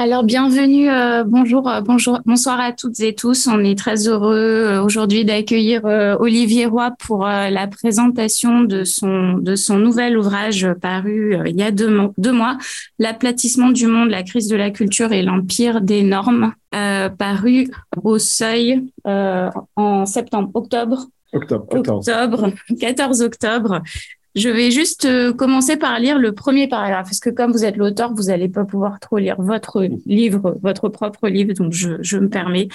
Alors bienvenue, euh, bonjour, euh, bonjour, bonsoir à toutes et tous. On est très heureux euh, aujourd'hui d'accueillir Olivier Roy pour la présentation de son de son nouvel ouvrage paru il y a deux, deux mois, l'aplatissement du monde, la crise de la culture et l'empire des normes, paru au Seuil en septembre, octobre. Octobre, 14. Octobre, 14 octobre. Je vais juste euh, commencer par lire le premier paragraphe, parce que comme vous êtes l'auteur, vous n'allez pas pouvoir trop lire votre livre, votre propre livre, donc je, je me permets.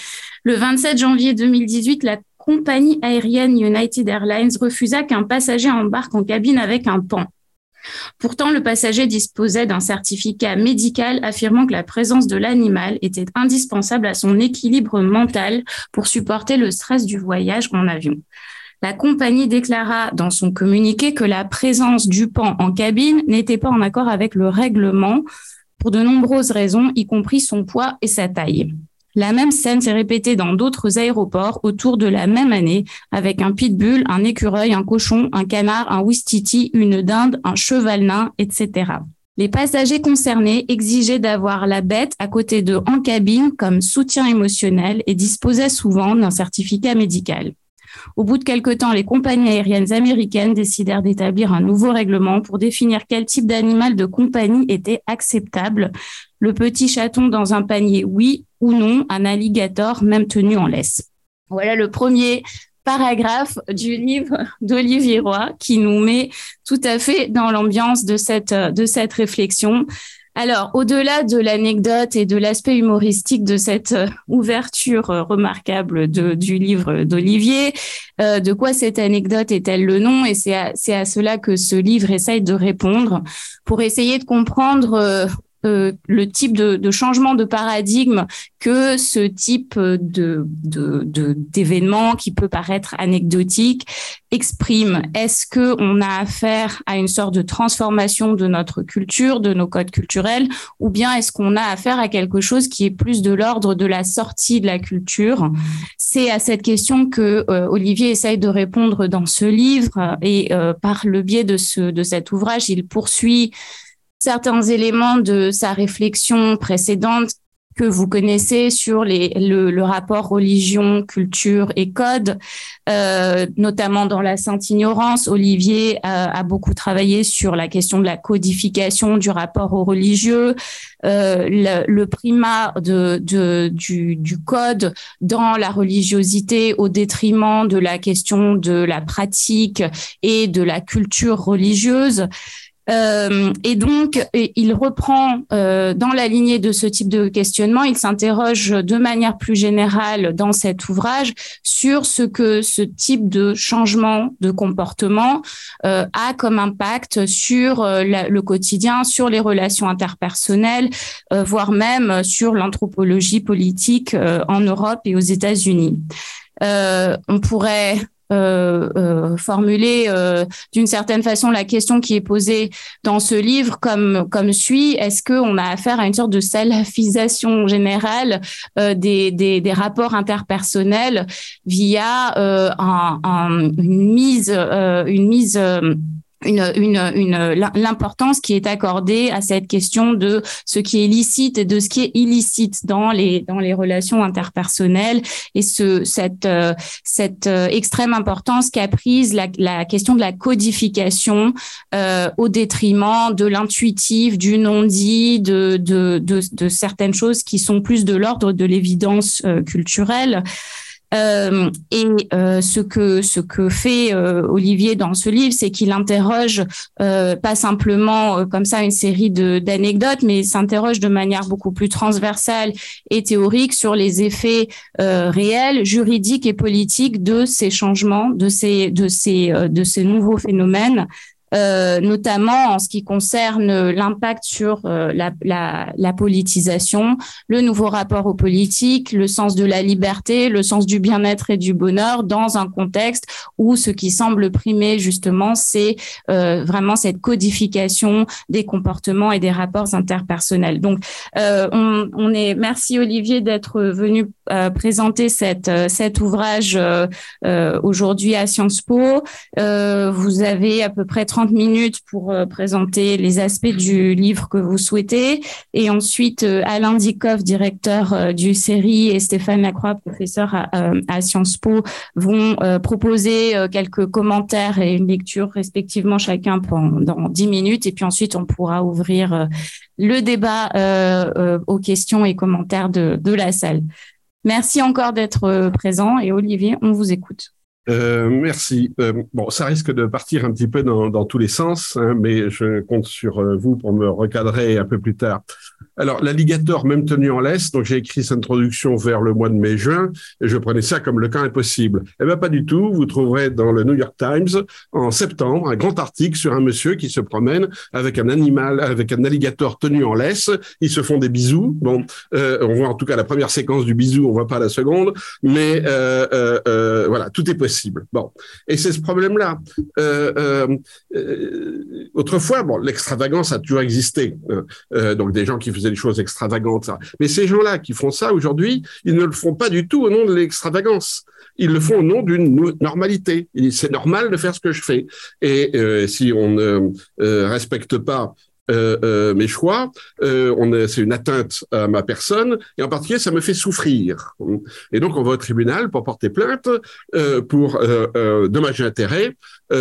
Le 27 janvier 2018, la compagnie aérienne United Airlines refusa qu'un passager embarque en cabine avec un pan. Pourtant, le passager disposait d'un certificat médical affirmant que la présence de l'animal était indispensable à son équilibre mental pour supporter le stress du voyage en avion. La compagnie déclara dans son communiqué que la présence du pan en cabine n'était pas en accord avec le règlement pour de nombreuses raisons, y compris son poids et sa taille. La même scène s'est répétée dans d'autres aéroports autour de la même année avec un pitbull, un écureuil, un cochon, un canard, un wistiti, une dinde, un cheval nain, etc. Les passagers concernés exigeaient d'avoir la bête à côté d'eux en cabine comme soutien émotionnel et disposaient souvent d'un certificat médical. Au bout de quelque temps, les compagnies aériennes américaines décidèrent d'établir un nouveau règlement pour définir quel type d'animal de compagnie était acceptable. Le petit chaton dans un panier, oui ou non, un alligator même tenu en laisse. Voilà le premier paragraphe du livre d'Olivier Roy qui nous met tout à fait dans l'ambiance de cette, de cette réflexion. Alors, au-delà de l'anecdote et de l'aspect humoristique de cette euh, ouverture euh, remarquable du livre d'Olivier, euh, de quoi cette anecdote est-elle le nom? Et c'est à, cela que ce livre essaye de répondre pour essayer de comprendre le type de, de, changement de paradigme que ce type de d'événement de, qui peut paraître anecdotique exprime. Est-ce que on a affaire à une sorte de transformation de notre culture, de nos codes culturels, ou bien est-ce qu'on a affaire à quelque chose qui est plus de l'ordre de la sortie de la culture? C'est à cette question que euh, Olivier essaye de répondre dans ce livre et euh, par le biais de ce de cet ouvrage, il poursuit certains éléments de sa réflexion précédente que vous connaissez sur les, le, rapport religion, culture et code, euh, notamment dans la Sainte Ignorance. Olivier a, beaucoup travaillé sur la question de la codification du rapport au religieux, euh, le, primat de, de, du code dans la religiosité au détriment de la question de la pratique et de la culture religieuse. Euh, et donc, il reprend euh, dans la lignée de ce type de questionnement, il s'interroge de manière plus générale dans cet ouvrage sur ce que ce type de changement de comportement euh, a comme impact sur le quotidien, sur les relations interpersonnelles, voire même sur l'anthropologie politique en Europe et aux États-Unis. on pourrait euh, euh, formuler euh, d'une certaine façon la question qui est posée dans ce livre comme suit. Est-ce que on a affaire à une sorte de salafisation générale des, rapports interpersonnels via une mise une, une, une l'importance qui est accordée à cette question de ce qui est licite et de ce qui est illicite dans les dans les relations interpersonnelles et ce cette euh, cette euh, extrême importance qu'a prise la, la question de la codification euh, au détriment de l'intuitif, du non-dit, de, de, de, de certaines choses qui sont plus de l'ordre de l'évidence euh, culturelle. Euh, et euh, ce que ce que fait euh, Olivier dans ce livre, c'est qu'il interroge pas simplement comme ça une série d'anecdotes, mais s'interroge de manière beaucoup plus transversale et théorique sur les effets réels, juridiques et politiques de ces changements, de ces de ces de ces nouveaux phénomènes euh, notamment en ce qui concerne l'impact sur euh, la, la, la, politisation, le nouveau rapport aux politiques, le sens de la liberté, le sens du bien-être et du bonheur dans un contexte où ce qui semble primer justement, c'est euh, vraiment cette codification des comportements et des rapports interpersonnels. Donc, on, on, est merci Olivier d'être venu présenter cette, cet ouvrage aujourd'hui à Sciences Po. vous avez à peu près 30 30 minutes pour présenter les aspects du livre que vous souhaitez. Et ensuite, Alain Dikoff, directeur du série, et Stéphane Lacroix, professeur à, Sciences Po, vont proposer quelques commentaires et une lecture respectivement chacun pendant 10 minutes. Et puis ensuite, on pourra ouvrir le débat aux questions et commentaires de, de la salle. Merci encore d'être euh, présent et Olivier, on vous écoute. Euh, merci. Euh, bon, ça risque de partir un petit peu dans, tous les sens, hein, mais je compte sur euh, vous pour me recadrer un peu plus tard. Alors, l'alligator même tenu en laisse, donc j'ai écrit cette introduction vers le mois de mai-juin, et je prenais ça comme le cas impossible. Eh bien, pas du tout. Vous trouverez dans le New York Times, en septembre, un grand article sur un monsieur qui se promène avec un animal, avec un alligator tenu en laisse. Ils se font des bisous. Bon, euh, on voit en tout cas la première séquence du bisou, on voit pas la seconde, mais voilà, tout est possible Bon, et c'est ce problème-là. Euh, euh, euh, autrefois, bon, l'extravagance a toujours existé, donc des gens qui faisaient des choses extravagantes. Mais ces gens-là qui font ça aujourd'hui, ils ne le font pas du tout au nom de l'extravagance. Ils le font au nom d'une normalité. C'est normal de faire ce que je fais. Et si on ne respecte pas euh, euh, mes choix, euh, c'est une atteinte à ma personne, et en particulier, ça me fait souffrir. Et donc, on va au tribunal pour porter plainte euh, pour euh, dommage et intérêt,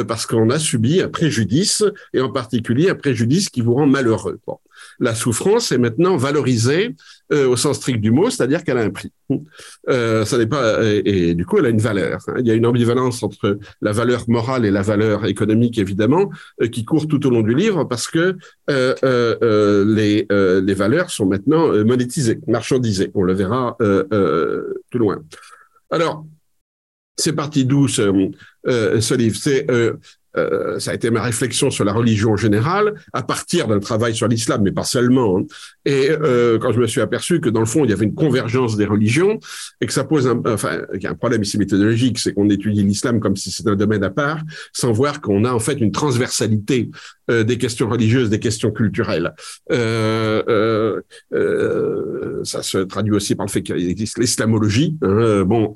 parce qu'on a subi un préjudice, et en particulier un préjudice qui vous rend malheureux. Bon la souffrance est maintenant valorisée euh, au sens strict du mot, c'est-à-dire qu'elle a un prix. Euh, ça n'est pas et, du coup elle a une valeur. Hein. Il y a une ambivalence entre la valeur morale et la valeur économique évidemment euh, qui court tout au long du livre parce que les les valeurs sont maintenant monétisées, marchandisées. On le verra plus loin. Alors c'est parti d'où ce, livre? C'est euh, ça a été ma réflexion sur la religion en général, à partir d'un travail sur l'islam, mais pas seulement. Hein. Et euh, quand je me suis aperçu que dans le fond, il y avait une convergence des religions et que ça pose un, enfin, il y a un problème ici méthodologique, c'est qu'on étudie l'islam comme si c'était un domaine à part, sans voir qu'on a en fait une transversalité euh, des questions religieuses, des questions culturelles. Euh, euh, euh ça se traduit aussi par le fait qu'il existe l'islamologie, hein, bon,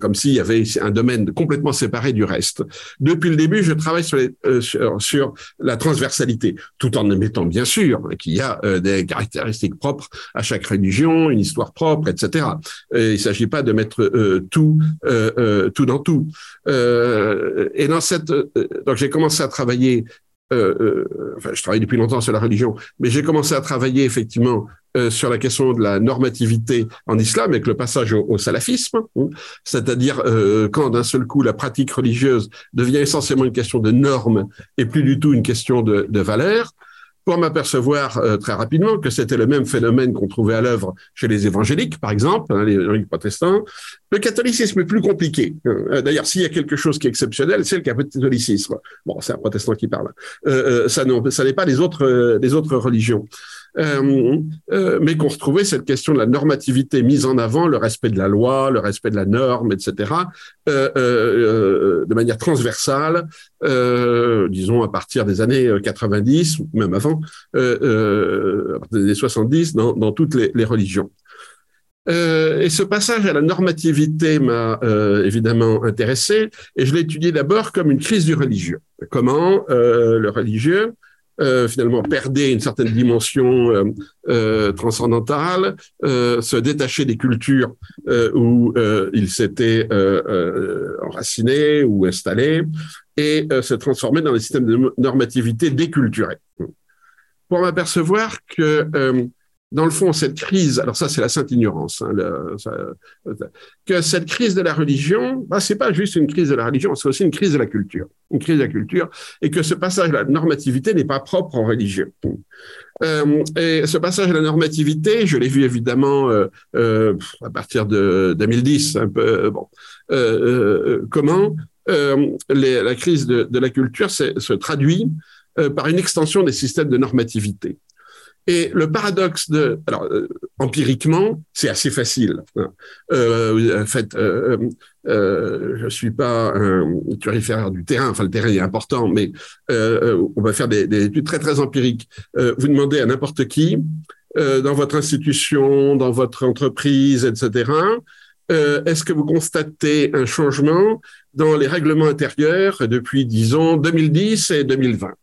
comme s'il y avait un domaine complètement séparé du reste. Depuis le début, je travaille sur, les, sur, la transversalité, tout en admettant bien sûr qu'il y a des caractéristiques propres à chaque religion, une histoire propre, etc. Et il ne s'agit pas de mettre tout, tout dans tout. et dans cette, donc j'ai commencé à travailler euh, euh, enfin, je travaille depuis longtemps sur la religion, mais j'ai commencé à travailler effectivement euh, sur la question de la normativité en islam avec le passage au, salafisme, hein. c'est-à-dire euh, quand d'un seul coup la pratique religieuse devient essentiellement une question de normes et plus du tout une question de, de valeurs pour m'apercevoir euh, très rapidement que c'était le même phénomène qu'on trouvait à l'œuvre chez les évangéliques, par exemple, hein, les évangéliques protestants. Le catholicisme est plus compliqué. Euh, d'ailleurs, s'il y a quelque chose qui est exceptionnel, c'est le catholicisme. Bon, c'est un protestant qui parle. Euh, ça, ça n'est pas les autres, les autres religions. Euh, euh, mais qu'on retrouvait cette question de la normativité mise en avant, le respect de la loi, le respect de la norme, etc., euh, de manière transversale, disons à partir des années 90, ou même avant, des années 70, dans, toutes les, religions. Et ce passage à la normativité m'a évidemment intéressé, et je l'ai étudié d'abord comme une crise du religieux. Comment le religieux euh, finalement perdait une certaine dimension euh, euh transcendantale, euh, se détacher des cultures où il s'était enraciné ou installé et se transformer dans les systèmes de normativité déculturés. Pour m'apercevoir que dans le fond, cette crise, alors ça c'est la sainte ignorance, hein, que cette crise de la religion, bah, c'est pas juste une crise de la religion, c'est aussi une crise de la culture, une crise de la culture, et que ce passage à la normativité n'est pas propre aux religions. Euh, et ce passage à la normativité, je l'ai vu évidemment euh, euh, à partir de 2010, un peu bon. comment la crise de la culture se traduit par une extension des systèmes de normativité. Et le paradoxe de, alors euh, empiriquement, c'est assez facile. Hein. Euh, en fait, euh, euh, je suis pas un turiféraire du terrain. Enfin, le terrain est important, mais euh, on va faire des, des, études très très empiriques. vous demandez à n'importe qui dans votre institution, dans votre entreprise, etc. est-ce que vous constatez un changement dans les règlements intérieurs depuis, disons, 2010 et 2020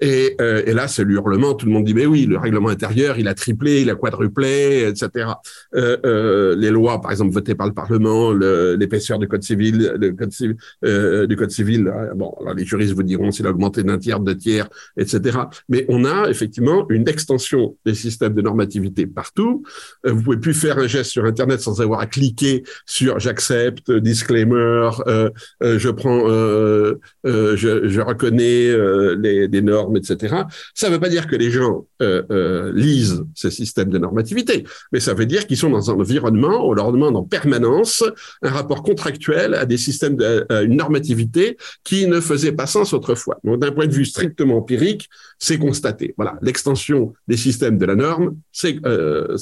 et, euh, et, là, c'est l'hurlement. Tout le monde dit, mais oui, le règlement intérieur, il a triplé, il a quadruplé, etc. Euh, euh, les lois, par exemple, votées par le Parlement, l'épaisseur du code civil, le code civil euh, du code civil. Bon, alors les juristes vous diront s'il a augmenté d'un tiers, de tiers, etc. Mais on a effectivement une extension des systèmes de normativité partout. Euh, vous pouvez plus faire un geste sur Internet sans avoir à cliquer sur j'accepte, disclaimer, euh, je prends, je, je, reconnais les, les normes etc. Ça ne veut pas dire que les gens euh, euh, lisent ces systèmes de normativité, mais ça veut dire qu'ils sont dans un environnement où on leur demande en permanence un rapport contractuel à des systèmes de une normativité qui ne faisait pas sens autrefois. Donc, d'un point de vue strictement empirique, c'est constaté. Voilà, l'extension des systèmes de la norme, c'est euh,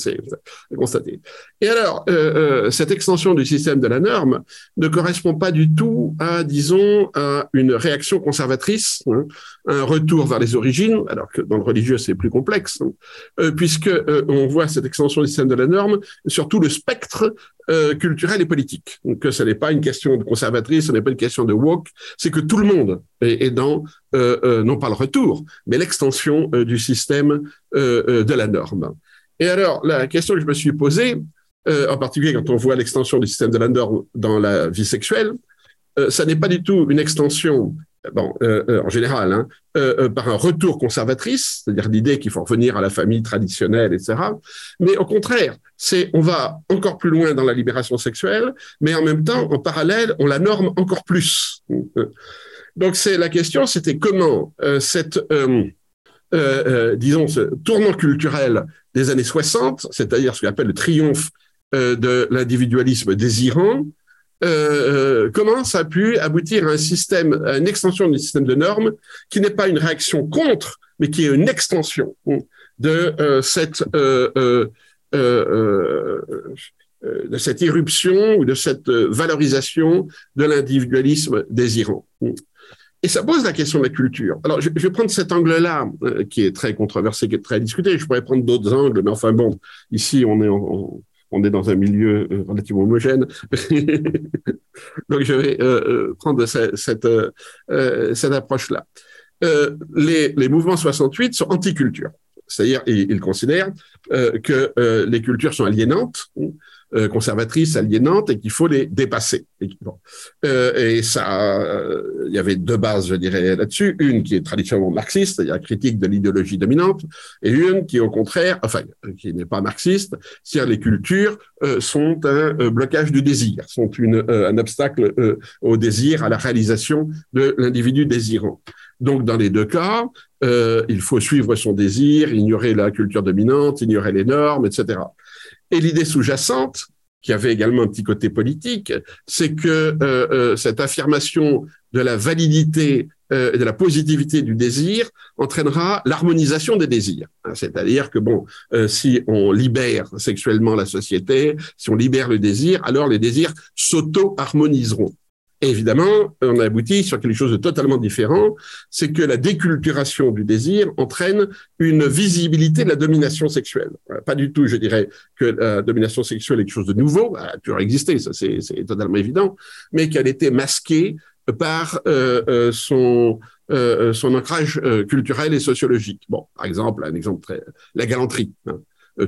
constaté. Et alors, euh, euh, cette extension du système de la norme ne correspond pas du tout à, disons, à une réaction conservatrice, hein, un retour vers les origines, alors que dans le religieux, c'est plus complexe, hein, euh, puisque euh, on voit cette extension du système de la norme sur tout le spectre euh, culturel et politique. Donc, ce n'est pas une question de conservatrice, ce n'est pas une question de woke, c'est que tout le monde est, est dans, non pas le retour, mais l'extension du système de la norme. Et alors, la question que je me suis posée, en particulier quand on voit l'extension du système de la norme dans la vie sexuelle, ça n'est pas du tout une extension bon, euh, euh, en général, hein, euh, par un retour conservatrice, c'est-à-dire l'idée qu'il faut revenir à la famille traditionnelle, etc. Mais au contraire, c'est on va encore plus loin dans la libération sexuelle, mais en même temps, en parallèle, on la norme encore plus. Donc c'est la question, c'était comment cette disons, ce tournant culturel des années 60, c'est-à-dire ce qu'on appelle le triomphe de l'individualisme désirant, euh, euh, comment ça a pu aboutir à un système, à une extension du système de normes qui n'est pas une réaction contre, mais qui est une extension de euh, cette euh, de cette irruption ou de cette valorisation de l'individualisme désirant. Et ça pose la question de la culture. Alors, je, vais prendre cet angle-là, qui est très controversé, qui est très discuté. Je pourrais prendre d'autres angles, mais enfin bon, ici, on est dans un milieu euh, relativement homogène. Donc, je vais euh, euh, prendre cette, approche-là. les, mouvements 68 sont anti-culture. C'est-à-dire, ils, considèrent que les cultures sont aliénantes, euh, conservatrices, aliénantes, et qu'il faut les dépasser. Et, euh, et ça, euh, il y avait deux bases, je dirais, là-dessus. Une qui est traditionnellement marxiste, c'est-à-dire critique de l'idéologie dominante, et une qui, au contraire, enfin, qui n'est pas marxiste, c'est-à-dire les cultures euh, sont un blocage du désir, sont une, un obstacle au désir, à la réalisation de l'individu désirant. Donc, dans les deux cas, euh, il faut suivre son désir, ignorer la culture dominante, ignorer les normes, etc. Et l'idée sous-jacente, qui avait également un petit côté politique, c'est que euh, euh, cette affirmation de la validité euh, et de la positivité du désir entraînera l'harmonisation des désirs. Hein, c'est-à-dire que bon, si on libère sexuellement la société, si on libère le désir, alors les désirs s'auto-harmoniseront évidemment, on a abouti sur quelque chose de totalement différent, c'est que la déculturation du désir entraîne une visibilité de la domination sexuelle. Pas du tout, je dirais, que la domination sexuelle est quelque chose de nouveau, elle a toujours existé, ça c'est totalement évident, mais qu'elle était masquée par euh, euh son euh, son ancrage culturel et sociologique. Bon, par exemple, un exemple très, la galanterie. Hein.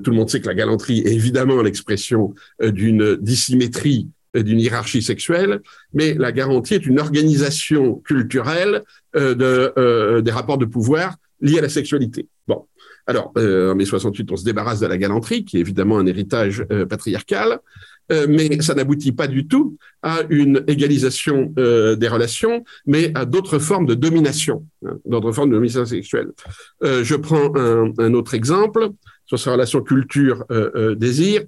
Tout le monde sait que la galanterie est évidemment l'expression d'une dissymétrie d'une hiérarchie sexuelle, mais la garantie est une organisation culturelle euh, de, euh, des rapports de pouvoir liés à la sexualité. Bon, alors euh, en mai 68, on se débarrasse de la galanterie, qui est évidemment un héritage euh, patriarcal, euh, mais ça n'aboutit pas du tout à une égalisation des relations, mais à d'autres formes de domination, hein, d'autres formes de domination sexuelle. je prends un, un, autre exemple sur sa relation culture-désir.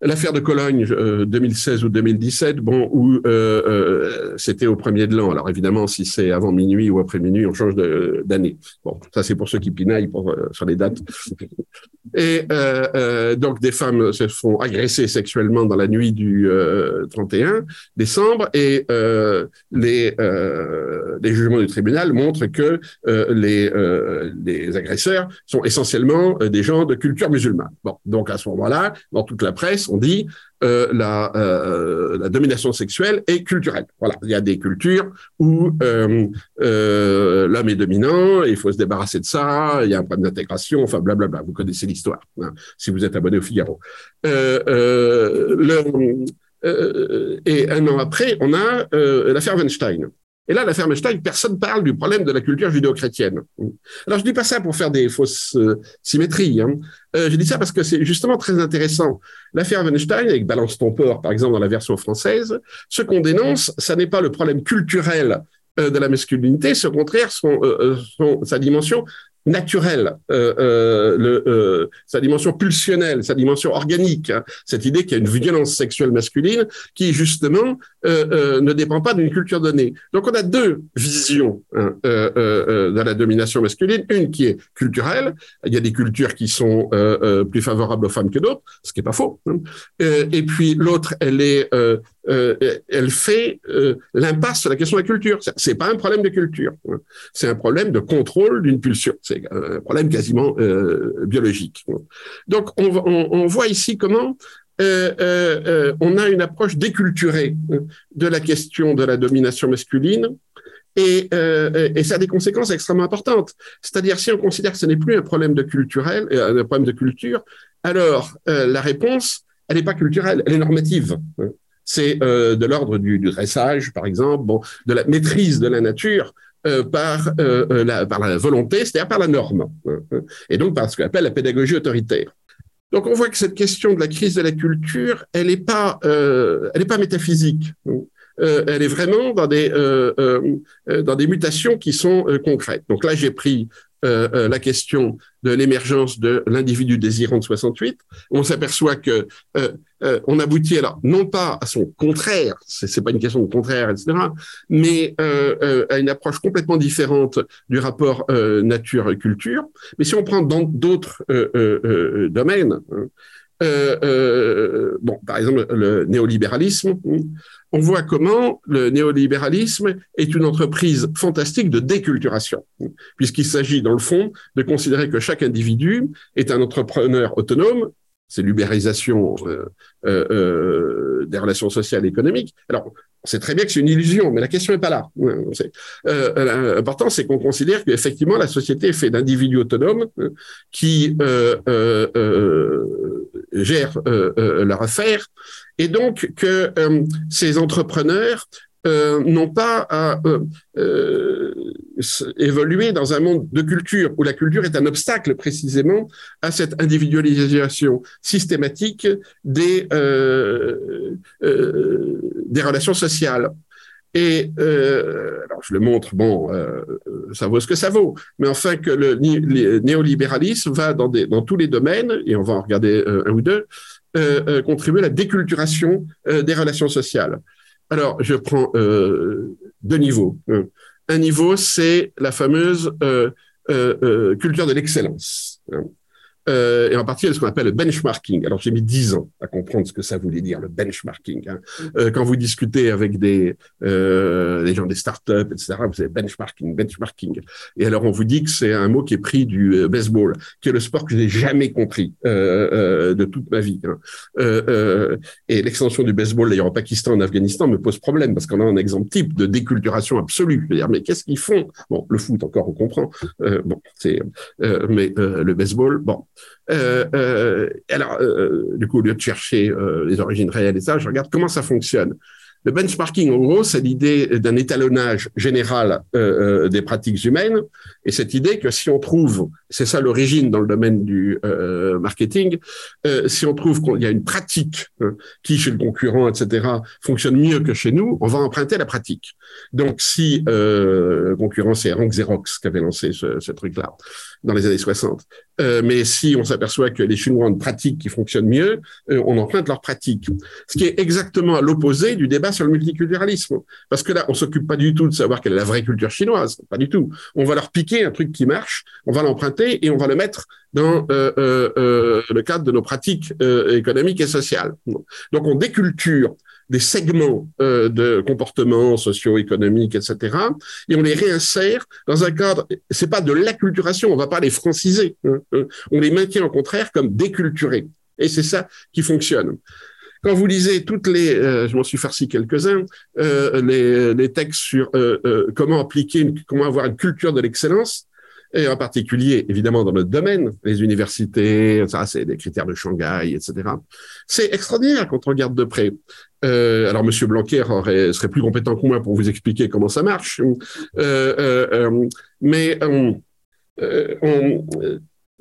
L'affaire de Cologne, 2016 euh, ou 2017, bon, où euh, euh, c'était au premier de l'an. Alors évidemment, si c'est avant minuit ou après minuit, on change d'année. Bon, ça c'est pour ceux qui pinaillent euh, sur les dates. Et donc des femmes se font agresser sexuellement dans la nuit du 31 décembre, et les les jugements du tribunal montrent que les les agresseurs sont essentiellement des gens de culture musulmane. Bon, donc à ce moment-là, dans toute la presse on dit euh, la, euh, la, domination sexuelle est culturelle. Voilà, il y a des cultures où euh, l'homme est dominant, et il faut se débarrasser de ça, il y a un problème d'intégration, enfin blablabla. Vous connaissez l'histoire hein, si vous êtes abonné au Figaro. Et un an après, on a l'affaire Weinstein. Et là, l'affaire Weinstein, personne parle du problème de la culture judéo-chrétienne. Alors, je dis pas ça pour faire des fausses euh, symétries. Hein. Euh, je dis ça parce que c'est justement très intéressant. L'affaire Weinstein, avec Balance ton par exemple, dans la version française, ce qu'on dénonce, ça n'est pas le problème culturel euh, de la masculinité, c'est au contraire son, sa dimension naturel, euh, euh, euh, sa dimension pulsionnelle, sa dimension organique, hein. cette idée qu'il y a une violence sexuelle masculine qui justement ne dépend pas d'une culture donnée. Donc on a deux visions hein, de la domination masculine, une qui est culturelle, il y a des cultures qui sont plus favorables aux femmes que d'autres, ce qui est pas faux, hein. et puis l'autre, elle est elle fait l'impasse sur la question de la culture. C'est pas un problème de culture, c'est un problème de contrôle d'une pulsion. C'est un problème quasiment euh, biologique. Donc, on, voit ici comment euh, euh, on a une approche déculturée de la question de la domination masculine. Et, ça a des conséquences extrêmement importantes. C'est-à-dire, si on considère que ce n'est plus un problème de culturel, un problème de culture, alors la réponse, elle n'est pas culturelle, elle est normative c'est de l'ordre du, dressage, par exemple, de la maîtrise de la nature. Euh, par, euh, euh, la, par la volonté, c'est-à-dire par la norme, et donc par ce qu'on appelle la pédagogie autoritaire. Donc on voit que cette question de la crise de la culture, elle n'est pas, elle est pas métaphysique. elle est vraiment dans des, dans des mutations qui sont concrètes. Donc là, j'ai pris euh, euh, la question de l'émergence de l'individu désirant de 68, on s'aperçoit que euh, euh, on aboutit alors non pas à son contraire, c'est pas une question de contraire, etc., mais à une approche complètement différente du rapport nature-culture. Mais si on prend dans d'autres domaines, hein, bon, par exemple le néolibéralisme, on voit comment le néolibéralisme est une entreprise fantastique de déculturation, puisqu'il s'agit, dans le fond, de considérer que chaque individu est un entrepreneur autonome. C'est l'ubérisation euh, euh, euh, des relations sociales et économiques. Alors, on sait très bien que c'est une illusion, mais la question n'est pas là. L'important, c'est qu'on considère qu'effectivement, la société est faite d'individus autonomes qui gèrent leur affaire et donc que euh, ces entrepreneurs euh, n'ont pas à euh, évoluer dans un monde de culture où la culture est un obstacle précisément à cette individualisation systématique des, des relations sociales. Et alors je le montre, bon, ça vaut ce que ça vaut, mais enfin que le, néolibéralisme va dans, des, dans tous les domaines, et on va en regarder un ou deux, euh, euh, contribuer à la déculturation euh, des relations sociales. Alors, je prends deux niveaux. Un niveau, c'est la fameuse culture de l'excellence. Euh, et en particulier ce qu'on appelle le benchmarking. Alors j'ai mis dix ans à comprendre ce que ça voulait dire le benchmarking. Hein. Euh, quand vous discutez avec des euh, les gens des startups, etc., vous avez benchmarking, benchmarking. Et alors on vous dit que c'est un mot qui est pris du euh, baseball, qui est le sport que je n'ai jamais compris euh, de toute ma vie. Hein. et l'extension du baseball d'ailleurs au Pakistan, en Afghanistan, me pose problème parce qu'on a un exemple type de déculturation absolue. Je veux dire, mais qu'est-ce qu'ils font? Bon, le foot encore on comprend. bon, c'est mais le baseball, bon. Euh, euh, alors, euh, du coup, au lieu de chercher les origines réelles et ça, je regarde comment ça fonctionne. Le benchmarking, en gros, c'est l'idée d'un étalonnage général des pratiques humaines, et cette idée que si on trouve, c'est ça l'origine dans le domaine du marketing, si on trouve qu'il y a une pratique hein, qui, chez le concurrent, etc., fonctionne mieux que chez nous, on va emprunter la pratique. Donc, si euh, concurrent, c'est Rank Xerox qui avait lancé ce truc-là dans les années 60, euh, mais si on s'aperçoit que les Chinois ont une pratique qui fonctionne mieux, euh, on emprunte leur pratique. Ce qui est exactement à l'opposé du débat sur le multiculturalisme. Parce que là, on s'occupe pas du tout de savoir quelle est la vraie culture chinoise. Pas du tout. On va leur piquer un truc qui marche, on va l'emprunter et on va le mettre dans euh, le cadre de nos pratiques économiques et sociales. Donc on déculture des segments euh, de comportements socio-économiques, etc. Et on les réinsère dans un cadre. C'est pas de l'acculturation, on va pas les franciser. Hein, hein. on les maintient au contraire comme déculturés. Et c'est ça qui fonctionne. Quand vous lisez toutes les, euh, je m'en suis farci quelques-uns, euh, les, textes sur euh, euh comment appliquer, une, comment avoir une culture de l'excellence, et en particulier, évidemment, dans notre domaine, les universités, ça, c'est des critères de Shanghai, etc. C'est extraordinaire quand on regarde de près. Euh, alors, Monsieur Blanquer aurait, serait plus compétent que moi pour vous expliquer comment ça marche, mais on,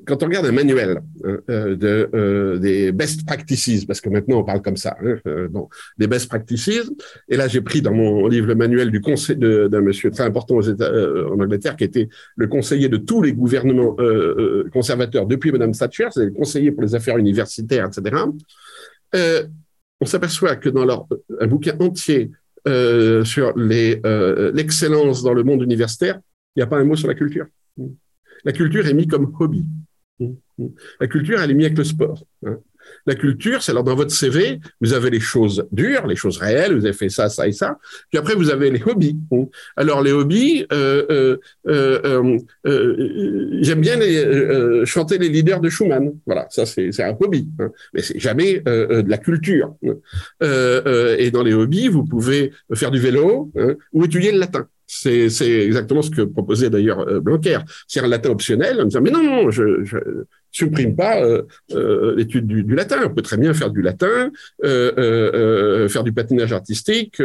quand on regarde un manuel hein, euh, euh, des best practices, parce que maintenant on parle comme ça, hein, euh, bon, des best practices, et là j'ai pris dans mon livre le manuel du conseil d'un monsieur très important aux États, en Angleterre, qui était le conseiller de tous les gouvernements conservateurs depuis Madame Thatcher, c'est le conseiller pour les affaires universitaires, etc. on s'aperçoit que dans leur un bouquin entier sur l'excellence dans le monde universitaire, il n'y a pas un mot sur la culture. La culture est mise comme hobby. La culture, elle est mise avec le sport. Hein. La culture, c'est alors dans votre CV, vous avez les choses dures, les choses réelles, vous avez fait ça, ça et ça. Puis après, vous avez les hobbies. Hein. Alors les hobbies, euh, euh, euh, j'aime bien chanter les leaders de Schumann. Voilà, ça c'est un hobby, hein. mais c'est jamais de la culture. et dans les hobbies, vous pouvez faire du vélo ou étudier le latin. C'est exactement ce que proposait d'ailleurs euh, Blanquer. C'est un latin optionnel en disant mais non, je, je supprime pas euh, euh, l'étude du, du, latin. On peut très bien faire du latin, euh, faire du patinage artistique,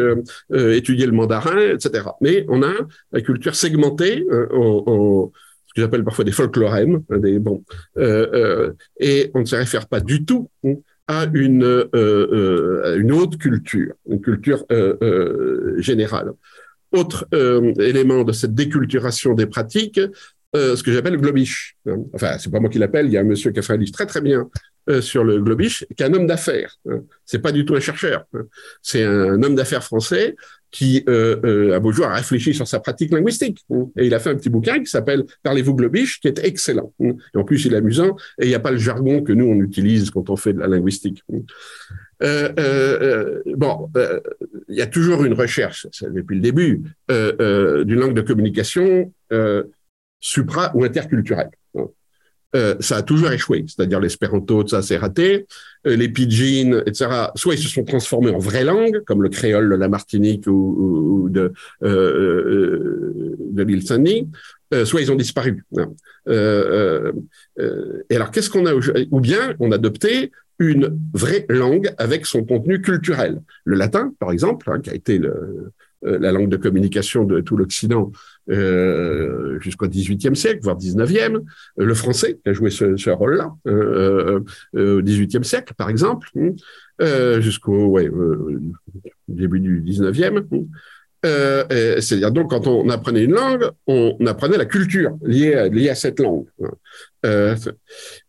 étudier le mandarin, etc. Mais on a la culture segmentée en, en ce que j'appelle parfois des folklorèmes, hein, des bon, et on ne se réfère pas du tout à une, à une autre culture, une culture générale. Autre euh, élément de cette déculturation des pratiques, euh, ce que j'appelle le globish. Enfin, c'est pas moi qui l'appelle, il y a un monsieur qui a fait un livre très très bien euh, sur le globish, qui est un homme d'affaires. Hein. C'est pas du tout un chercheur. Hein. C'est un homme d'affaires français qui, à beau jour, a réfléchi sur sa pratique linguistique. Hein. Et il a fait un petit bouquin qui s'appelle Parlez-vous globish, qui est excellent. Et en plus, il est amusant et il n'y a pas le jargon que nous, on utilise quand on fait de la linguistique. Euh, euh, bon, euh, il y a toujours une recherche, depuis le début, d'une langue de communication supra ou interculturelle. ça a toujours échoué, c'est-à-dire l'espéranto, ça s'est raté. les pidgins, etc. Soit ils se sont transformés en vraies langues, comme le créole de la Martinique ou, de, de l'île Saint-Denis, soit ils ont disparu. et alors, qu'est-ce qu'on a Ou bien on a adopté une vraie langue avec son contenu culturel. Le latin, par exemple, hein, qui a été euh, la langue de communication de tout l'Occident euh, jusqu'au XVIIIe siècle, voire XIXe, euh, le français qui a joué ce, rôle-là au XVIIIe siècle, par exemple, hein, jusqu'au début du XIXe. Euh, C'est-à-dire donc quand on apprenait une langue, on apprenait la culture liée à, cette langue. Euh,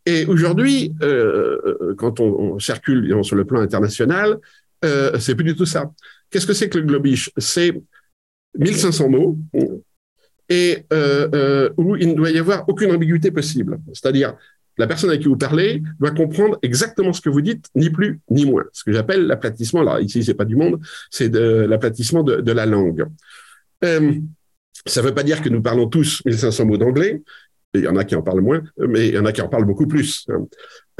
et aujourd'hui, euh, quand on, circule sur le plan international, euh, c'est plus du tout ça. Qu'est-ce que c'est que le globish? C'est 1500 mots et euh, euh, où il ne doit y avoir aucune ambiguïté possible. C'est-à-dire la personne avec qui vous parlez doit comprendre exactement ce que vous dites, ni plus ni moins. Ce que j'appelle l'aplatissement, là, ici, c'est pas du monde, c'est de l'aplatissement de, la langue. Euh, ça ne veut pas dire que nous parlons tous 1500 mots d'anglais. Il y en a qui en parlent moins, mais il y en a qui en parlent beaucoup plus.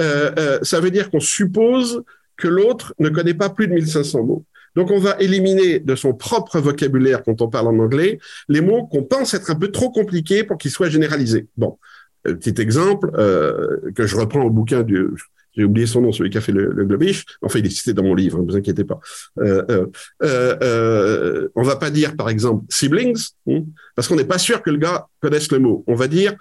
Euh, euh, ça veut dire qu'on suppose que l'autre ne connaît pas plus de 1500 mots. Donc, on va éliminer de son propre vocabulaire, quand on parle en anglais, les mots qu'on pense être un peu trop compliqués pour qu'ils soient généralisés. Bon, petit exemple euh, que je reprends au bouquin du, j'ai oublié son nom, celui qui a fait le, le Globish. Enfin, il est cité dans mon livre, ne vous inquiétez pas. Euh, euh, euh, euh, on va pas dire, par exemple, siblings, hein, parce qu'on n'est pas sûr que le gars connaisse le mot. On va dire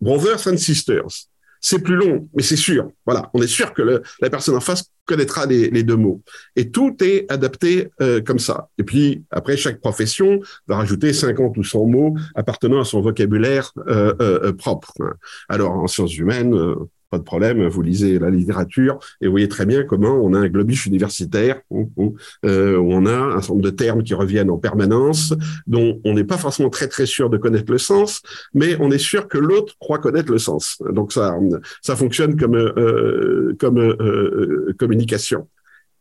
brothers and sisters. C'est plus long, mais c'est sûr. Voilà, on est sûr que le, la personne en face connaîtra les, les, deux mots. Et tout est adapté euh, comme ça. Et puis, après, chaque profession va rajouter 50 ou 100 mots appartenant à son vocabulaire euh, euh, propre. Alors, en sciences humaines, euh, pas de problème, vous lisez la littérature et vous voyez très bien comment on a un globish universitaire où, où, euh, où, on a un certain nombre de termes qui reviennent en permanence, dont on n'est pas forcément très très sûr de connaître le sens, mais on est sûr que l'autre croit connaître le sens. Donc ça, ça fonctionne comme euh, comme euh, communication.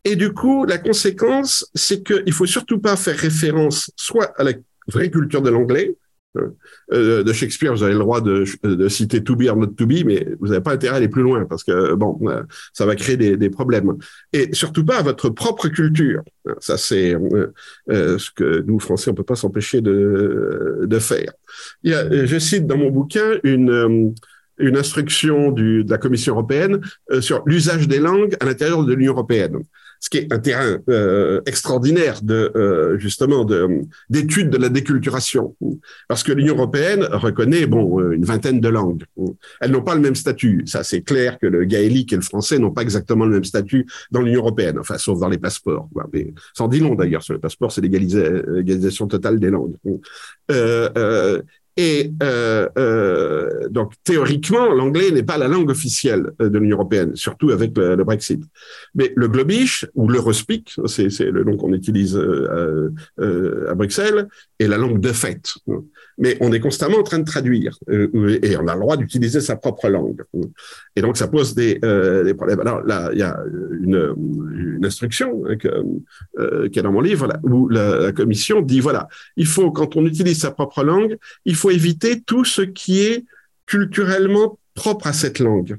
Et du coup, la conséquence, c'est qu'il faut surtout pas faire référence soit à la vraie culture de l'anglais, Euh, de Shakespeare, vous avez le droit de, citer to be or not to be, mais vous n'avez pas intérêt à aller plus loin parce que bon, euh, ça va créer des, problèmes. Et surtout pas à votre propre culture. Ça, c'est euh, ce que nous Français, on peut pas s'empêcher de, faire. Je cite dans mon bouquin une instruction de la Commission européenne sur l'usage des langues à l'intérieur de l'Union européenne ce qui est un terrain euh, extraordinaire de euh, justement d'étude de, la déculturation, parce que l'Union européenne reconnaît bon euh, une vingtaine de langues. Elles n'ont pas le même statut. Ça, c'est clair que le gaélique et le français n'ont pas exactement le même statut dans l'Union européenne, enfin sauf dans les passeports. Mais sans dit long d'ailleurs sur les passeports, c'est l'égalisation totale des langues. Et euh, euh, donc théoriquement, l'anglais n'est pas la langue officielle euh, de l'Union européenne, surtout avec le, Brexit. Mais le Globish ou l'Eurospeak, c'est le nom qu'on utilise euh, euh, à Bruxelles, est la langue de fait mais on est constamment en train de traduire euh, et on a le droit d'utiliser sa propre langue. Et donc ça pose des, euh, problèmes. Alors là, il y a une, instruction hein, que, euh, qui est dans mon livre où la, la, commission dit voilà, il faut quand on utilise sa propre langue, il faut éviter tout ce qui est culturellement propre à cette langue.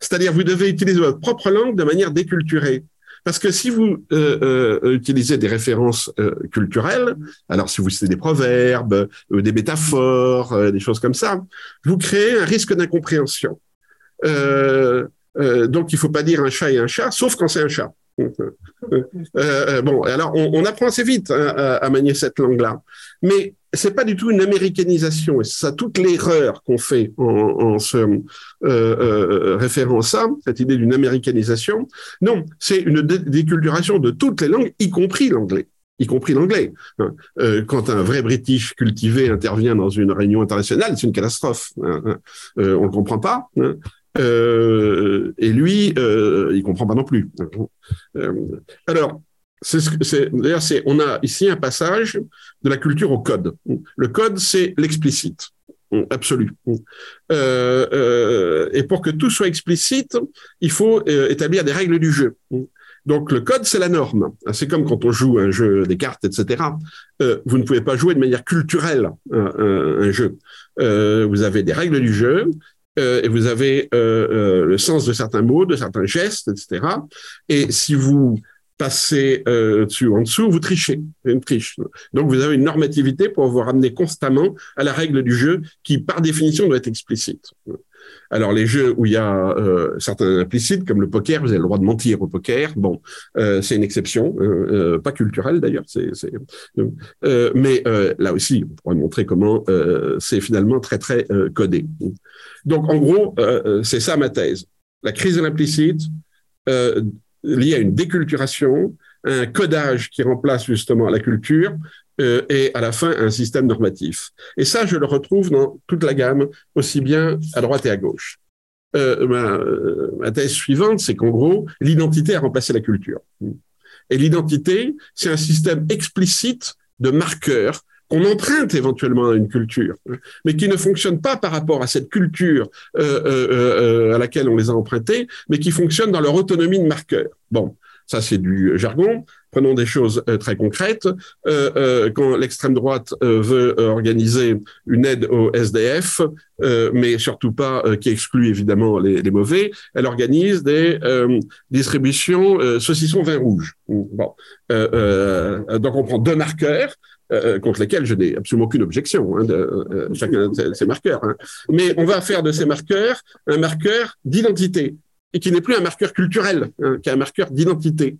C'est-à-dire, vous devez utiliser votre propre langue de manière déculturée. Parce que si vous euh, euh, utilisez des références euh, culturelles, alors si vous citez des proverbes, euh, des métaphores, euh, des choses comme ça, vous créez un risque d'incompréhension. Donc il faut pas dire un chat et un chat, sauf quand c'est un chat. bon, alors on, apprend assez vite hein, à, manier cette langue-là, mais c'est pas du tout une américanisation et ça toute l'erreur qu'on fait en, en se euh, euh, ça, cette idée d'une américanisation. Non, c'est une déculturation de toutes les langues, y compris l'anglais y compris l'anglais. Hein. Euh, quand un vrai British cultivé intervient dans une réunion internationale, c'est une catastrophe. Hein. Euh, on le comprend pas. Hein. Euh, et lui, euh, il comprend pas non plus. Euh, alors, c'est d'ailleurs c'est on a ici un passage de la culture au code. Le code c'est l'explicite absolu. Euh, et pour que tout soit explicite, il faut établir des règles du jeu. Donc le code, c'est la norme. C'est comme quand on joue un jeu des cartes, etc. Vous ne pouvez pas jouer de manière culturelle un, un, jeu. Vous avez des règles du jeu. Euh, et vous avez le sens de certains mots, de certains gestes, etc. Et si vous passer euh, dessus en dessous, vous trichez, une triche. Donc vous avez une normativité pour vous ramener constamment à la règle du jeu qui, par définition, doit être explicite. Alors les jeux où il y a euh, certains implicites, comme le poker, vous avez le droit de mentir au poker. Bon, euh, c'est une exception, euh, euh pas culturelle d'ailleurs. Mais là aussi, on pourrait montrer comment c'est finalement très très codé. Donc en gros, c'est ça ma thèse. La crise de l'implicite lié à une déculturation, un codage qui remplace justement la culture euh, et à la fin un système normatif. Et ça, je le retrouve dans toute la gamme, aussi bien à droite et à gauche. Euh, euh, ma, thèse suivante, c'est qu'en gros, l'identité a remplacé la culture. Et l'identité, c'est un système explicite de marqueurs qu'on emprunte éventuellement à une culture, mais qui ne fonctionne pas par rapport à cette culture euh, euh, euh, à laquelle on les a empruntés, mais qui fonctionne dans leur autonomie de marqueur. Bon, ça c'est du jargon. Prenons des choses très concrètes. Quand l'extrême droite veut organiser une aide au SDF, mais surtout pas qui exclut évidemment les, les, mauvais, elle organise des distributions saucissons vin rouge. Bon, donc on prend deux marqueurs euh, contre lesquels je n'ai absolument aucune objection, hein, de, euh, chacun de ces marqueurs. Hein. Mais on va faire de ces marqueurs un marqueur d'identité, et qui n'est plus un marqueur culturel, hein, qui est un marqueur d'identité.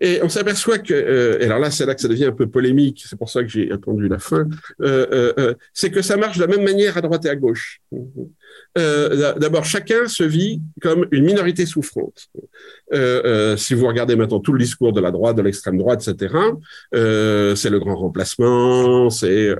Et on s'aperçoit que, euh, et alors là, c'est là que ça devient un peu polémique, c'est pour ça que j'ai attendu la fin, euh, euh, euh c'est que ça marche de la même manière à droite et à gauche. Euh, D'abord, chacun se vit comme une minorité souffrante. Euh, si vous regardez maintenant tout le discours de la droite, de l'extrême droite, etc., c'est le grand remplacement, c'est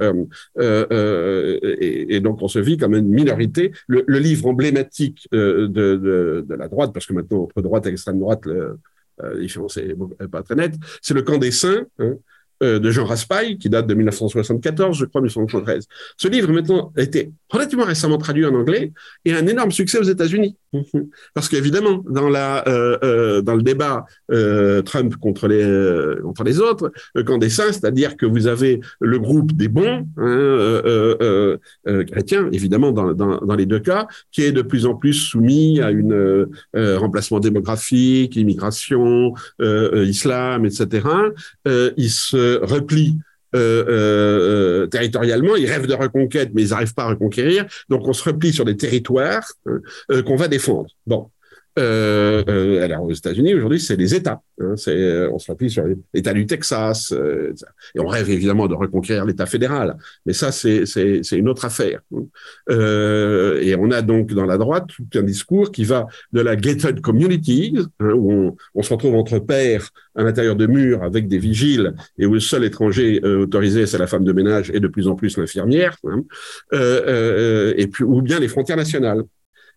et, et, donc on se vit comme une minorité. Le, le livre emblématique de, de, de, la droite, parce que maintenant entre droite et extrême droite, le, la différence n'est pas très nette, c'est le camp des saints hein, euh, de Jean Raspail, qui date de 1974, je crois, 1973. Ce livre, maintenant, a été relativement récemment traduit en anglais et un énorme succès aux États-Unis. Parce qu'évidemment, dans la euh, euh, dans le débat euh, Trump contre les euh, contre les autres, le camp des saints, c'est-à-dire que vous avez le groupe des bons hein, chrétiens, évidemment dans, dans, dans les deux cas, qui est de plus en plus soumis à une remplacement démographique, immigration, islam, etc. il se replie euh, euh, territorialement, ils rêvent de reconquête, mais ils n'arrivent pas à reconquérir. Donc on se replie sur des territoires hein, euh, qu'on va défendre. Bon, euh, euh, alors aux États-Unis aujourd'hui, c'est les États. Hein, c'est, euh, on se rappuie sur l'État du Texas, euh, et on rêve évidemment de reconquérir l'État fédéral. Mais ça, c'est, c'est, c'est une autre affaire. Euh, et on a donc dans la droite tout un discours qui va de la gated community, hein, où on, on, se retrouve entre pairs à l'intérieur de murs avec des vigiles, et où le seul étranger autorisé, c'est la femme de ménage et de plus en plus l'infirmière, hein, et puis ou bien les frontières nationales.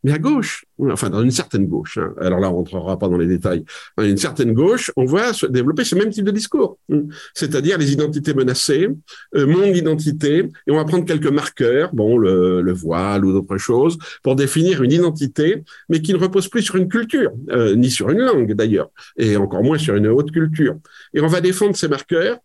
Mais à gauche, enfin dans une certaine gauche, hein, alors là on rentrera pas dans les détails, dans une certaine gauche, on voit se développer ce même type de discours, hein. c'est-à-dire les identités menacées, euh, mon identité, et on va prendre quelques marqueurs, bon le, le voile ou d'autres choses, pour définir une identité, mais qui ne repose plus sur une culture, euh, ni sur une langue d'ailleurs, et encore moins sur une haute culture. Et on va défendre ces marqueurs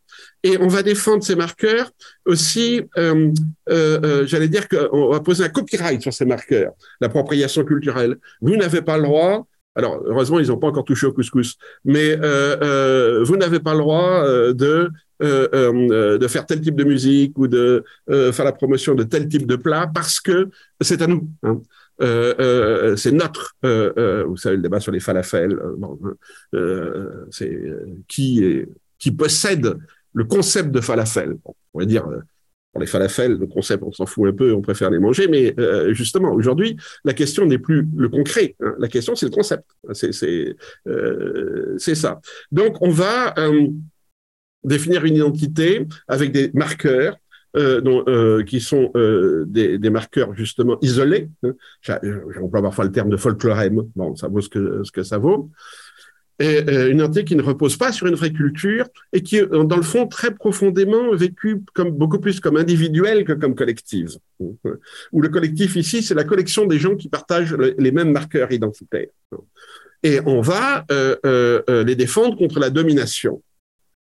et on va défendre ces marqueurs aussi, euh, euh, euh, j'allais dire qu'on va poser un copyright sur ces marqueurs, l'appropriation culturelle. Vous n'avez pas le droit, alors heureusement ils n'ont pas encore touché au couscous, mais vous n'avez pas le droit de de faire tel type de musique ou de faire la promotion de tel type de plat parce que c'est à nous. Hein. c'est notre, vous savez le débat sur les falafels, bon, c'est qui qui possède le concept de falafel. on pourrait dire, euh, pour les falafels, le concept, on s'en fout un peu, on préfère les manger, mais euh, justement, aujourd'hui, la question n'est plus le concret, hein. la question, c'est le concept. C'est euh, ça. Donc, on va définir une identité avec des marqueurs qui sont des, marqueurs justement isolés. Hein. J'emploie parfois le terme de folklorème. Bon, ça vaut ce que ça vaut euh, une identité qui ne repose pas sur une vraie culture et qui est, dans le fond, très profondément vécue comme beaucoup plus comme individuelle que comme collective. Où le collectif ici, c'est la collection des gens qui partagent les mêmes marqueurs identitaires. Et on va euh, euh, les défendre contre la domination.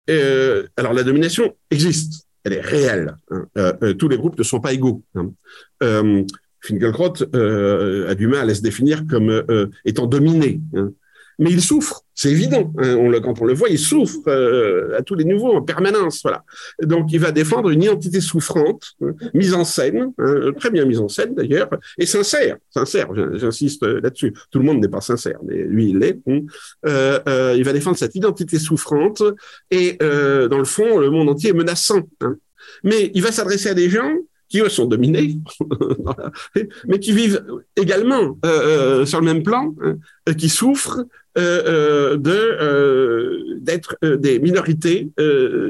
Euh, alors la domination existe, elle est réelle. Hein. Euh, tous les groupes ne sont pas égaux. Hein. Finkelkraut a du mal à se définir comme étant dominé. Hein mais il souffre, c'est évident. Hein, quand on le voit, il souffre euh, à tous les niveaux, en permanence. Voilà. Donc, il va défendre une identité souffrante, hein, mise en scène, hein, très bien mise en scène d'ailleurs, et sincère. Sincère, j'insiste là-dessus. Tout le monde n'est pas sincère, mais lui, il l'est. Euh, euh, il va défendre cette identité souffrante, et euh, dans le fond, le monde entier est menaçant. Mais il va s'adresser à des gens qui eux sont dominés, mais qui vivent également euh, euh, sur le même plan, qui souffrent euh, de euh, d'être des minorités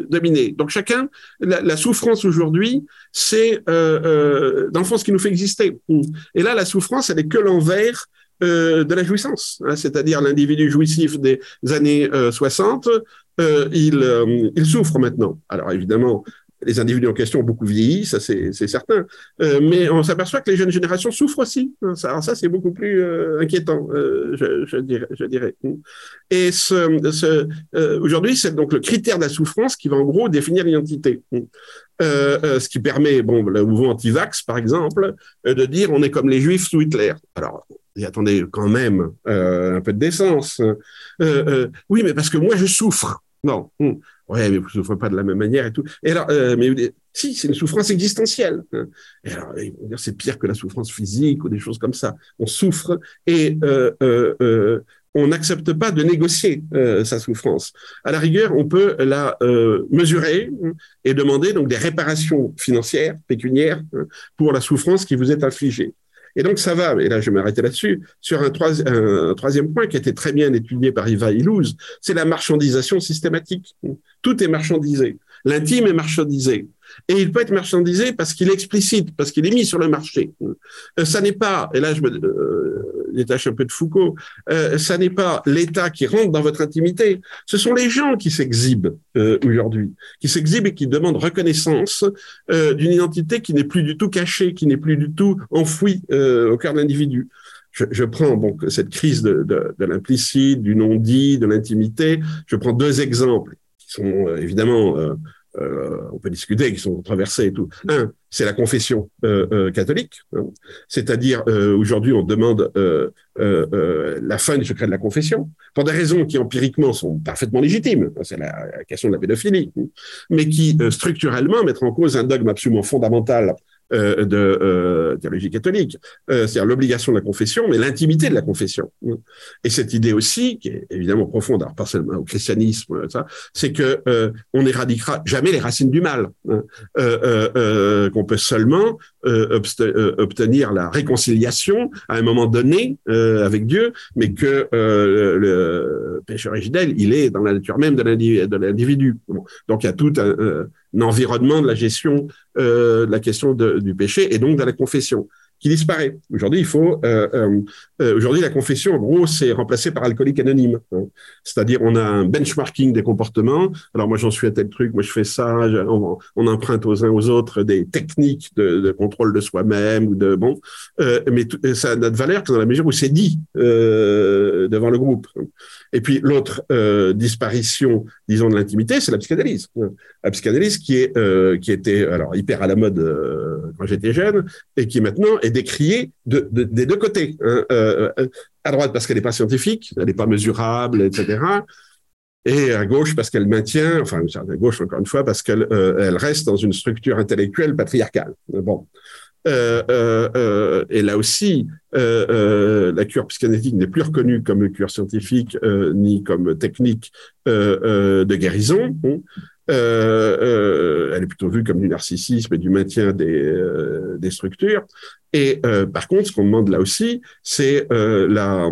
dominées. Donc chacun, la, souffrance aujourd'hui, c'est dans ce qui nous fait exister. Et là, la souffrance, elle est que l'envers de la jouissance, hein, c'est-à-dire l'individu jouissif des années 60, euh, il, il souffre maintenant. Alors évidemment, les individus en question ont beaucoup vieilli, ça c'est certain. Euh, mais on s'aperçoit que les jeunes générations souffrent aussi. Ça, alors ça, c'est beaucoup plus euh, inquiétant, euh, je, dirais, Et aujourd'hui, c'est donc le critère de la souffrance qui va en gros définir l'identité. Ce qui permet, bon, le mouvement anti-vax, par exemple, de dire on est comme les juifs sous Hitler. Alors, et attendez quand même un peu de décence. oui, mais parce que moi, je souffre. Non. Ouais, mais vous ne souffrez pas de la même manière et tout. Et alors, euh, mais si, c'est une souffrance existentielle. Hein. Et alors, c'est pire que la souffrance physique ou des choses comme ça. On souffre et euh, euh, euh on n'accepte pas de négocier euh, sa souffrance. À la rigueur, on peut la euh, mesurer hein, et demander donc des réparations financières, pécuniaires, hein, pour la souffrance qui vous est infligée. Et donc ça va, et là je vais m'arrêter là-dessus, sur un, troisième point qui a été très bien étudié par Iva Illouz, c'est la marchandisation systématique. Tout est marchandisé. L'intime est marchandisé. Et il peut être marchandisé parce qu'il est explicite, parce qu'il est mis sur le marché. Euh, ça n'est pas, et là je me euh, détache un peu de Foucault, euh, ça n'est pas l'État qui rentre dans votre intimité, ce sont les gens qui s'exhibent aujourd'hui, qui s'exhibent et qui demandent reconnaissance d'une identité qui n'est plus du tout cachée, qui n'est plus du tout enfouie au cœur de l'individu. je, prends donc cette crise de, l'implicite, du non-dit, de l'intimité. Je prends deux exemples qui sont évidemment euh, euh, on peut discuter, qui sont controversés et tout. Un, c'est la confession euh, euh, catholique, hein. c'est-à-dire euh, aujourd'hui on demande la fin du secret de la confession pour des raisons qui empiriquement sont parfaitement légitimes. C'est la, question de la pédophilie, mais qui structurellement mettent en cause un dogme absolument fondamental euh, de euh, théologie catholique, euh, c'est-à-dire l'obligation de la confession, mais l'intimité de la confession. Et cette idée aussi, qui est évidemment profonde, alors pas seulement au christianisme, ça, c'est que euh, on n'éradiquera jamais les racines du mal, hein, euh, qu'on peut seulement obtenir la réconciliation à un moment donné avec Dieu, mais que le péché originel, il est dans la nature même de l'individu. Donc il y a tout un environnement de la gestion euh, de la question du péché et donc de la confession qui disparaît. Aujourd'hui, il faut. Euh, euh, euh, Aujourd'hui, la confession, en gros, c'est remplacé par alcoolique anonyme. Hein. C'est-à-dire, on a un benchmarking des comportements. Alors moi, j'en suis à tel truc, moi je fais ça. On, on emprunte aux uns aux autres des techniques de, contrôle de soi-même ou de bon. Mais ça n'a de valeur que dans la mesure où c'est dit devant le groupe. Et puis l'autre disparition, disons, de l'intimité, c'est la psychanalyse. La psychanalyse qui est qui était alors hyper à la mode quand j'étais jeune et qui maintenant est décriée de, de, des deux côtés. Hein, euh, à droite parce qu'elle n'est pas scientifique, elle n'est pas mesurable, etc. Et à gauche parce qu'elle maintient, enfin à gauche encore une fois parce qu'elle euh, elle reste dans une structure intellectuelle patriarcale. Bon. Euh, euh, euh et là aussi, euh, la cure psychanalytique n'est plus reconnue comme cure scientifique ni comme technique de guérison. Euh, euh, elle est plutôt vue comme du narcissisme et du maintien des, euh, structures. Et euh, par contre, ce qu'on demande là aussi, c'est euh, la,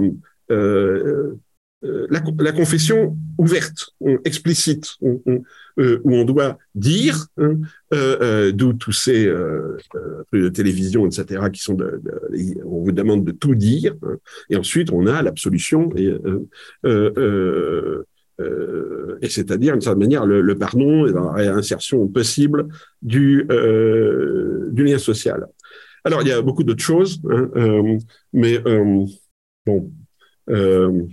confession ouverte, explicite, où on doit dire, hein, d'où tous ces de télévision, etc., qui sont de, on vous demande de tout dire, hein, et ensuite on a l'absolution euh, et c'est-à-dire, d'une certaine manière, le, le, pardon et la réinsertion possible du, euh, du lien social. Alors, il y a beaucoup d'autres choses, hein, euh, mais euh, bon, euh,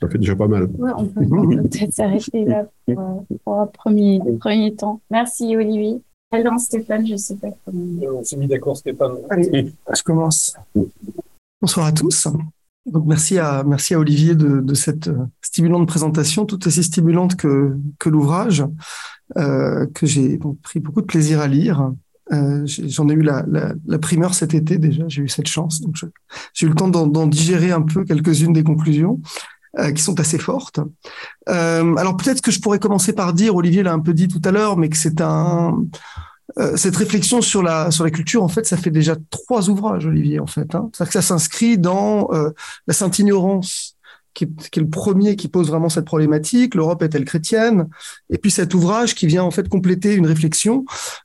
ça fait déjà pas mal. Ouais, on peut peut-être s'arrêter là pour, pour, un premier, premier temps. Merci, Olivier. Alors, Stéphane, je ne sais pas comment. On s'est mis d'accord, Stéphane. Allez, je commence. Bonsoir à tous. Donc merci à merci à Olivier de, de cette stimulante présentation, tout aussi stimulante que que l'ouvrage euh, que j'ai pris beaucoup de plaisir à lire. Euh, J'en ai eu la, la, la, primeur cet été déjà, j'ai eu cette chance, donc j'ai eu le temps d'en digérer un peu quelques-unes des conclusions. Euh, qui sont assez fortes. Euh, alors peut-être que je pourrais commencer par dire, Olivier l'a un peu dit tout à l'heure, mais que c'est un, euh, cette réflexion sur la sur la culture, en fait, ça fait déjà trois ouvrages, Olivier, en fait. Hein. C'est-à-dire que ça s'inscrit dans euh, la sainte ignorance qui qui est, le premier qui pose vraiment cette problématique. L'Europe est-elle chrétienne? Et puis cet ouvrage qui vient en fait compléter une réflexion,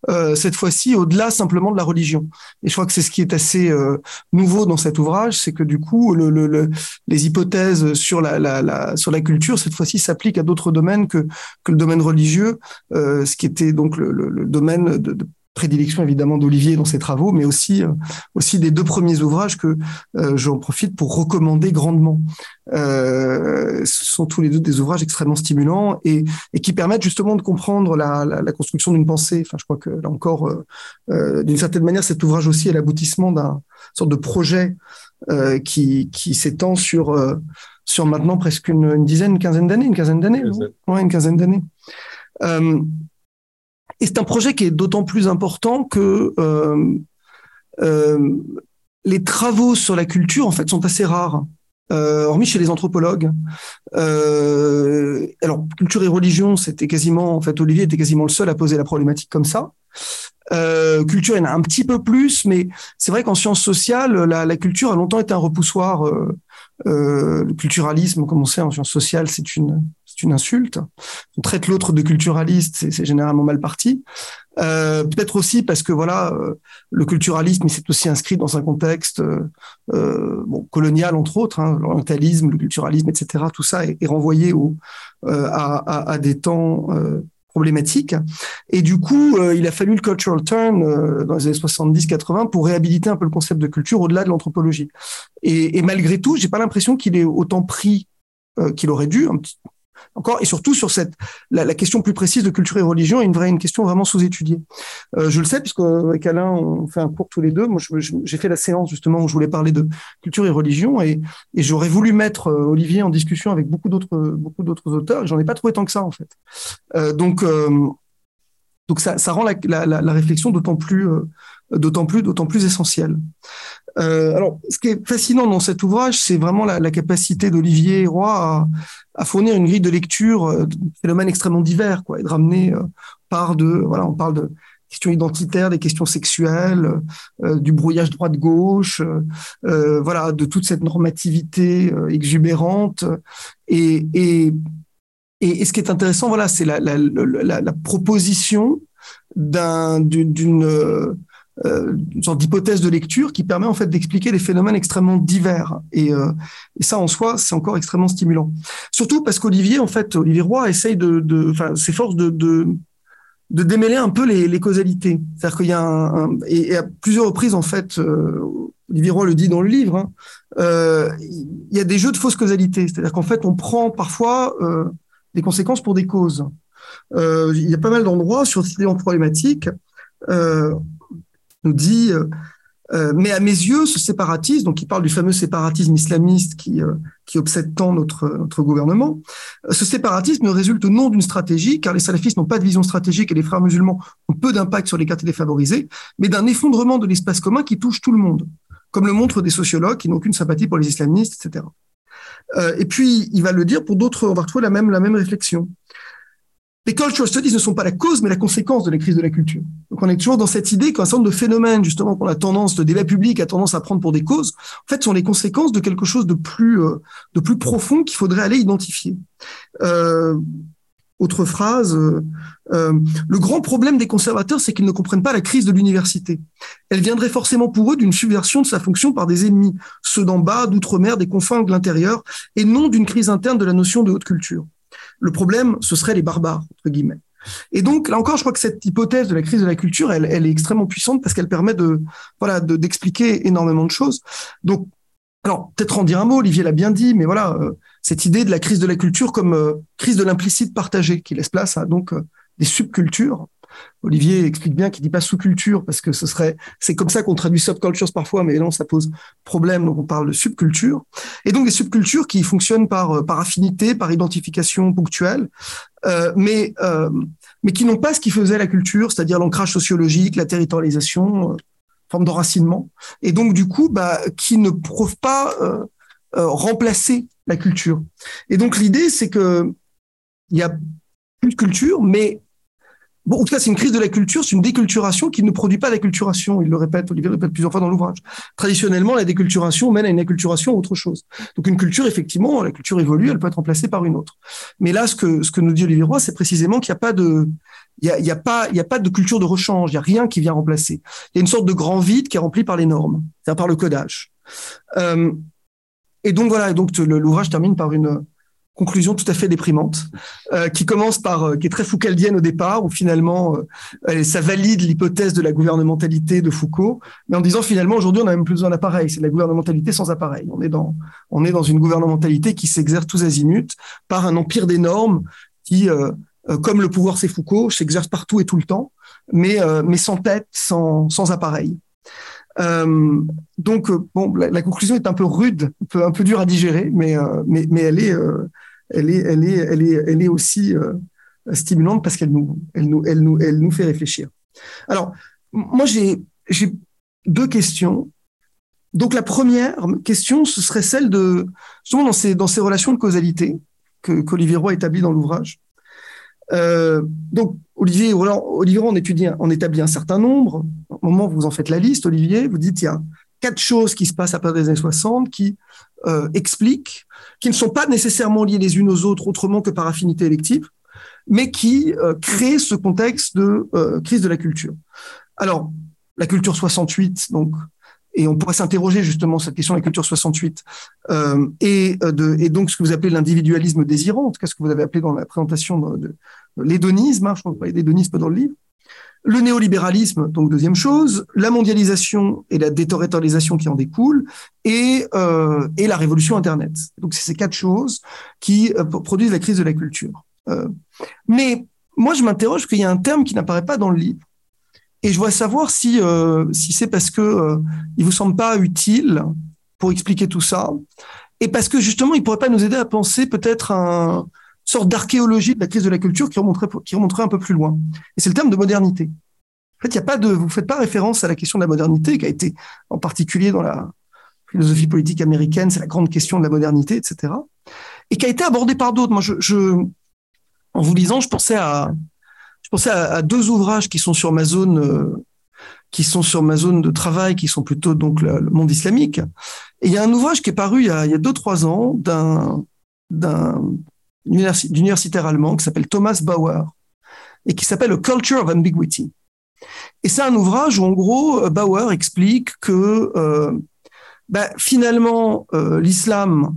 euh, cette fois-ci au-delà simplement de la religion. Et je crois que c'est ce qui est assez euh, nouveau dans cet ouvrage, c'est que du coup, le, le, le, les hypothèses sur la, la, la sur la culture cette fois-ci s'appliquent à d'autres domaines que que le domaine religieux, euh, ce qui était donc le, le domaine de, de prédilection évidemment d'Olivier dans ses travaux, mais aussi euh, aussi des deux premiers ouvrages que euh, j'en profite pour recommander grandement. Euh, ce sont tous les deux des ouvrages extrêmement stimulants et, et qui permettent justement de comprendre la, la, la construction d'une pensée. Enfin, je crois que là encore, euh, euh d'une certaine manière, cet ouvrage aussi est l'aboutissement d'un sorte de projet euh, qui qui s'étend sur sur maintenant presque une, une, dizaine, une quinzaine d'années, une quinzaine d'années, ouais, une quinzaine d'années. Et c'est un projet qui est d'autant plus important que euh, euh, les travaux sur la culture, en fait, sont assez rares. Euh, hormis chez les anthropologues. Alors, culture et religion, c'était quasiment, en fait, Olivier était quasiment le seul à poser la problématique comme ça. Culture, il y en a un petit peu plus, mais c'est vrai qu'en sciences sociales, la, culture a longtemps été un repoussoir. Le culturalisme, comme on sait en sciences sociales, c'est une une insulte. On traite l'autre de culturaliste, c'est généralement mal parti. Euh, Peut-être aussi parce que voilà, euh, le culturalisme, s'est aussi inscrit dans un contexte euh, colonial entre autres, hein, l'orientalisme, le culturalisme, etc. Tout ça est, est renvoyé au, à, des temps problématique. Et du coup, il a fallu le cultural turn dans les années 70-80 pour réhabiliter un peu le concept de culture au-delà de l'anthropologie. Et, malgré tout, j'ai pas l'impression qu'il ait autant pris qu'il aurait dû. Encore et surtout sur cette la, la, question plus précise de culture et religion est une vraie une question vraiment sous-étudiée. Euh, je le sais puisque avec Alain on fait un cours tous les deux. Moi j'ai fait la séance justement où je voulais parler de culture et religion et, et j'aurais voulu mettre euh, Olivier en discussion avec beaucoup d'autres beaucoup d'autres auteurs. J'en ai pas trouvé tant que ça en fait. Euh, donc euh, donc ça, ça rend la, la, la réflexion d'autant plus euh, d'autant plus d'autant plus essentielle. Euh, alors, ce qui est fascinant dans cet ouvrage, c'est vraiment la, capacité d'Olivier Roy à, fournir une grille de lecture euh, de phénomènes extrêmement divers, quoi, et de ramener euh, par de voilà, on parle de questions identitaires, des questions sexuelles, du brouillage droite-gauche, voilà, de toute cette normativité exubérante. Et, et, et, et, ce qui est intéressant, voilà, c'est la, la, la, la, proposition d'un d'une euh, une sorte d'hypothèse de lecture qui permet en fait d'expliquer des phénomènes extrêmement divers. Et, euh, et ça, en soi, c'est encore extrêmement stimulant. Surtout parce qu'Olivier, en fait, Olivier Roy essaye de, enfin, s'efforce de, de, de démêler un peu les, les causalités. C'est-à-dire qu'il y a un, un et, à plusieurs reprises, en fait, euh, Olivier Roy le dit dans le livre, hein, euh, il y a des jeux de fausses causalités. C'est-à-dire qu'en fait, on prend parfois euh, des conséquences pour des causes. Euh, il y a pas mal d'endroits sur cette problématique. Euh, nous dit euh, euh, mais à mes yeux, ce séparatisme, donc il parle du fameux séparatisme islamiste qui, euh, qui obsède tant notre, notre gouvernement, euh, ce séparatisme résulte non d'une stratégie, car les salafistes n'ont pas de vision stratégique et les frères musulmans ont peu d'impact sur les quartiers défavorisés, mais d'un effondrement de l'espace commun qui touche tout le monde, comme le montrent des sociologues qui n'ont aucune sympathie pour les islamistes, etc. Euh, et puis, il va le dire pour d'autres, on va retrouver la même, la même réflexion. Les cultural studies ne sont pas la cause, mais la conséquence de la crise de la culture. Donc, on est toujours dans cette idée qu'un certain nombre de phénomènes, justement, qu'on a tendance, le débat public a tendance à prendre pour des causes, en fait, sont les conséquences de quelque chose de plus, euh, de plus profond qu'il faudrait aller identifier. Euh, autre phrase, euh, le grand problème des conservateurs, c'est qu'ils ne comprennent pas la crise de l'université. Elle viendrait forcément pour eux d'une subversion de sa fonction par des ennemis, ceux d'en bas, d'outre-mer, des confins de l'intérieur, et non d'une crise interne de la notion de haute culture. Le problème, ce serait les barbares, entre guillemets. Et donc, là encore, je crois que cette hypothèse de la crise de la culture, elle, elle est extrêmement puissante parce qu'elle permet de, voilà, d'expliquer énormément de choses. Donc, alors, peut-être en dire un mot, Olivier l'a bien dit, mais voilà, euh, cette idée de la crise de la culture comme euh, crise de l'implicite partagé, qui laisse place à donc euh, des subcultures, Olivier explique bien qu'il dit pas sous-culture parce que ce serait, c'est comme ça qu'on traduit subcultures parfois, mais non, ça pose problème. Donc on parle de subculture. Et donc des subcultures qui fonctionnent par, euh, par affinité, par identification ponctuelle, euh, mais, euh, mais qui n'ont pas ce qui faisait la culture, c'est-à-dire l'ancrage sociologique, la territorialisation, forme d'enracinement. Et donc du coup, bah, qui ne prouvent pas remplacer la culture. Et donc l'idée, c'est que il y a plus de culture, mais Bon, en tout cas, c'est une crise de la culture, c'est une déculturation qui ne produit pas d'acculturation. Il le répète, Olivier le répète plusieurs fois dans l'ouvrage. Traditionnellement, la déculturation mène à une acculturation à autre chose. Donc, une culture, effectivement, la culture évolue, elle peut être remplacée par une autre. Mais là, ce que, ce que nous dit Olivier Roy, c'est précisément qu'il n'y a pas de, il y a, pas, il y a pas de culture de rechange. Il y a rien qui vient remplacer. Il y a une sorte de grand vide qui est rempli par les normes, c'est-à-dire par le codage. Euh, et donc voilà. donc l'ouvrage termine par une conclusion tout à fait déprimante, euh, qui commence par, euh, qui est très foucaldienne au départ, où finalement euh, ça valide l'hypothèse de la gouvernementalité de Foucault, mais en disant finalement aujourd'hui on n'a même plus besoin d'appareil, c'est la gouvernementalité sans appareil. On est dans, on est dans une gouvernementalité qui s'exerce tous azimuts par un empire des normes qui, euh, comme le pouvoir c'est Foucault, s'exerce partout et tout le temps, mais, mais sans tête, sans, sans appareil. Donc bon, la, conclusion est un peu rude, un peu, un dure à digérer, mais mais, mais elle est elle est aussi stimulante parce qu'elle nous fait réfléchir. Alors moi j'ai deux questions. Donc la première question ce serait celle de justement dans ces relations de causalité que qu'Olivier Roy établit dans l'ouvrage. Euh, donc, Olivier, Olivier, on étudie, on établit un certain nombre. Au moment où vous en faites la liste, Olivier, vous dites il y a quatre choses qui se passent à partir des années 60 qui euh, expliquent, qui ne sont pas nécessairement liées les unes aux autres autrement que par affinité élective, mais qui euh, créent ce contexte de euh, crise de la culture. Alors, la culture 68, donc et on pourrait s'interroger justement cette question de la culture 68 euh, et, de, et donc ce que vous appelez l'individualisme désirant, en tout cas ce que vous avez appelé dans la présentation de, de, l'hédonisme, hein, je crois que vous parlez d'hédonisme dans le livre, le néolibéralisme, donc deuxième chose, la mondialisation et la déterritorialisation qui en découlent, et, euh, la révolution Internet. Donc c'est ces quatre choses qui euh, produisent la crise de la culture. Euh, mais moi, je m'interroge qu'il y a un terme qui n'apparaît pas dans le livre. Et je voudrais savoir si, si c'est parce que il vous semble pas utile pour expliquer tout ça, et parce que justement, il pourrait pas nous aider à penser peut-être un, sorte d'archéologie de la crise de la culture qui remonterait, qui remonterait un peu plus loin. Et c'est le terme de modernité. En fait, il y a pas de, vous faites pas référence à la question de la modernité qui a été en particulier dans la philosophie politique américaine, c'est la grande question de la modernité, etc. Et qui a été abordée par d'autres. Moi, je, en vous lisant, je pensais à, je pensais à, deux ouvrages qui sont sur ma zone, euh, qui sont sur ma zone de travail, qui sont plutôt donc le, monde islamique. Et il y a un ouvrage qui est paru il y a, il y a deux trois ans d'un d'universitaire allemand qui s'appelle Thomas Bauer et qui s'appelle A Culture of Ambiguity. Et c'est un ouvrage où, en gros, Bauer explique que euh, bah, finalement, euh, l'islam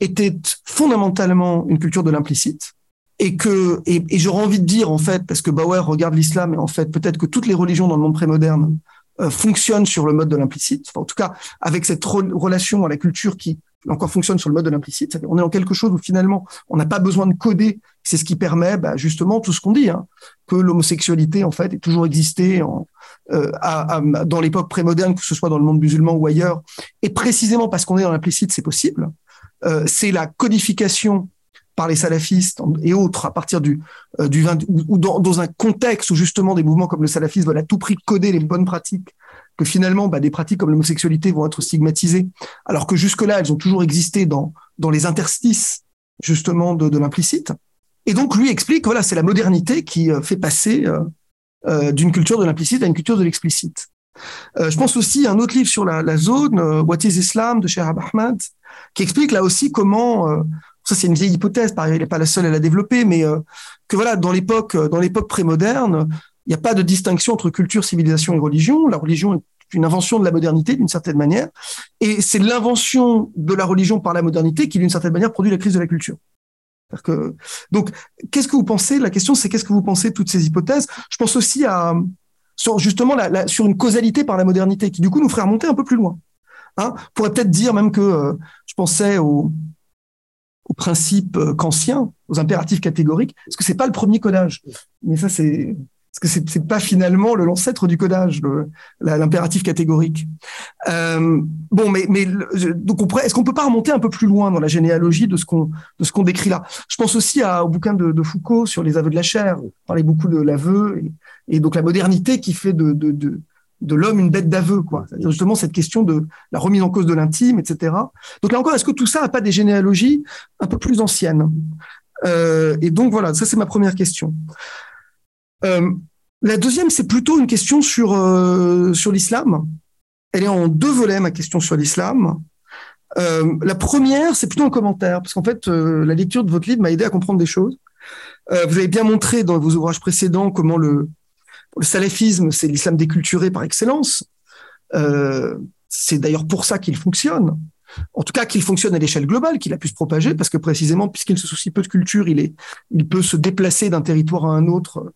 était fondamentalement une culture de l'implicite et que, et, j'aurais envie de dire, en fait, parce que Bauer regarde l'islam et en fait, peut-être que toutes les religions dans le monde prémoderne euh, fonctionnent sur le mode de l'implicite, enfin, en tout cas, avec cette relation à la culture qui encore fonctionne sur le mode de l'implicite. On est en quelque chose où finalement on n'a pas besoin de coder. C'est ce qui permet bah, justement tout ce qu'on dit, hein, que l'homosexualité en fait est toujours existé euh, dans l'époque prémoderne, que ce soit dans le monde musulman ou ailleurs. Et précisément parce qu'on est dans l'implicite, c'est possible. Euh, c'est la codification par les salafistes et autres à partir du, euh, du 20, ou, ou dans, dans, un contexte où justement des mouvements comme le salafisme veulent à tout prix coder les bonnes pratiques que finalement, bah, des pratiques comme l'homosexualité vont être stigmatisées, alors que jusque-là, elles ont toujours existé dans, dans les interstices, justement, de, de l'implicite. Et donc, lui explique, voilà, c'est la modernité qui euh, fait passer euh, euh, d'une culture de l'implicite à une culture de l'explicite. Euh, je pense aussi à un autre livre sur la, la zone, euh, What is Islam, de Sherab Ahmad, qui explique là aussi comment, euh, ça c'est une vieille hypothèse, par il n'est pas la seule à la développer, mais que voilà, dans l'époque, dans l'époque prémoderne, il n'y a pas de distinction entre culture, civilisation et religion. La religion est une invention de la modernité d'une certaine manière, et c'est l'invention de la religion par la modernité qui d'une certaine manière produit la crise de la culture. Donc, qu'est-ce que vous pensez? La question, c'est qu'est-ce que vous pensez de toutes ces hypothèses? Je pense aussi à justement sur une causalité par la modernité qui du coup nous ferait remonter un peu plus loin. Hein? On pourrait peut-être dire même que euh, je pensais au, au principe euh, aux impératifs catégoriques, parce que c'est pas le premier codage. Mais ça, c'est parce que c'est pas finalement le l'ancêtre du codage, l'impératif catégorique. Euh, bon, mais, mais donc est-ce qu'on peut pas remonter un peu plus loin dans la généalogie de ce qu'on de ce qu'on décrit là? Je pense aussi à, au bouquin de, de, Foucault sur les aveux de la chair. On parlait beaucoup de l'aveu et, et, donc la modernité qui fait de, de, de de l'homme une bête d'aveu, quoi. C'est-à-dire justement cette question de la remise en cause de l'intime, etc. Donc là encore, est-ce que tout ça n'a pas des généalogies un peu plus anciennes? Euh, Et donc voilà, ça c'est ma première question. Euh, la deuxième, c'est plutôt une question sur, euh, sur l'islam. Elle est en deux volets, ma question sur l'islam. Euh, la première, c'est plutôt un commentaire, parce qu'en fait, la lecture de votre livre m'a aidé à comprendre des choses. Vous avez bien montré dans vos ouvrages précédents comment le, le salafisme, c'est l'islam déculturé par excellence. C'est d'ailleurs pour ça qu'il fonctionne. En tout cas, qu'il fonctionne à l'échelle globale, qu'il a pu se propager, parce que précisément, puisqu'il se soucie peu de culture, il, est, il peut se déplacer d'un territoire à un autre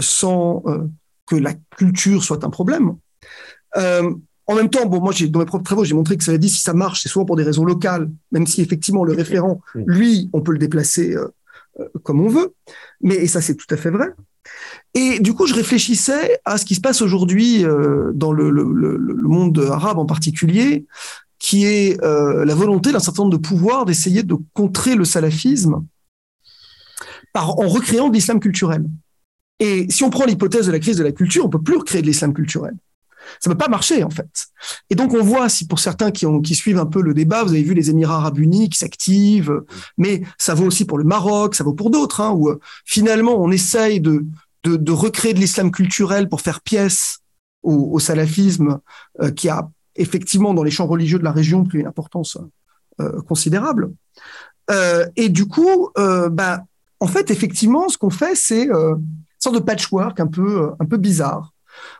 sans euh, que la culture soit un problème. Euh, en même temps, bon, moi, dans mes propres travaux, j'ai montré que ça a dit si ça marche, c'est souvent pour des raisons locales, même si effectivement le référent, lui, on peut le déplacer euh, comme on veut. Mais et ça, c'est tout à fait vrai. Et du coup, je réfléchissais à ce qui se passe aujourd'hui dans le, le, le, le, monde arabe en particulier, qui est la volonté d'un certain nombre de pouvoirs d'essayer de contrer le salafisme par, en recréant de l'islam culturel. Et si on prend l'hypothèse de la crise de la culture, on peut plus recréer de l'islam culturel. Ça ne peut pas marcher en fait. Et donc on voit, si pour certains qui, suivent un peu le débat, vous avez vu les Émirats arabes unis qui s'activent, mais ça vaut aussi pour le Maroc, ça vaut pour d'autres, hein, où euh, finalement on essaye de, recréer de l'islam culturel pour faire pièce au, salafisme euh, qui a effectivement dans les champs religieux de la région pris une importance euh, considérable. Et du coup, bah, en fait, effectivement, ce qu'on fait, c'est de patchwork un peu, un peu bizarre.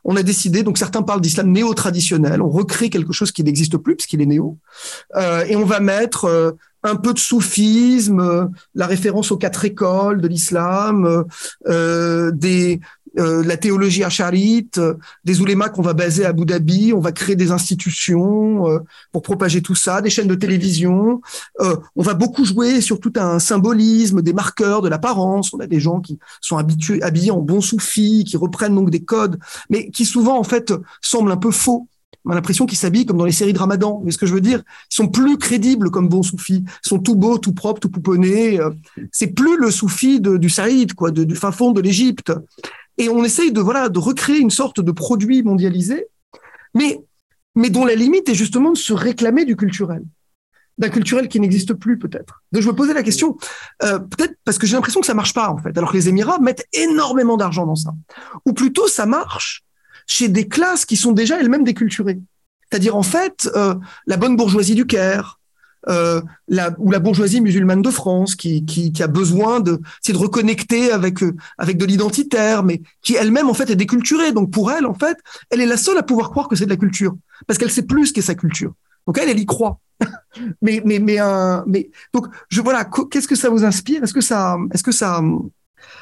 On a décidé, donc certains parlent d'islam néo-traditionnel, on recrée quelque chose qui n'existe plus puisqu'il est néo, euh, et on va mettre euh, un peu de soufisme, euh, la référence aux quatre écoles de l'islam, euh, des euh, la théologie acharite, des oulémas qu'on va baser à Abu Dhabi, on va créer des institutions pour propager tout ça, des chaînes de télévision. on va beaucoup jouer sur tout un symbolisme, des marqueurs, de l'apparence. On a des gens qui sont habitués, habillés en bons soufis, qui reprennent donc des codes, mais qui souvent en fait semblent un peu faux. On a l'impression qu'ils s'habillent comme dans les séries de Ramadan. Mais ce que je veux dire, ils sont plus crédibles comme bons soufis. Ils sont tout beaux, tout propres, tout pouponnés. Euh, c'est plus le soufi du Saïd, quoi, du fin fond de l'Égypte. Et on essaye de voilà de recréer une sorte de produit mondialisé, mais mais dont la limite est justement de se réclamer du culturel, d'un culturel qui n'existe plus peut-être. Donc je me posais la question, euh, peut-être parce que j'ai l'impression que ça marche pas en fait, alors que les Émirats mettent énormément d'argent dans ça, ou plutôt ça marche chez des classes qui sont déjà elles-mêmes déculturées. C'est-à-dire en fait euh, la bonne bourgeoisie du Caire, euh, la, ou la bourgeoisie musulmane de France qui, a besoin de, de reconnecter avec euh, avec de l'identitaire, mais qui elle-même en fait est déculturée. Donc pour elle, en fait, elle est la seule à pouvoir croire que c'est de la culture parce qu'elle sait plus qu'est sa culture. Donc elle, elle y croit. mais mais mais un mais donc je voilà, qu'est-ce que ça vous inspire? Est-ce que ça est-ce que ça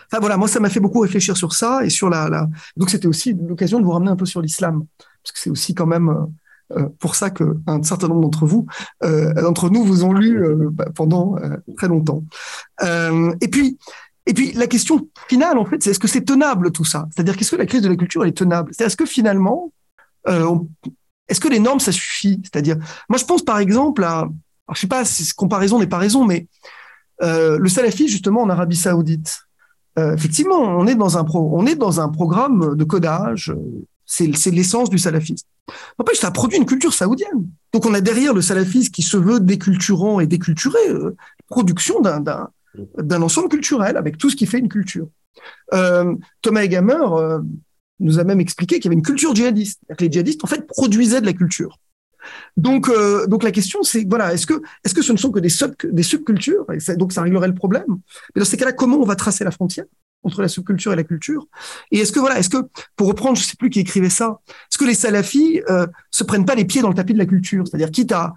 Enfin voilà, moi ça m'a fait beaucoup réfléchir sur ça et sur la, donc c'était aussi l'occasion de vous ramener un peu sur l'islam parce que c'est aussi quand même euh, euh pour ça que un certain nombre d'entre vous, euh, d'entre nous, vous ont lu euh, bah, pendant euh, très longtemps. et puis et puis la question finale en fait, c'est est-ce que c'est tenable tout ça? C'est-à-dire qu'est-ce que la crise de la culture est tenable? C'est est-ce que finalement est-ce que les normes ça suffit? C'est-à-dire moi je pense par exemple à je sais pas si comparaison n'est pas raison, mais le salafisme justement en Arabie Saoudite. Euh, effectivement, on est dans un on est dans un programme de codage. C'est l'essence du salafisme. N'empêche, ça a produit une culture saoudienne. Donc, on a derrière le salafisme qui se veut déculturant et déculturé, euh, production d'un ensemble culturel avec tout ce qui fait une culture. Euh, Thomas Egamer euh, nous a même expliqué qu'il y avait une culture djihadiste. Que les djihadistes, en fait, produisaient de la culture. Donc, la question, c'est voilà, est-ce que, ce ne sont que des, sub, des subcultures? Donc, ça réglerait le problème. Mais dans ces cas-là, comment on va tracer la frontière? Entre la subculture et la culture. Et est-ce que voilà, est-ce que pour reprendre, je sais plus qui écrivait ça, est-ce que les salafis euh, se prennent pas les pieds dans le tapis de la culture? C'est-à-dire, quitte à,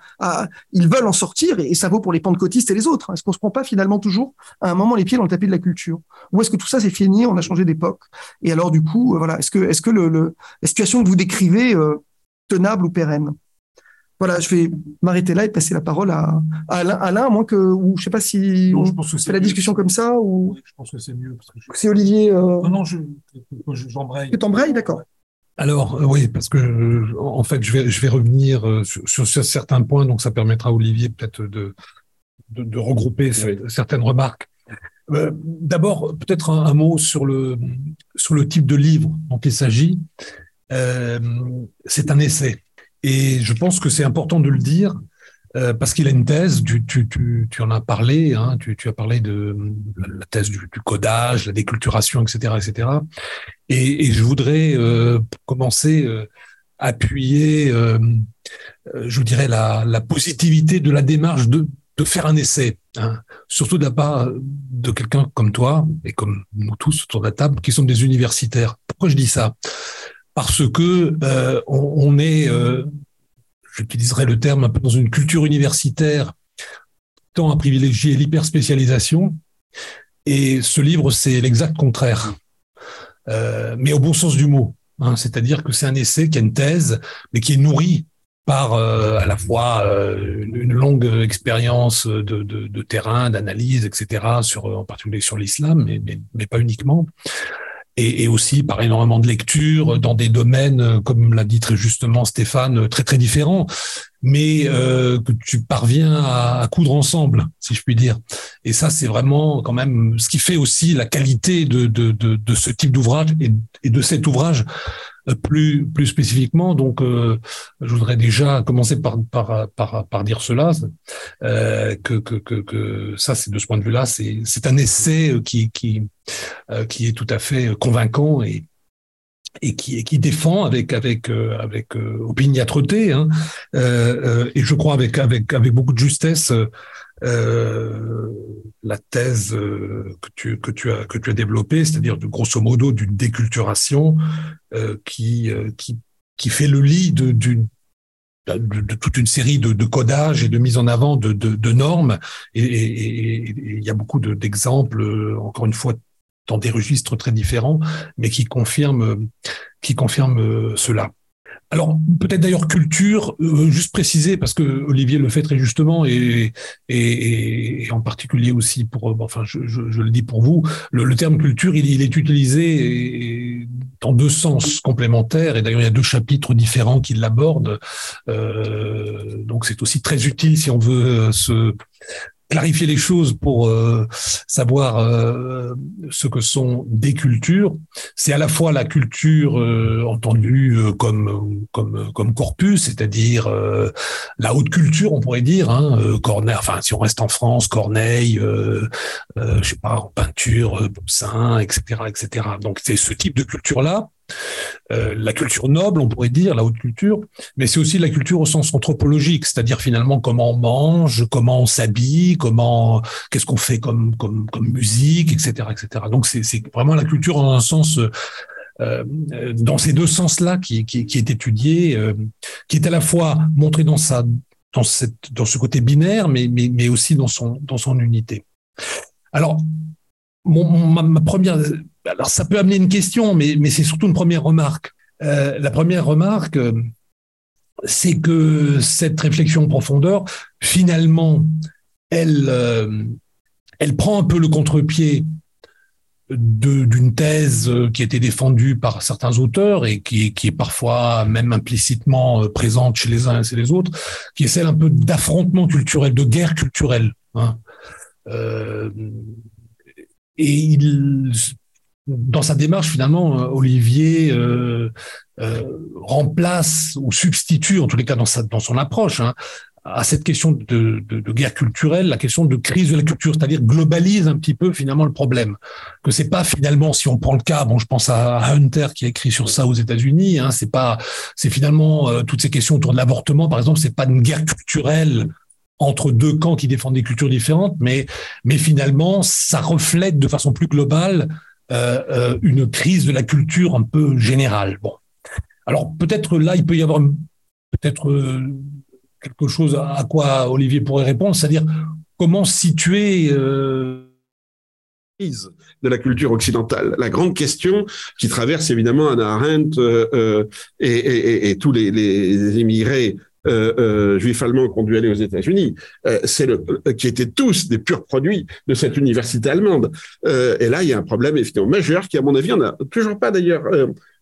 ils veulent en sortir, et, ça vaut pour les pentecôtistes et les autres. Est-ce qu'on se prend pas finalement toujours à un moment les pieds dans le tapis de la culture? Ou est-ce que tout ça c'est fini, on a changé d'époque? Et alors du coup, euh, voilà, est-ce que, est-ce que la situation que vous décrivez euh, tenable ou pérenne? Voilà, je vais m'arrêter là et passer la parole à, à Alain, Alain, à moins que, ou je sais pas si on fait la discussion comme ça ou. je pense que c'est mieux. C'est Olivier. Euh... Non, non, je, j'embraye. Tu t'embrayes, d'accord. Alors euh, oui, parce que en fait, je vais je vais revenir euh, sur, sur, certains points, donc ça permettra à Olivier peut-être de, de, de regrouper certaines remarques. Euh, D'abord, peut-être un, un, mot sur le sur le type de livre dont il s'agit. Euh, c'est un essai. Et je pense que c'est important de le dire euh, parce qu'il a une thèse, tu, en as parlé, hein, tu, as parlé de la thèse du, du, codage, la déculturation, etc. etc. Et, je voudrais euh, commencer euh, appuyer, euh, euh, je dirais, la, positivité de la démarche de, de faire un essai, hein, surtout de la part de quelqu'un comme toi et comme nous tous autour de la table qui sommes des universitaires. Pourquoi je dis ça? Parce que euh, on, on, est, euh, j'utiliserai le terme un peu dans une culture universitaire, tant à privilégier l'hyperspécialisation. Et ce livre, c'est l'exact contraire, euh, mais au bon sens du mot. Hein, C'est-à-dire que c'est un essai qui a une thèse, mais qui est nourri par euh, à la fois euh, une, longue expérience de, de, de terrain, d'analyse, etc., sur, en particulier sur l'islam, mais, mais, pas uniquement et, et, aussi par énormément de lectures dans des domaines, euh, comme l'a dit très justement Stéphane, très très différents, mais euh, que tu parviens à, à, coudre ensemble, si je puis dire. Et ça, c'est vraiment quand même ce qui fait aussi la qualité de, de, de, de ce type d'ouvrage et, et, de cet ouvrage. euh, plus plus spécifiquement. Donc, euh, je voudrais déjà commencer par par par, par dire cela, euh, que, que, que que ça, c'est de ce point de vue-là, c'est c'est un essai qui qui euh, qui est tout à fait convaincant et et qui, et qui défend avec avec euh, avec euh, opiniâtreté hein, euh, et je crois avec avec avec beaucoup de justesse euh, la thèse euh, que tu que tu as que tu as développée, c'est-à-dire grosso modo d'une déculturation euh, qui qui qui fait le lit de d'une de, toute une série de, codages et de mise en avant de, de, normes. Et il y a beaucoup d'exemples, encore une fois, dans des registres très différents, mais qui confirment, qui confirment cela. Alors peut-être d'ailleurs culture, euh, juste préciser parce que Olivier le fait très justement et, et, et en particulier aussi pour, euh, enfin je, le dis pour vous, le, terme culture il, est utilisé dans deux sens complémentaires et d'ailleurs il y a deux chapitres différents qui l'abordent, euh, donc c'est aussi très utile si on veut se clarifier les choses pour euh, savoir euh, ce que sont des cultures. C'est à la fois la culture euh, entendue comme comme comme corpus, c'est-à-dire la haute culture, on pourrait dire. Hein, Corneille, enfin si on reste en France, Corneille, je sais pas, en peinture, Poussin, etc., etc. Donc c'est ce type de culture là euh, la culture noble, on pourrait dire, la haute culture, mais c'est aussi la culture au sens anthropologique, c'est-à-dire finalement comment on mange, comment on s'habille, comment, qu'est-ce qu'on fait comme, comme, comme musique, etc., etc. Donc c'est vraiment la culture en un sens, euh, dans ces deux sens-là qui, est étudié, euh, qui est à la fois montré dans sa, dans cette, dans ce côté binaire, mais, mais, mais aussi dans son, dans son unité. Alors, ma première alors ça peut amener une question, mais, mais c'est surtout une première remarque. Euh, la première remarque, euh, c'est que cette réflexion en profondeur, finalement, elle, euh, elle prend un peu le contre-pied d'une thèse qui a été défendue par certains auteurs et qui, qui, est parfois même implicitement présente chez les uns et les autres, qui est celle un peu d'affrontement culturel, de guerre culturelle. Hein. Et il, dans sa démarche, finalement, euh, Olivier euh, euh, remplace ou substitue, en tous les cas dans, sa, dans son approche, hein, à cette question de, guerre culturelle, la question de crise de la culture, c'est-à-dire globalise un petit peu finalement le problème. Que c'est pas finalement, si on prend le cas, bon, je pense à Hunter qui a écrit sur ça aux États-Unis, hein, c'est pas, c'est finalement euh, toutes ces questions autour de l'avortement, par exemple, c'est pas une guerre culturelle entre deux camps qui défendent des cultures différentes, mais mais finalement, ça reflète de façon plus globale euh, euh, une crise de la culture un peu générale. Bon, alors peut-être là, il peut y avoir peut-être euh, quelque chose à quoi Olivier pourrait répondre, c'est-à-dire comment situer euh... de la culture occidentale. La grande question qui traverse évidemment Anna Arendt et, tous les, les juifs allemands qui ont dû aller aux États-Unis, euh, c'est qui étaient tous des purs produits de cette université allemande. et là, il y a un problème effectivement majeur qui, à mon avis, on n'a toujours pas d'ailleurs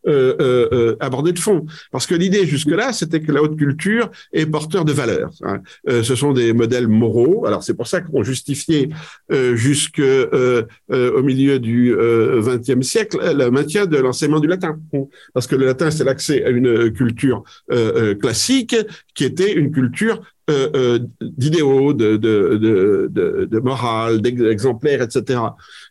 euh, euh, euh, de fond. Parce que l'idée jusque-là, c'était que la haute culture est porteur de valeurs. Hein. Euh, ce sont des modèles moraux. Alors c'est pour ça qu'on justifiait euh, jusque euh, au milieu du XXe siècle le maintien de l'enseignement du latin. Parce que le latin, c'est l'accès à une culture classique qui était une culture d'idéaux, de, de, de, de, de morale, d'exemplaires, etc.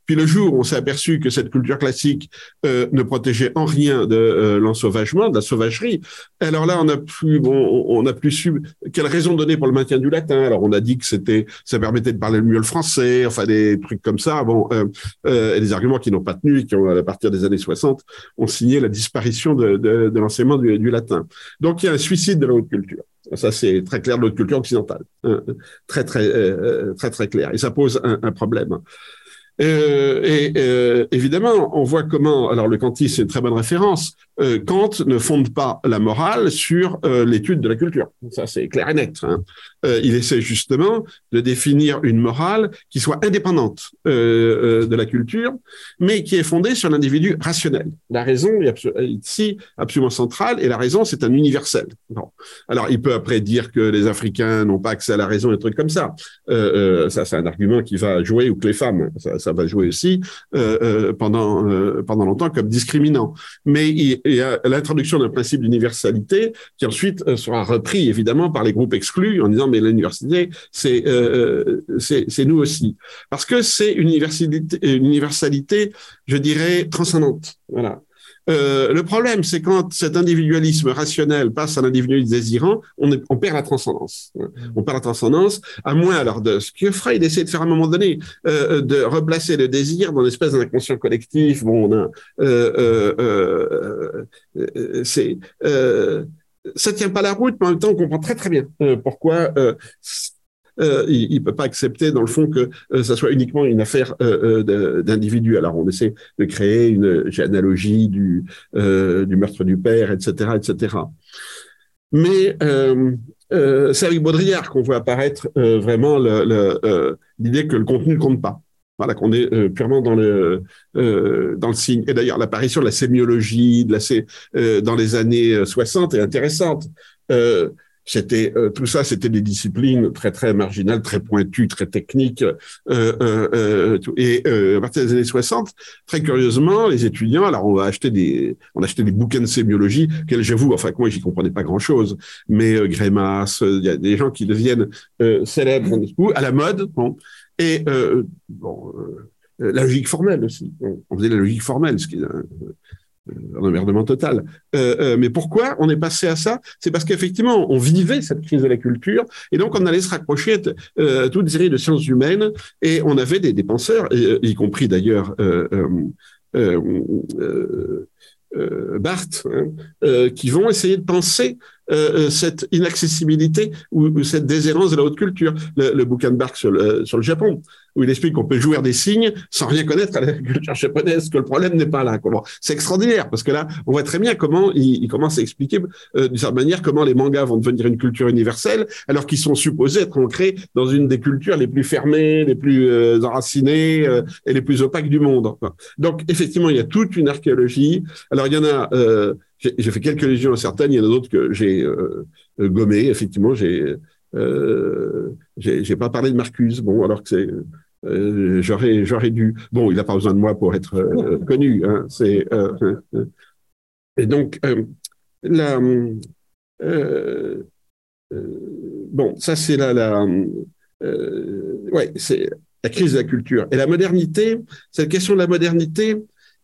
Puis le jour où on s'est aperçu que cette culture classique euh, ne protégeait en rien de euh, l'ensauvagement, de la sauvagerie, alors là on a plus bon, on a plus su quelle raison donner pour le maintien du latin. Alors on a dit que c'était ça permettait de parler mieux le français, enfin des trucs comme ça. Bon, euh, euh, et des arguments qui n'ont pas tenu, et qui ont à partir des années 60 ont signé la disparition de, de, de l'enseignement du, latin. Donc il y a un suicide de la culture. Ça, c'est très clair de notre culture occidentale. Hein, très, très, euh, très, très clair. Et ça pose un, un problème. Euh, et euh, évidemment, on voit comment, alors le kantisme c'est une très bonne référence, euh, Kant ne fonde pas la morale sur euh, l'étude de la culture. Ça, c'est clair et net. Hein. Euh, il essaie justement de définir une morale qui soit indépendante de la culture, mais qui est fondée sur l'individu rationnel. La raison est ici absolument centrale, et la raison, c'est un universel. Alors, il peut après dire que les Africains n'ont pas accès à la raison, des trucs comme ça. ça, c'est un argument qui va jouer, ou que les femmes, ça, ça va jouer aussi pendant, pendant longtemps comme discriminant. Mais il, et à l'introduction d'un principe d'universalité qui ensuite euh, sera repris évidemment par les groupes exclus en disant mais l'université c'est euh, c'est nous aussi. Parce que c'est une universalité, une universalité je dirais transcendante. Voilà Euh, le problème, c'est quand cet individualisme rationnel passe à l'individualisme désirant, on, est, on, perd la transcendance. Mmh. On perd la transcendance, à moins alors de ce que Freud essaie de faire à un moment donné, euh, de replacer le désir dans l'espèce d'inconscient collectif. Bon, on a, euh, c'est ça tient pas la route, mais en même temps, on comprend très très bien pourquoi euh, il ne peut pas accepter, dans le fond, que euh, ça soit uniquement une affaire euh, d'individu. Alors, on essaie de créer une généalogie du, du meurtre du père, etc., etc. Mais c'est avec Baudrillard qu'on voit apparaître vraiment l'idée que le contenu ne compte pas. Voilà, qu'on est purement dans le dans le signe. Et d'ailleurs, l'apparition de la sémiologie, dans les années 60 est intéressante. C'était euh, tout ça, c'était des disciplines très très marginales, très pointues, très techniques. Euh, euh, et à partir des années 60, très curieusement, les étudiants, alors on va acheter des, on achetait des bouquins de sémiologie, qu'elles j'avoue, enfin que moi j'y comprenais pas grand chose, mais Grémas, il y a des gens qui deviennent célèbres à la mode, bon, et bon, la logique formelle aussi. On faisait la logique formelle, ce qui est un emmerdement total. Euh, euh, mais pourquoi on est passé à ça? C'est parce qu'effectivement, on vivait cette crise de la culture, et donc on allait se raccrocher euh, à toute série de sciences humaines, et on avait des, des penseurs, y compris d'ailleurs Barthes, hein, qui vont essayer de penser cette inaccessibilité ou, cette déshérence de la haute culture. Le, bouquin de Barthes le, sur le Japon, où il explique qu'on peut jouer des signes sans rien connaître à la culture japonaise, que le problème n'est pas là. C'est extraordinaire parce que là, on voit très bien comment il, commence à expliquer euh, d'une certaine manière comment les mangas vont devenir une culture universelle, alors qu'ils sont supposés être ancrés dans une des cultures les plus fermées, les plus euh, enracinées euh, et les plus opaques du monde. Donc, effectivement, il y a toute une archéologie. Alors, il y en a. Euh, j'ai fait quelques légions à certaines, il y en a d'autres que j'ai gommées. Effectivement, j'ai euh, j'ai pas parlé de Marcus, bon, alors que c'est euh, j'aurais j'aurais dû. Bon, il n'a pas besoin de moi pour être euh, connu. Hein, c'est euh, et donc la bon, ça c'est la la ouais, c'est la crise de la culture et la modernité. Cette question de la modernité,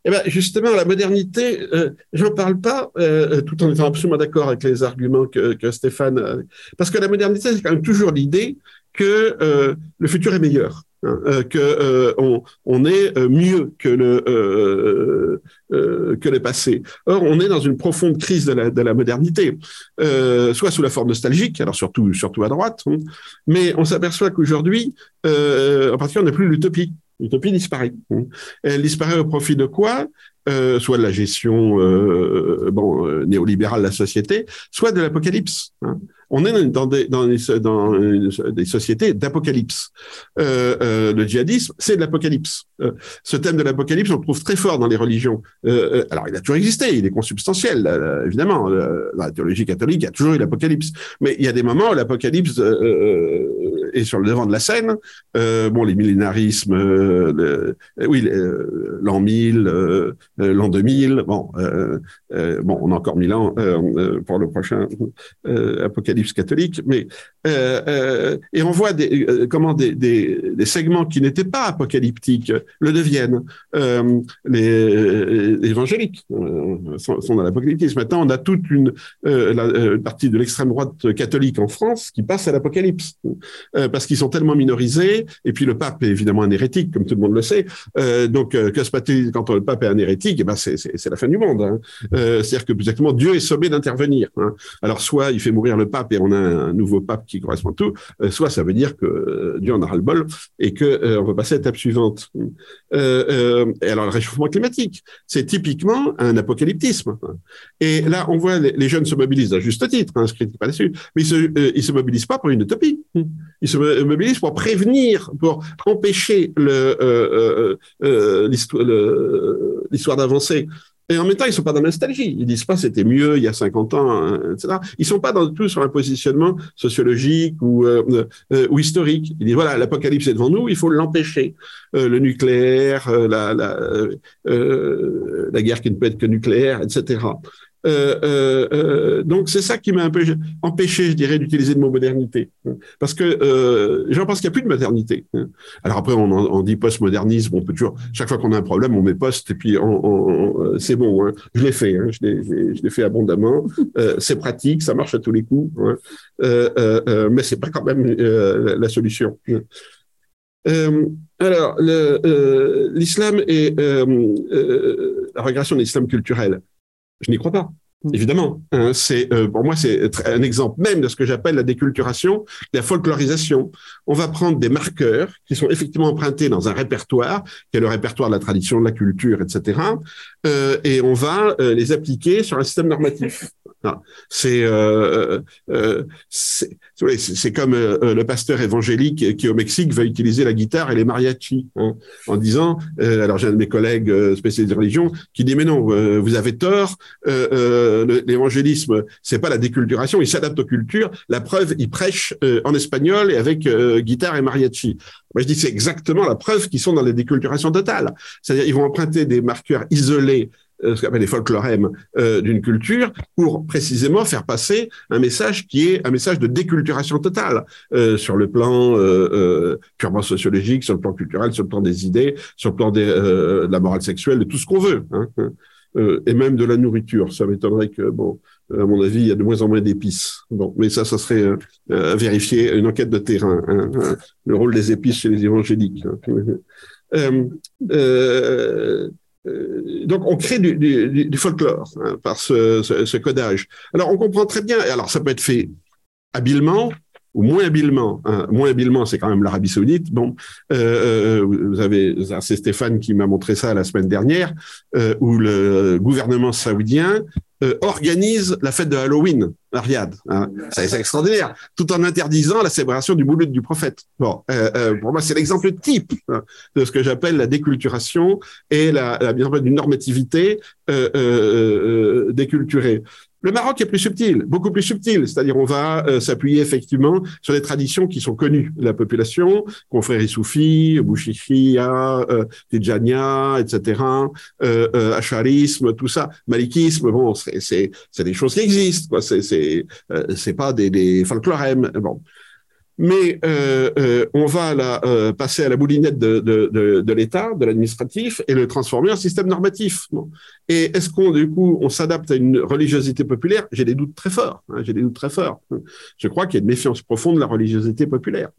eh ben, justement, la modernité, euh, j'en parle pas, euh, tout en étant absolument d'accord avec les arguments que, que Stéphane, parce que la modernité, c'est quand même toujours l'idée que euh, le futur est meilleur, hein, euh, que euh, on, on, est euh, mieux que le que le passé. Or, on est dans une profonde crise de la, de la modernité, soit sous la forme nostalgique, alors surtout surtout à droite, hein, mais on s'aperçoit qu'aujourd'hui, en particulier, on n'a plus l'utopie. L'utopie disparaît. Elle disparaît au profit de quoi euh, soit de la gestion euh, bon, euh, néolibérale de la société, soit de l'apocalypse. Hein. On est dans des, sociétés d'apocalypse. Euh, euh, le djihadisme, c'est de l'apocalypse. Euh, ce thème de l'apocalypse, on le trouve très fort dans les religions. alors, il a toujours existé, il est consubstantiel, évidemment. Dans la théologie catholique, il y a toujours eu l'apocalypse. Mais il y a des moments où l'apocalypse sur le devant de la scène. bon, les millénarismes, le, oui, l'an 1000, euh, l'an 2000. Bon, euh, euh, bon, on a encore mille ans pour le prochain apocalypse catholique, mais et on voit des, comment des, des, segments qui n'étaient pas apocalyptiques le deviennent. les, évangéliques sont, sont, dans l'apocalyptisme. Maintenant, on a toute une, la, partie de l'extrême droite catholique en France qui passe à l'apocalypse parce qu'ils sont tellement minorisés. Et puis le pape est évidemment un hérétique, comme tout le monde le sait. donc, que se passe-t-il quand le pape est un hérétique? Eh ben c'est la fin du monde. Hein. Euh, C'est-à-dire que exactement Dieu est sommé d'intervenir. Hein. Alors soit il fait mourir le pape et on a un nouveau pape qui correspond à tout, euh, soit ça veut dire que euh, Dieu en a ras le bol et que euh, on va passer à l'étape suivante. et alors le réchauffement climatique, c'est typiquement un apocalyptisme. Et là on voit les, jeunes se mobilisent à juste titre, hein, je pas dessus, mais ils se, ils se mobilisent pas pour une utopie. Ils se mobilisent pour prévenir, pour empêcher le l'histoire d'avancer. Et en même temps, ils sont pas dans la nostalgie. Ils disent pas c'était mieux il y a 50 ans, etc. Ils sont pas dans tout sur un positionnement sociologique ou, euh, euh, historique. Ils disent voilà, l'apocalypse est devant nous, il faut l'empêcher. Euh, le nucléaire, la guerre qui ne peut être que nucléaire, etc. Euh, euh, euh, donc c'est ça qui m'a un peu empêché, je dirais, d'utiliser le mot modernité, parce que euh, j'en pense qu'il n'y a plus de modernité. Alors après, on, dit postmodernisme, on peut toujours, chaque fois qu'on a un problème, on met post et puis c'est bon. Hein. Je l'ai fait, hein. je l'ai fait abondamment. Euh, c'est pratique, ça marche à tous les coups, hein. euh, mais c'est pas quand même la solution. alors, l'islam et la régression de l'islam culturel. Je n'y crois pas. Mm. Évidemment, hein, c'est euh, pour moi c'est un exemple même de ce que j'appelle la déculturation, la folklorisation. On va prendre des marqueurs qui sont effectivement empruntés dans un répertoire, qui est le répertoire de la tradition, de la culture, etc. Euh, et on va euh, les appliquer sur un système normatif. C'est euh, euh, c'est comme euh, le pasteur évangélique qui au Mexique va utiliser la guitare et les mariachis hein, en disant alors j'ai un de mes collègues spécialisés de religion qui dit mais non vous avez tort l'évangélisme c'est pas la déculturation il s'adapte aux cultures la preuve il prêche en espagnol et avec guitare et mariachi. Moi je dis c'est exactement la preuve qu'ils sont dans la déculturation totale. C'est-à-dire ils vont emprunter des marqueurs isolés euh, ce qu'on appelle les folklorèmes euh, d'une culture, pour précisément faire passer un message qui est un message de déculturation totale euh, sur le plan euh, purement sociologique, sur le plan culturel, sur le plan des idées, sur le plan des, de la morale sexuelle, de tout ce qu'on veut, hein, et même de la nourriture. Ça m'étonnerait que, bon, à mon avis, il y a de moins en moins d'épices. Bon, mais ça, ça serait à vérifier, une enquête de terrain, hein, hein, le rôle des épices chez les évangéliques. Hein. Euh, euh, donc on crée du, folklore hein, par ce, codage. Alors on comprend très bien, alors ça peut être fait habilement ou moins habilement. Hein. Moins habilement, c'est quand même l'Arabie saoudite. Bon, euh, euh vous avez, c'est Stéphane qui m'a montré ça la semaine dernière, euh, où le gouvernement saoudien euh, organise la fête de Halloween à Riyad. Hein. C'est extraordinaire, tout en interdisant la célébration du mouloud du prophète. Bon, euh, euh, pour moi, c'est l'exemple type hein, de ce que j'appelle la déculturation et la, la d'une normativité euh, déculturée. Le Maroc est plus subtil, beaucoup plus subtil, c'est-à-dire on va euh, s'appuyer effectivement sur des traditions qui sont connues la population, confrérie soufis, bouchichia, euh, tijania, etc., euh, euh, acharisme, tout ça, malikisme, bon, c'est des choses qui existent, quoi. C'est euh, pas des, des folklorèmes, bon mais euh, euh, on va la, euh, passer à la moulinette de, de, de, de l'État, de l'administratif, et le transformer en système normatif. Et est-ce qu'on, du coup, on s'adapte à une religiosité populaire? J'ai des doutes très forts. Hein, J'ai des doutes très forts. Je crois qu'il y a une méfiance profonde de la religiosité populaire.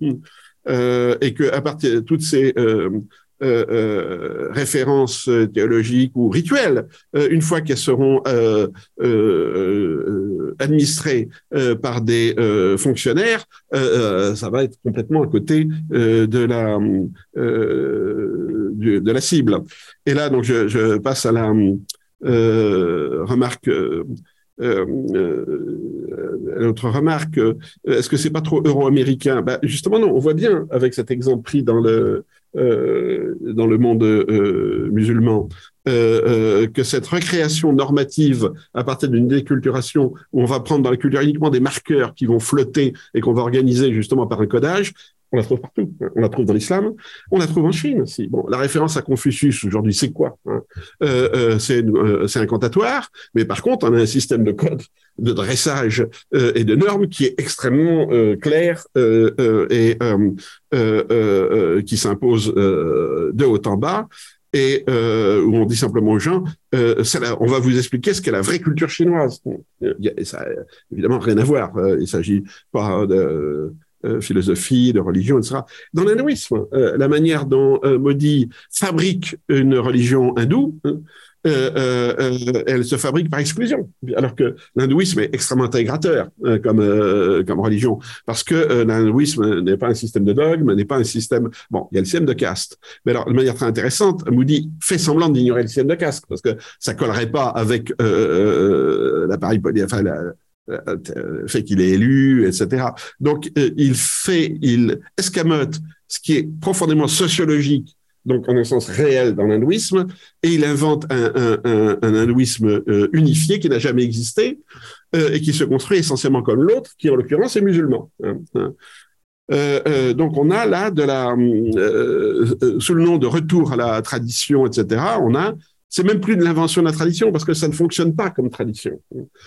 Euh, et que à partir de toutes ces euh, euh, euh, références théologiques ou rituelles, euh, une fois qu'elles seront euh, euh, administrées par des fonctionnaires, ça va être complètement à côté de la de, la cible. Et là, donc, je, je passe à la remarque. Euh, autre remarque, est-ce que c'est pas trop euro-américain? Bah, Justement, non. On voit bien avec cet exemple pris dans le euh, dans le monde euh, musulman, euh, que cette recréation normative à partir d'une déculturation où on va prendre dans la culture uniquement des marqueurs qui vont flotter et qu'on va organiser justement par un codage, on la trouve partout. On la trouve dans l'islam, on la trouve en Chine aussi. Bon, la référence à Confucius aujourd'hui, c'est quoi hein? Euh, euh, C'est euh, incantatoire, mais par contre, on a un système de code, de dressage euh, et de normes qui est extrêmement euh, clair euh, et qui s'impose de haut en bas et euh, où on dit simplement aux gens, euh, on va vous expliquer ce qu'est la vraie culture chinoise. ça évidemment rien à voir. il s'agit pas de euh, philosophie, de religion, etc. Dans l'hindouisme, euh, la manière dont euh, Modi fabrique une religion hindoue, hein, elle se fabrique par exclusion, alors que l'hindouisme est extrêmement intégrateur comme comme religion, parce que l'hindouisme n'est pas un système de dogme, n'est pas un système. Bon, il y a le système de caste, mais alors de manière très intéressante, Moody fait semblant d'ignorer le système de caste parce que ça collerait pas avec l'appareil, enfin la, euh, fait qu'il est élu, etc. Donc, euh, il fait, il escamote ce qui est profondément sociologique, donc en un sens réel dans l'hindouisme, et il invente un, un, un, hindouisme euh, unifié qui n'a jamais existé et qui se construit essentiellement comme l'autre, qui en l'occurrence est musulman. Hein, hein. Euh, donc on a là de la sous le nom de retour à la tradition, etc. On a c'est même plus de l'invention de la tradition parce que ça ne fonctionne pas comme tradition.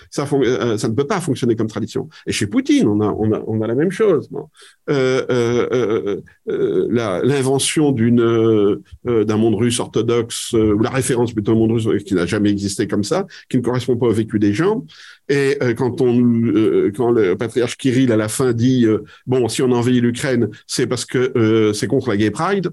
Ça, euh, ça ne peut pas fonctionner comme tradition. Et chez Poutine, on a, on a, on a la même chose. Bon. Euh, euh, euh l'invention d'une d'un monde russe orthodoxe ou la référence plutôt au monde russe qui n'a jamais existé comme ça, qui ne correspond pas au vécu des gens. Et quand on quand le patriarche Kirill à la fin dit bon si on envahit l'Ukraine, c'est parce que c'est contre la Gay Pride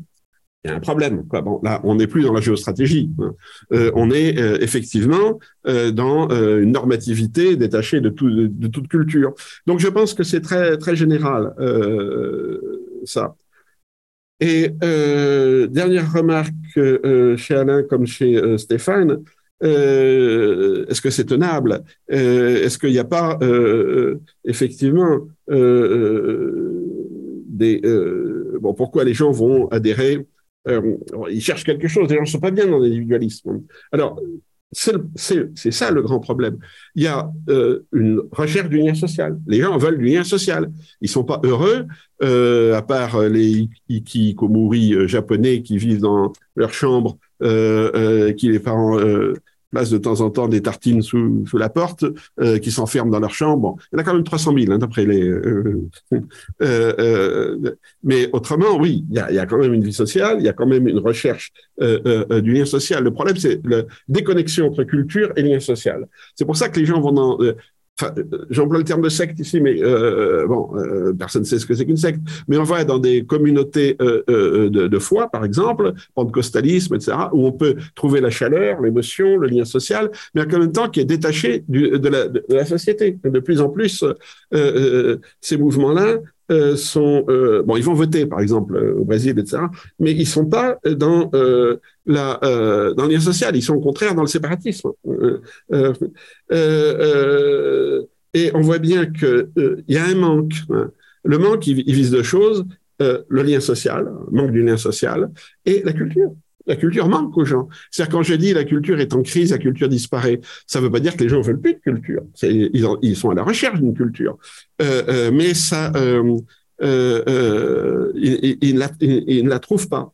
il y a un problème. Là, on n'est plus dans la géostratégie. Hein. Euh, on est euh, effectivement euh, dans une normativité détachée de, de, toute culture. Donc, je pense que c'est très très général ça. Et dernière remarque chez Alain comme chez Stéphane. Est-ce que c'est tenable? Est-ce qu'il n'y a pas effectivement des bon pourquoi les gens vont adhérer euh, ils cherchent quelque chose. Les gens ne sont pas bien dans l'individualisme. Alors, c'est ça le grand problème. Il y a euh, une recherche du lien social. Les gens veulent du lien social. Ils sont pas heureux, euh, à part les ikikomori japonais qui vivent dans leur chambre, euh, qui les parents place de temps en temps des tartines sous, sous la porte, euh, qui s'enferment dans leur chambre. Il y en a quand même 300 000, hein, d'après les... Euh, euh, mais autrement, oui, il y a, y a, quand même une vie sociale, il y a quand même une recherche du lien social. Le problème, c'est la déconnexion entre culture et lien social. C'est pour ça que les gens vont dans j'emploie le terme de secte ici, mais euh, bon, euh, personne ne sait ce que c'est qu'une secte. Mais on va dans des communautés euh, euh, de, foi, par exemple, pentecostalisme, etc., où on peut trouver la chaleur, l'émotion, le lien social, mais en même temps qui est détaché de, la, société. De plus en plus, euh, ces mouvements-là euh, sont euh, bon, ils vont voter par exemple euh, au Brésil, etc. Mais ils sont pas dans la dans le lien social. Ils sont au contraire dans le séparatisme. et on voit bien que il y a un manque. Hein. Le manque, il, il vise deux choses le lien social, manque du lien social, et la culture. La culture manque aux gens. C'est-à-dire quand je dis la culture est en crise, la culture disparaît, ça ne veut pas dire que les gens veulent plus de culture. Ils, sont à la recherche d'une culture, euh, euh, mais ça, euh, ils, ne la trouvent pas.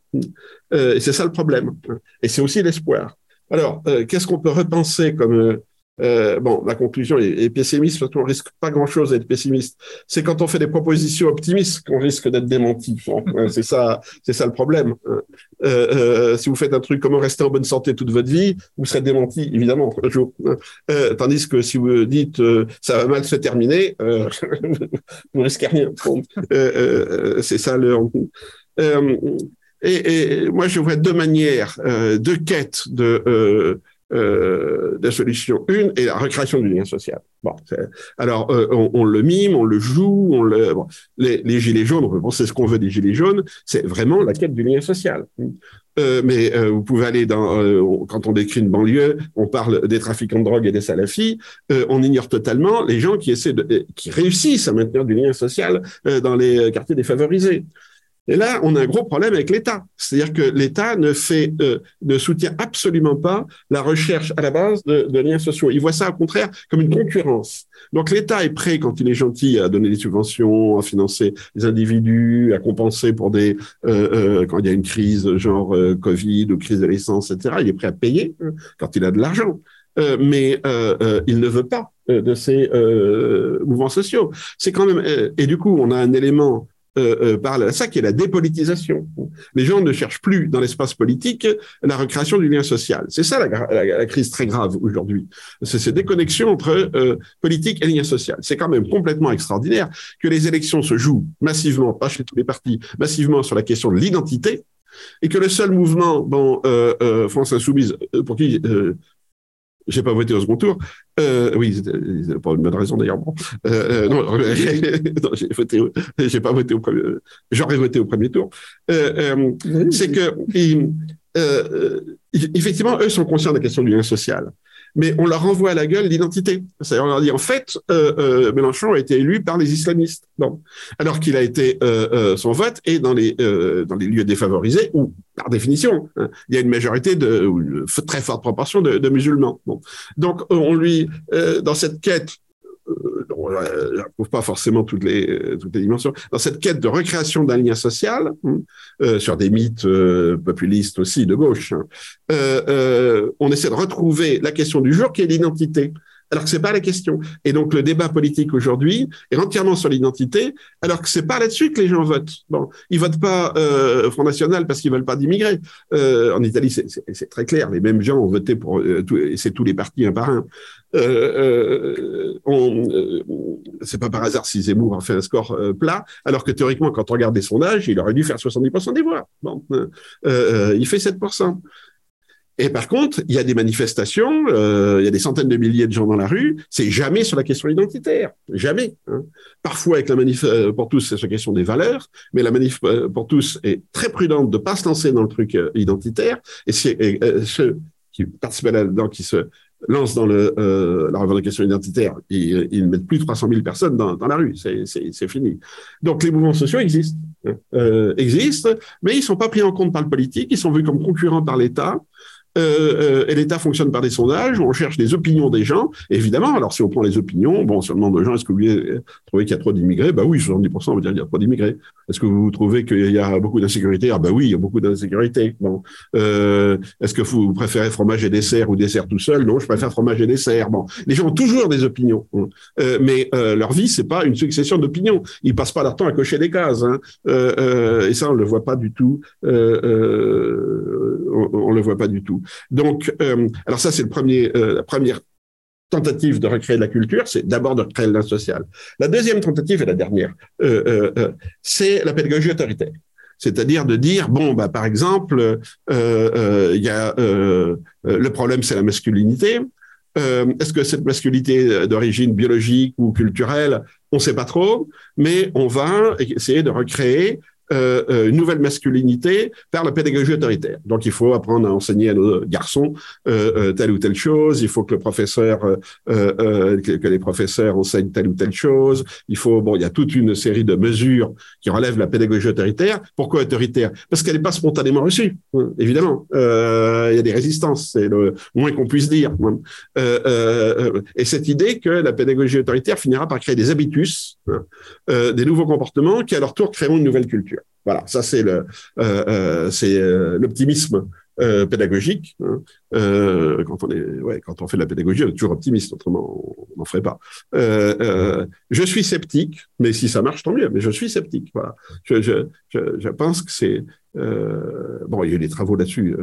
C'est ça le problème. Et c'est aussi l'espoir. Alors, qu'est-ce qu'on peut repenser comme euh, bon, la conclusion est, pessimiste parce qu'on risque pas grand-chose d'être pessimiste. C'est quand on fait des propositions optimistes qu'on risque d'être démenti. c'est ça, c'est ça le problème. Euh, euh, si vous faites un truc comment rester en bonne santé toute votre vie, vous serez démenti évidemment un jour. Tandis que si vous dites ça va mal se terminer, vous risquez rien. c'est ça le. Et, et, moi, je vois deux manières, deux quêtes de euh, des solutions. Une est la recréation du lien social. Bon, alors euh, on, on, le mime, on le joue, on le. Les, gilets jaunes, bon, c'est ce qu'on veut des gilets jaunes, c'est vraiment la quête du lien social. Euh, mais euh, vous pouvez aller dans quand on décrit une banlieue, on parle des trafiquants de drogue et des salafis, on ignore totalement les gens qui essaient de, qui réussissent à maintenir du lien social dans les quartiers défavorisés. Et là, on a un gros problème avec l'État. C'est-à-dire que l'État ne fait, euh, ne soutient absolument pas la recherche à la base de, de, liens sociaux. Il voit ça, au contraire, comme une concurrence. Donc l'État est prêt, quand il est gentil, à donner des subventions, à financer les individus, à compenser pour des euh, euh, quand il y a une crise genre euh, Covid ou crise de l'essence, etc. Il est prêt à payer hein, quand il a de l'argent. Euh, mais euh, il ne veut pas de ces mouvements sociaux. C'est quand même et du coup on a un élément euh, euh, parle à ça, qui est la dépolitisation. Les gens ne cherchent plus dans l'espace politique la recréation du lien social. C'est ça la, la, la, crise très grave aujourd'hui. C'est ces déconnexions entre euh, politique et lien social. C'est quand même complètement extraordinaire que les élections se jouent massivement, pas chez tous les partis, massivement sur la question de l'identité, et que le seul mouvement, bon, euh, euh, France Insoumise, euh, pour qui euh, j'ai pas voté au second tour. Euh, oui, pas une bonne raison d'ailleurs. Bon. Euh, euh non, non j'ai voté, j'ai pas voté au premier. J'aurais voté au premier tour. Euh, c'est que effectivement, eux sont conscients de la question du lien social mais on leur renvoie à la gueule l'identité. On leur dit, en fait, euh, euh, Mélenchon a été élu par les islamistes. Non. Alors qu'il a été, euh, euh son vote est dans les, euh, dans les lieux défavorisés, où, par définition, hein, il y a une majorité de, une très forte proportion de, de musulmans. Bon. Donc, on lui, dans cette quête bon, je n'approuve pas forcément toutes les, toutes les dimensions. Dans cette quête de recréation d'un lien social, hein, euh, sur des mythes euh, populistes aussi de gauche, hein, euh, on essaie de retrouver la question du jour qui est l'identité alors que c'est pas la question. Et donc le débat politique aujourd'hui est entièrement sur l'identité, alors que c'est pas là-dessus que les gens votent. Bon, ils votent pas euh, Front National parce qu'ils veulent pas d'immigrés. Euh, en Italie, c'est très clair. Les mêmes gens ont voté pour, euh, c'est tous les partis un par un. Euh, euh, c'est pas par hasard si Zemmour a fait un score plat, alors que théoriquement, quand on regarde les sondages, il aurait dû faire 70% des voix. Bon, il fait 7%. Et par contre, il y a des manifestations, euh, il y a des centaines de milliers de gens dans la rue, c'est jamais sur la question identitaire, jamais. Hein. Parfois avec la manif euh, pour tous, c'est sur la question des valeurs, mais la manif euh, pour tous est très prudente de pas se lancer dans le truc euh, identitaire, et, et ceux qui participent là-dedans, qui se lancent dans le, la revendication identitaire, ils, ils mettent plus de 300 000 personnes dans, dans la rue, c'est fini. Donc les mouvements sociaux existent, hein, existent, mais ils sont pas pris en compte par le politique, ils sont vus comme concurrents par l'État, euh, euh, et l'État fonctionne par des sondages, on cherche des opinions des gens. évidemment, alors si on prend les opinions, bon, si on demande aux gens, est-ce que vous trouvez qu'il y a trop d'immigrés? Bah oui, 70% on va dire qu'il y a trop d'immigrés. Est-ce que vous trouvez qu'il y a beaucoup d'insécurité? Ah bah oui, il y a beaucoup d'insécurité. Bon, euh, est-ce que vous préférez fromage et dessert ou dessert tout seul? Non, je préfère fromage et dessert. Bon, les gens ont toujours des opinions, hein. euh, mais euh, leur vie c'est pas une succession d'opinions. Ils passent pas leur temps à cocher des cases, hein. Euh, et ça on le voit pas du tout. on, on le voit pas du tout. Donc, euh, alors ça, c'est le premier, euh, la première tentative de recréer la culture, c'est d'abord de recréer le lien social. La deuxième tentative et la dernière, euh, c'est la pédagogie autoritaire. C'est-à-dire de dire bon bah par exemple il y a le problème c'est la masculinité. Est-ce que cette masculinité d'origine biologique ou culturelle, on ne sait pas trop, mais on va essayer de recréer euh, euh, une nouvelle masculinité par la pédagogie autoritaire. Donc, il faut apprendre à enseigner à nos garçons euh, euh telle ou telle chose. Il faut que le professeur, euh, que, que, les professeurs enseignent telle ou telle chose. Il faut, bon, il y a toute une série de mesures qui relèvent la pédagogie autoritaire. Pourquoi autoritaire? Parce qu'elle n'est pas spontanément reçue, hein, évidemment. il y a des résistances, c'est le moins qu'on puisse dire. Hein. et cette idée que la pédagogie autoritaire finira par créer des habitus, hein, des nouveaux comportements qui à leur tour créeront une nouvelle culture. Voilà, ça c'est le, euh, euh, c'est euh, l'optimisme pédagogique. Quand on fait de la pédagogie, on est toujours optimiste, autrement on n'en ferait pas. je suis sceptique, mais si ça marche, tant mieux. Mais je suis sceptique. Je, je, pense que c'est bon. Il y a eu des travaux là-dessus.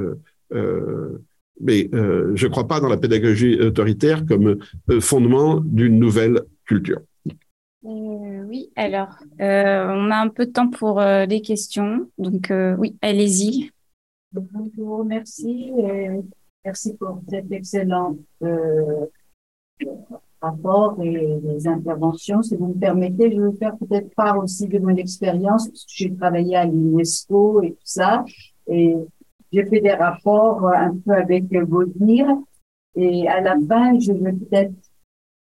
mais je ne crois pas dans la pédagogie autoritaire comme fondement d'une nouvelle culture. Euh, oui, alors, euh, on a un peu de temps pour euh, les questions. Donc, oui, allez-y. Je vous remercie. merci pour cet excellent rapport et les interventions. Si vous me permettez, je vais faire peut-être part aussi de mon expérience, parce que j'ai travaillé à l'UNESCO et tout ça. Et j'ai fait des rapports un peu avec Vaudemire. Et à la fin, je vais peut-être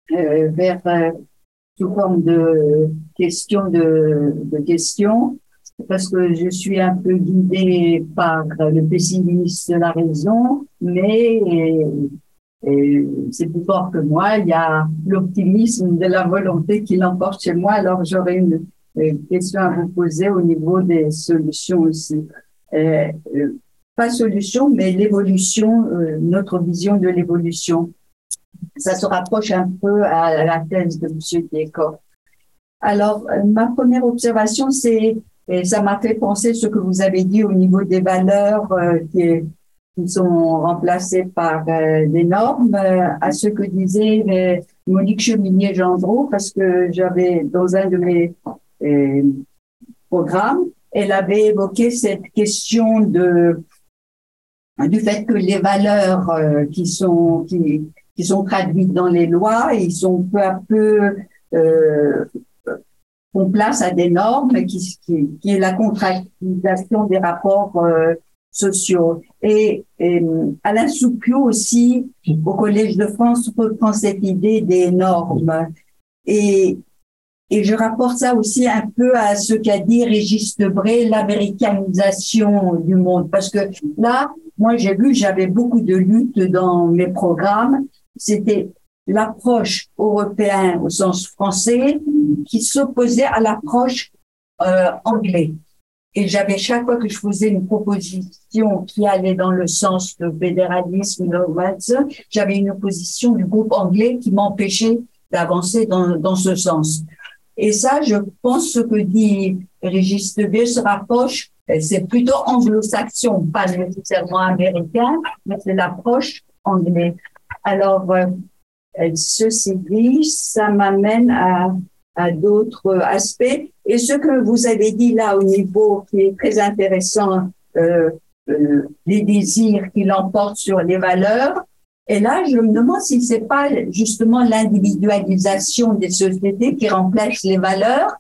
vers sous forme de questions de, de questions, parce que je suis un peu guidée par le pessimisme de la raison, mais c'est plus fort que moi. Il y a l'optimisme de la volonté qui l'emporte chez moi. Alors j'aurais une, question à vous poser au niveau des solutions aussi. Euh, euh pas solution, mais l'évolution, euh, notre vision de l'évolution ça se rapproche un peu à la thèse de M. Diekov. Alors, euh, ma première observation, c'est, et ça m'a fait penser ce que vous avez dit au niveau des valeurs euh, qui, sont remplacées par euh, des normes, à ce que disait Monique Cheminier-Gendreau, parce que j'avais, dans un de mes programmes, elle avait évoqué cette question de du fait que les valeurs qui sont qui qui sont traduites dans les lois et ils sont peu à peu euh, font place à des normes qui, est la contractualisation des rapports euh, sociaux. Et, et Alain Soupiot aussi, au Collège de France, reprend cette idée des normes. Et, et je rapporte ça aussi un peu à ce qu'a dit Régis Debray, l'américanisation du monde. Parce que là, moi, j'ai vu, j'avais beaucoup de luttes dans mes programmes c'était l'approche européenne au sens français qui s'opposait à l'approche euh, anglaise. Et j'avais chaque fois que je faisais une proposition qui allait dans le sens de fédéralisme, j'avais une opposition du groupe anglais qui m'empêchait d'avancer dans, dans ce sens. Et ça, je pense ce que dit Régis Debé se rapproche, c'est plutôt anglo-saxon, pas nécessairement américain, mais c'est l'approche anglaise. Alors, euh, ceci dit, ça m'amène à, d'autres aspects. Et ce que vous avez dit là au niveau qui est très intéressant, euh, euh, les désirs qui l'emportent sur les valeurs. Et là, je me demande si c'est pas justement l'individualisation des sociétés qui remplace les valeurs.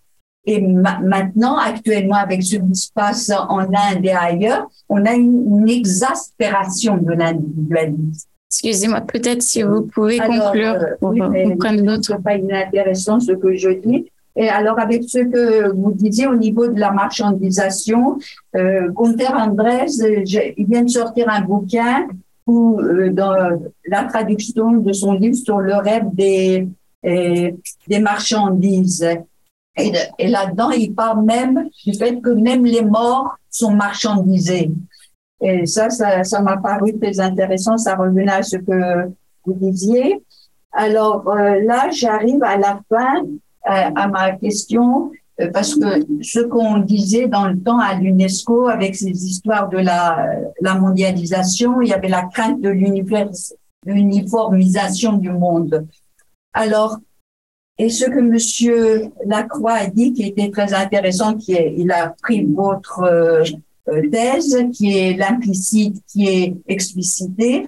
Et maintenant, actuellement, avec ce qui se passe en Inde et ailleurs, on a une exaspération de l'individualisme. Excusez-moi, peut-être si vous pouvez conclure euh, pour oui, prendre d'autres. pas inintéressant ce que je dis. Et alors, avec ce que vous disiez au niveau de la marchandisation, euh, Gunther Andrés, il vient de sortir un bouquin où, euh, dans la traduction de son livre sur le rêve des, euh, des marchandises. Et, et là-dedans, il parle même du fait que même les morts sont marchandisés. Et ça, ça, ça m'a paru très intéressant. Ça revenait à ce que vous disiez. Alors euh, là, j'arrive à la fin euh, à ma question euh, parce que ce qu'on disait dans le temps à l'UNESCO avec ces histoires de la, la mondialisation, il y avait la crainte de l'uniformisation du monde. Alors, et ce que Monsieur Lacroix a dit qui était très intéressant, qui est, il a pris votre euh, thèse, qui est l'implicite, qui est explicité.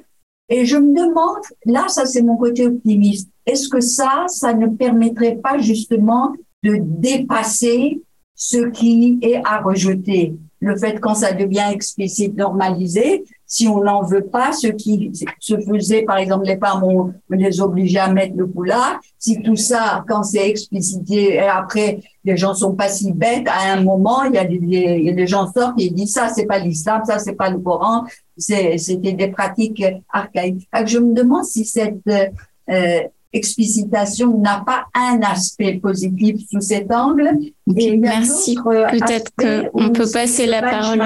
Et je me demande, là, ça c'est mon côté optimiste, est-ce que ça, ça ne permettrait pas justement de dépasser ce qui est à rejeter? Le fait quand ça devient explicite, normalisé, si on n'en veut pas, ce qui se faisait, par exemple, les femmes, on, les obligeait à mettre le foulard. Si tout ça, quand c'est explicité, et après, les gens sont pas si bêtes, à un moment, il y a des, des gens sortent et disent ça, c'est pas l'islam, ça, c'est pas le Coran, c'était des pratiques archaïques. Je me demande si cette euh, explicitation n'a pas un aspect positif sous cet angle. Et Merci. Peut-être qu'on peut passer la parole.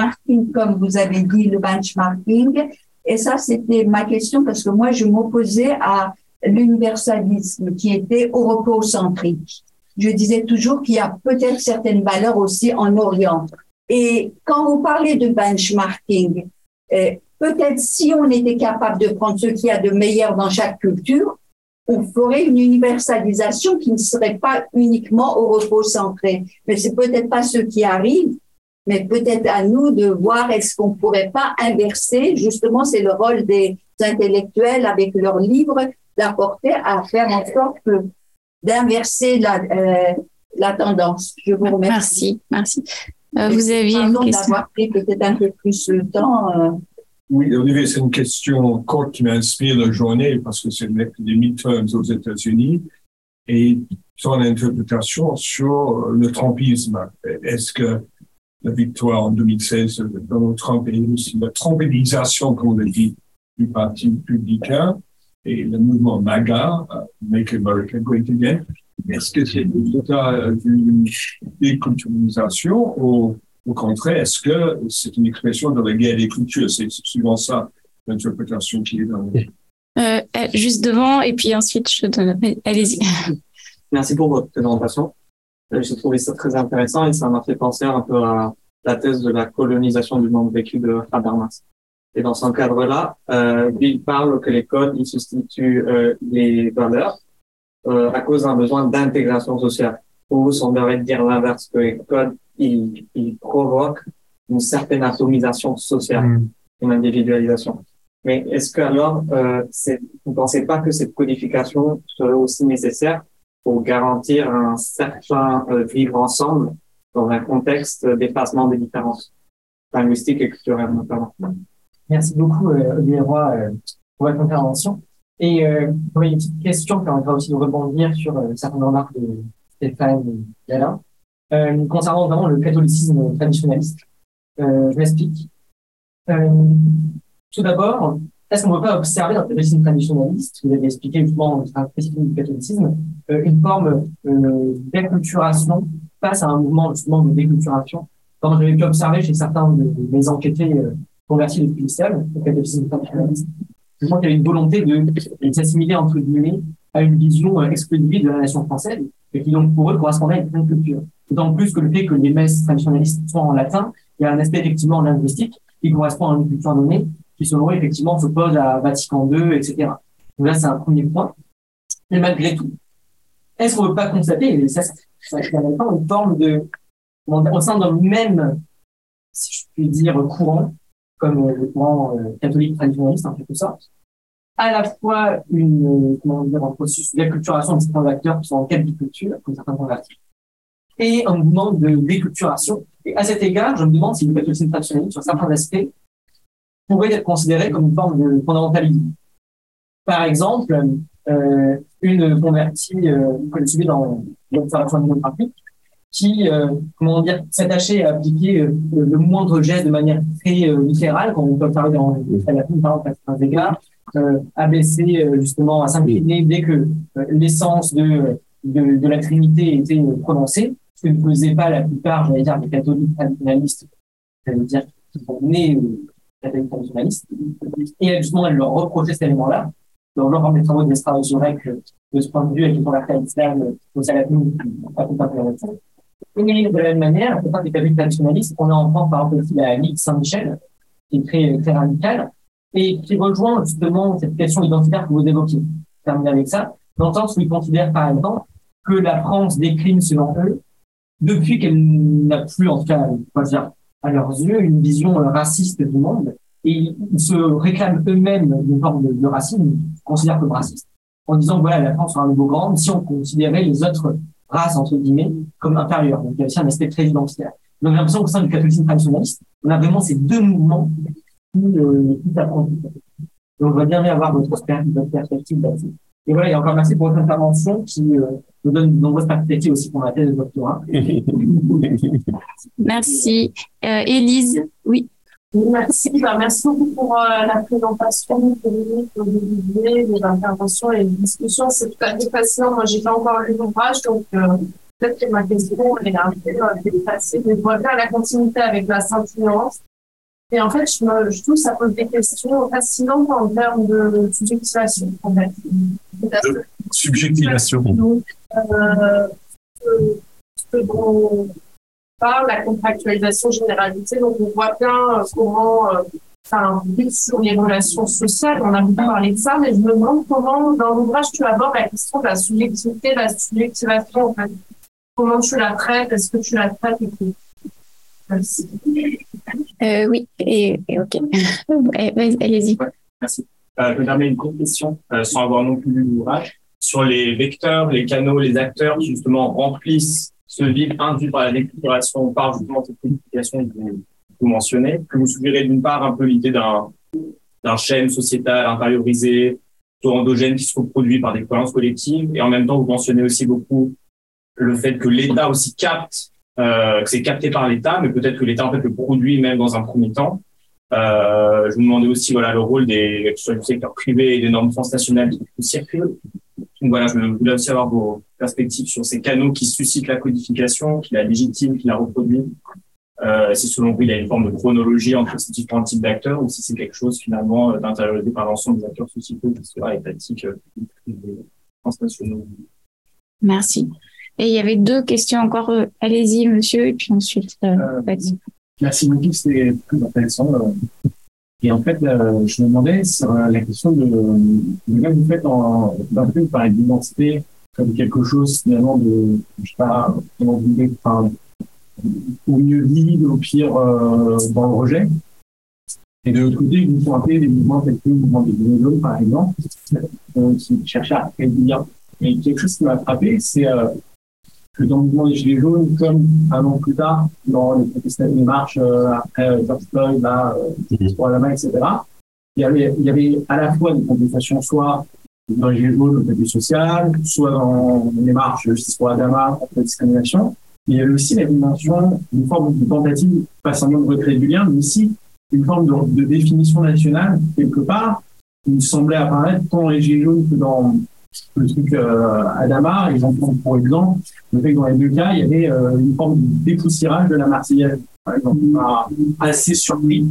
Comme vous avez dit, le benchmarking. Et ça, c'était ma question parce que moi, je m'opposais à l'universalisme qui était europocentrique. Je disais toujours qu'il y a peut-être certaines valeurs aussi en Orient. Et quand vous parlez de benchmarking, eh, peut-être si on était capable de prendre ce qu'il y a de meilleur dans chaque culture, on ferait une universalisation qui ne serait pas uniquement au repos centré. Mais c'est peut-être pas ce qui arrive, mais peut-être à nous de voir est-ce qu'on pourrait pas inverser. Justement, c'est le rôle des intellectuels avec leurs livres d'apporter à faire en sorte d'inverser la, euh, la tendance. Je vous remercie. Merci, merci. Euh, vous aviez une question. d'avoir pris peut-être un peu plus le temps. Euh, oui, Olivier, c'est une question courte qui m'inspire la journée parce que c'est les midterms aux États-Unis et son interprétation sur le Trumpisme. Est-ce que la victoire en 2016 de Donald Trump et aussi la trumpisation, comme on l'a dit, du Parti républicain et le mouvement MAGA, Make America Great Again, est-ce que c'est le résultat d'une déculturalisation ou au contraire, est-ce que c'est une expression de la guerre des cultures C'est souvent ça l'interprétation qui est dans le... Euh, euh, juste devant, et puis ensuite, je donne. Allez-y. Merci pour votre présentation. Euh, j'ai trouvé ça très intéressant et ça m'a fait penser un peu à la thèse de la colonisation du monde vécu de Habermas. Et dans ce cadre-là, euh, il parle que les codes, ils substituent euh, les valeurs euh, à cause d'un besoin d'intégration sociale. Ou semblerait dire l'inverse, que les codes il, il provoque une certaine atomisation sociale, mm. une individualisation. Mais est-ce que alors, euh, vous ne pensez pas que cette codification serait aussi nécessaire pour garantir un certain euh, vivre ensemble dans un contexte d'effacement des différences linguistiques et culturelles notamment? Merci beaucoup, euh, Olivier Roy, euh, pour votre intervention. Et euh, une petite question qui permettra aussi de rebondir sur certaines remarques de Stéphane et Alain. Euh, concernant vraiment le catholicisme traditionnaliste. Euh, je m'explique. Euh, tout d'abord, est-ce qu'on ne peut pas observer dans le catholicisme traditionnaliste, vous avez expliqué justement un spécifique du catholicisme, euh, une forme euh, d'acculturation face à un mouvement justement de déculturation, comme j'avais pu observer chez certains de mes enquêtés euh, convertis depuis l'islam, au catholicisme traditionnaliste. Je crois qu'il y a une volonté de, de s'assimiler entre guillemets à une vision exclusive de la nation française et qui donc pour eux correspondait à une culture. D'autant plus que le fait que les messes traditionnalistes soient en latin, il y a un aspect effectivement linguistique qui correspond à une culture donnée qui selon eux effectivement s'oppose à Vatican II, etc. Donc là c'est un premier point. Mais malgré tout, est-ce qu'on ne peut pas constater, et ça, ça, ça une forme de, au sein d'un même, si je puis dire, courant, comme le courant euh, catholique traditionnaliste en quelque sorte, à la fois une, comment dire, un processus d'acculturation de certains acteurs qui sont en quête de culture, comme certains convertis, et un mouvement de déculturation. Et à cet égard, je me demande si le catholicisme traditionnaliste, sur certains aspects, pourrait être considéré comme une forme de fondamentalisme. Par exemple, euh, une convertie euh, que je dans l'observation démographique, qui, euh, comment dire, s'attachait à appliquer euh, le moindre geste de manière très euh, littérale, comme on peut parler dans la par exemple, à certains égards, abaisser euh, justement, à s'incliner dès que l'essence de, de, de, la Trinité était prononcée, que ne faisaient pas la plupart, j'allais dire, des catholiques traditionnalistes, cest dire qui sont nés catholiques traditionnalistes, et justement, elle leur reprochait cet élément-là. Donc, lors des travaux de l'Estra Zurek, de ce point de vue, avec les convertis à l'islam, au salafisme, à tout un et de la même manière, la plupart des catholiques traditionnalistes, on en prend par exemple aussi la Ligue Saint-Michel, qui est très, très radicale, et qui rejoint justement cette question identitaire que vous évoquez. Terminer avec ça, dans le sens où ils considèrent par exemple que la France décline selon eux depuis qu'elle n'a plus, en tout cas, dire, à leurs yeux, une vision raciste du monde. Et ils se réclament eux-mêmes d'une forme de, racisme, considèrent comme raciste, en disant voilà, la France sera un nouveau grand si on considérait les autres races, entre guillemets, comme inférieures. Donc il y a aussi un aspect très identitaire. Donc j'ai l'impression qu'au sein du catholicisme traditionnaliste, on a vraiment ces deux mouvements euh, Donc, je voudrais bien avoir votre perspective là-dessus. Et voilà, et encore merci pour votre intervention qui euh, nous donne de nombreuses perspectives aussi pour la thèse de doctorat. merci. Euh, Élise, oui. Merci. Ben, merci beaucoup pour euh, la présentation, pour les, les interventions et les discussions. C'est tout à fait fascinant. Moi, j'ai pas encore lu l'ouvrage, donc euh, peut-être que ma question est un peu dépassée. Mais je vois bien la continuité avec la sainte nuance. Et en fait, je, me, je trouve que ça pose des questions fascinantes en termes de subjectivation. En fait. De subjectivation. Euh, ce dont parle, la contractualisation généralisée, donc on voit bien euh, comment euh, ça sur les relations sociales. On a beaucoup parlé de ça, mais je me demande comment, dans l'ouvrage, tu abordes la question de la subjectivité, de la subjectivation. En fait. Comment tu la traites? Est-ce que tu la traites et tout Merci. Euh, oui, et, et ok. Allez-y. Ouais, merci. Euh, je me permets une courte question, euh, sans avoir non plus lu l'ouvrage, sur les vecteurs, les canaux, les acteurs qui justement remplissent ce vide induit par la déclaration par justement cette codification que vous, mentionnez, que vous suggérez d'une part un peu l'idée d'un d'un chaîne sociétal intériorisé, plutôt endogène qui se reproduit par des croyances collectives, et en même temps vous mentionnez aussi beaucoup le fait que l'État aussi capte euh, que c'est capté par l'État, mais peut-être que l'État en fait le produit même dans un premier temps. Euh, je vous demandais aussi voilà le rôle des que ce soit du secteur privé et des normes transnationales qui circulent. Donc voilà, je voulais aussi avoir vos perspectives sur ces canaux qui suscitent la codification, qui la légitiment, qui la reproduisent. Euh, si selon vous il y a une forme de chronologie entre ces différents types d'acteurs ou si c'est quelque chose finalement euh, d'intériorisé par l'ensemble des acteurs sociétaux, qui soit étatiques, euh, transnationaux. Merci. Et il y avait deux questions encore. Euh, allez-y, monsieur, et puis ensuite, euh, euh Merci beaucoup, c'était très intéressant. Euh. Et en fait, je me demandais sur la question de, de que vous faites en, d'un peu par l'identité comme quelque chose finalement de, je sais pas, comment vous dites, enfin, au mieux vide, au pire euh, dans le rejet. Et de l'autre côté, vous pointez des mouvements tels que le mouvement des Grenouilles, par exemple, euh, qui cherchent à créer du lien. Et quelque chose qui m'a frappé, c'est euh, que dans le mouvement des Gilets jaunes, comme un an plus tard, dans les, les marches euh, après euh, George Floyd, là, pour la main, etc., il y, avait, il y avait à la fois des contestations, soit dans les Gilets jaunes, au début social, soit dans les marches justice pour Adama, contre la discrimination. Mais il y avait aussi la dimension d'une forme de tentative, pas seulement de recréer du lien, mais aussi une forme de, de définition nationale, quelque part, me semblait apparaître tant dans les Gilets jaunes que dans le truc euh, Adama, ils en prennent pour exemple le fait que dans les deux cas, il y avait euh, une forme de dépoussiérage de la Marseillaise. Assez surpris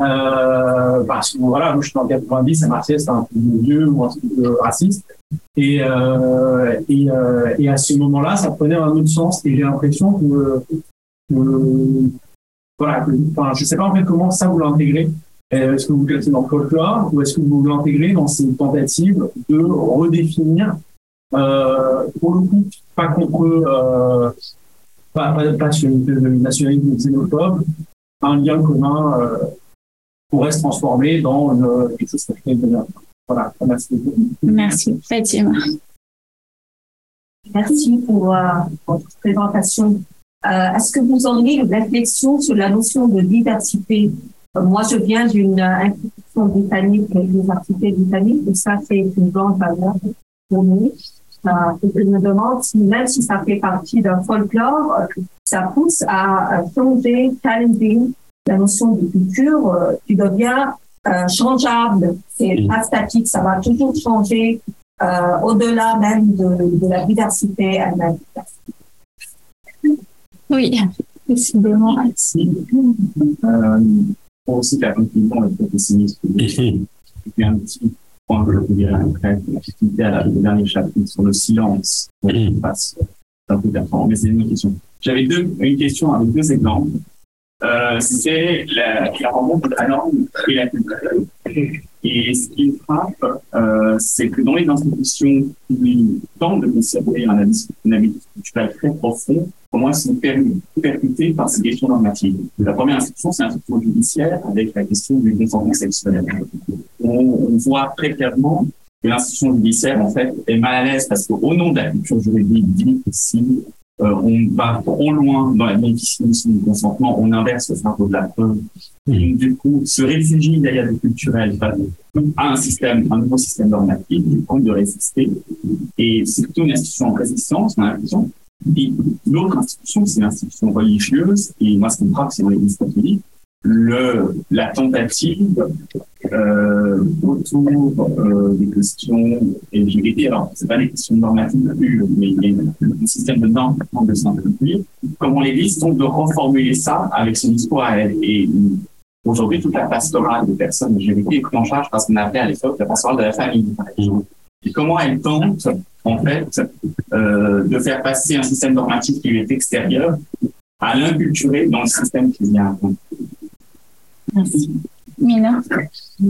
euh, parce que voilà, moi je suis en 90, la Marseillaise c'est un peu vieux ou un peu raciste. Et, euh, et, à ce moment-là, ça prenait un autre sens. Et j'ai l'impression que, que voilà, enfin, je sais pas en fait comment ça vous l'intégrez. Est-ce que vous le placez dans le folklore ou est-ce que vous l'intégrez dans ces tentatives de redéfinir, euh, pour le coup, pas contre, euh, pas, pas, pas sur le nationalisme xénophobe, un lien commun euh, pourrait se transformer dans une, quelque chose qui de Voilà, merci. Merci, Fatima. Merci pour euh, votre présentation. Euh, Est-ce que vous auriez une réflexion sur la notion de diversité moi, je viens d'une institution britannique, l'université britannique, et ça, c'est une grande valeur pour nous. Euh, je me demande si, même si ça fait partie d'un folklore, ça pousse à changer, challenger la notion de culture, euh, qui devient euh, changeable. C'est pas statique, ça va toujours changer euh, au-delà même de, de, la diversité elle-même. Oui, décidément. Euh, pour aussi faire conclusion le pessimisme. Et un petit point que je dirai après, qui à le dernier chapitre sur le silence. On passe un peu d'enfant, mais c'est une question. J'avais deux, une question avec deux exemples. Euh, c'est la, la rencontre de la norme et la culture. Et ce qui me frappe, euh, c'est que dans les institutions qui tentent de conserver un habitude culturel très profond, comment elles sont percutées par ces questions normatives. La première institution, c'est l'institution judiciaire avec la question du consentement sexuel. On, voit très clairement que l'institution judiciaire, en fait, est mal à l'aise parce qu'au nom de la culture juridique, dit si euh, on va trop loin dans la définition du consentement, on inverse le fardeau de la preuve. Et du coup, se réfugie derrière le culturel à un système, un nouveau système normatif, du coup, de résister. Et c'est plutôt une institution en résistance, on a l'impression. Et l'autre institution, c'est l'institution religieuse. Et moi, ce qui me frappe, c'est l'Église catholique le, la tentative euh, autour euh, des questions LGBT. Alors, c'est pas des questions normatives pures, mais il y a un système de normes de simplifier. Comment l'Église tente de reformuler ça avec son discours à elle? Et aujourd'hui, toute la pastorale des personnes LGBT est prise en charge parce qu'on appelait à l'époque la pastorale de la famille, Et comment elle tente, en fait, euh, de faire passer un système normatif qui lui est extérieur à l'inculturer dans le système qui vient Merci. Mina?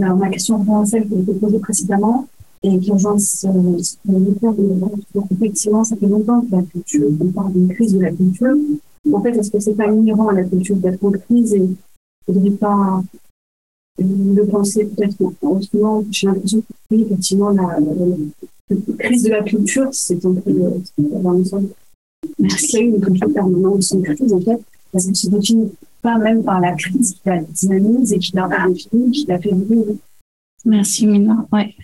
Alors, ma question rejoint celle a été posée précédemment et qui rejoint ce que Effectivement, ça fait longtemps que la culture, on parle d'une crise de la culture. En fait, est-ce que c'est pas inhérent à la culture d'être en crise et il ne faudrait pas le penser peut-être moment J'ai l'impression que oui, effectivement, la, crise de la culture, c'est un peu le sens. Merci. une culture permanente sans crise, en fait, parce que c'est défini pas même par la crise qui la dynamise et qui l'a redéfinie, qui l'a fait vivre. Merci Mina. Ouais.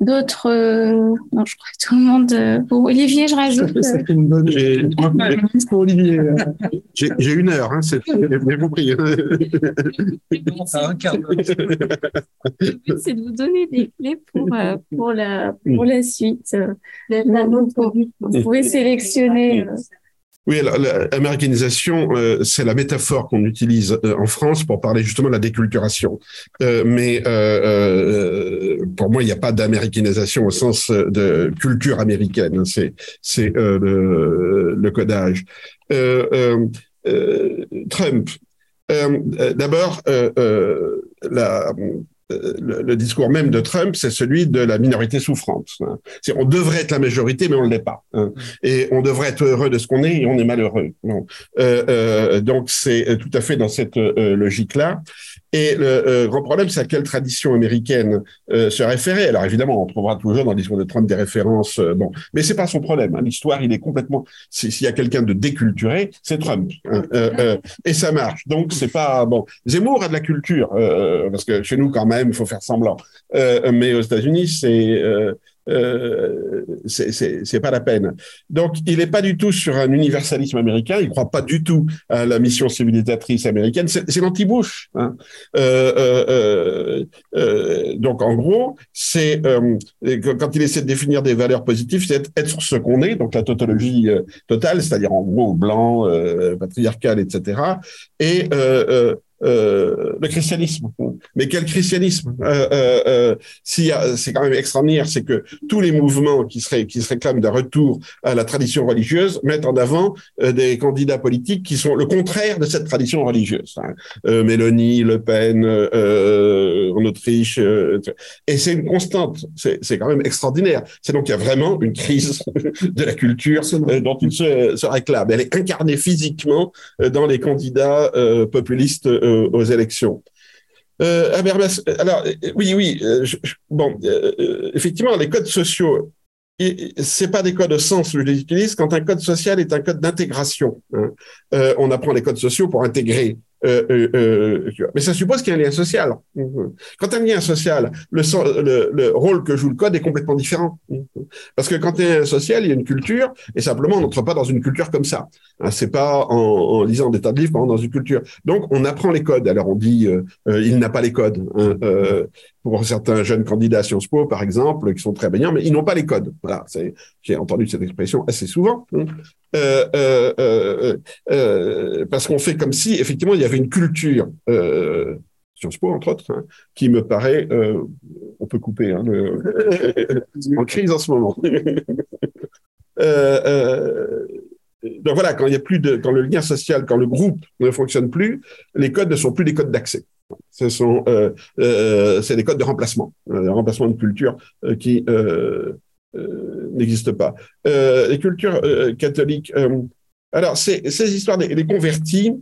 D'autres euh... Non, je crois que tout le monde. Euh... Pour Olivier, je rajoute. Ça fait une bonne. J'ai pour Olivier. J'ai une heure, hein, c'est bien compris. quart C'est de vous donner des clés pour, euh, pour, la, pour la suite. Vous pouvez sélectionner. Euh, oui, l'américanisation, euh, c'est la métaphore qu'on utilise euh, en France pour parler justement de la déculturation. Euh, mais euh, euh, pour moi, il n'y a pas d'américanisation au sens de culture américaine. C'est c'est le, le, codage. Trump. D'abord, la le, le, discours même de Trump, c'est celui de la minorité souffrante. Hein. On devrait être la majorité, mais on ne l'est pas. Hein. Et on devrait être heureux de ce qu'on est, et on est malheureux. Euh, euh, donc c'est tout à fait dans cette euh, logique-là. Et le euh, grand problème, c'est à quelle tradition américaine euh, se référer. Alors évidemment, on trouvera toujours dans le discours de Trump des références. Euh, bon, mais c'est pas son problème. Hein. L'histoire, il est complètement. S'il y a quelqu'un de déculturé, c'est Trump, hein. et ça marche. Donc c'est pas bon. Zemmour a de la culture parce que chez nous, quand même, il faut faire semblant. mais aux États-Unis, c'est euh, c'est pas la peine. Donc, il n'est pas du tout sur un universalisme américain. Il croit pas du tout à la mission civilisatrice américaine. C'est l'anti-Bush. Hein. Euh, euh, euh, donc, en gros, c'est quand il essaie de définir des valeurs positives, c'est être, sur ce qu'on est, donc la tautologie totale, c'est-à-dire en gros blanc, patriarcal, etc. Et euh, le christianisme. Mais quel christianisme? Euh, euh, C'est quand même extraordinaire, c'est que tous les mouvements qui, seraient, qui se réclament d'un retour à la tradition religieuse mettent en avant des candidats politiques qui sont le contraire de cette tradition religieuse. Hein. Mélanie, Le Pen, en Autriche, et c'est une constante. C'est quand même extraordinaire. C'est donc il y a vraiment une crise de la culture dont il se, se réclame. Elle est incarnée physiquement dans les candidats populistes euh, aux élections. Euh, alors euh, oui, oui, bon, effectivement, les codes sociaux, c'est pas des codes de sens que je les utilise. Quand un code social est un code d'intégration, hein. on apprend les codes sociaux pour intégrer euh, euh, euh, mais ça suppose qu'il y a un lien social. Quand un lien social, le, le, le, rôle que joue le code est complètement différent. Parce que quand a un social, il y a une culture, et simplement on n'entre pas dans une culture comme ça. Hein, c'est pas en, lisant des tas de livres rentre dans une culture. Donc on apprend les codes. Alors on dit il n'a pas les codes. Pour certains jeunes candidats à Sciences Po, par exemple, qui sont très brillants, mais ils n'ont pas les codes. Voilà, j'ai entendu cette expression assez souvent. Hein. Euh, euh, euh, euh, parce qu'on fait comme si, effectivement, il y avait une culture, euh, Sciences Po, entre autres, hein, qui me paraît, on peut couper, hein, le, en crise en ce moment. donc voilà, quand il y a plus de, quand le lien social, quand le groupe ne fonctionne plus, les codes ne sont plus des codes d'accès. Ce sont, euh, euh, c'est des codes de remplacement, euh, remplacement de culture euh, qui n'existent pas. les cultures catholiques. alors, ces histoires des convertis.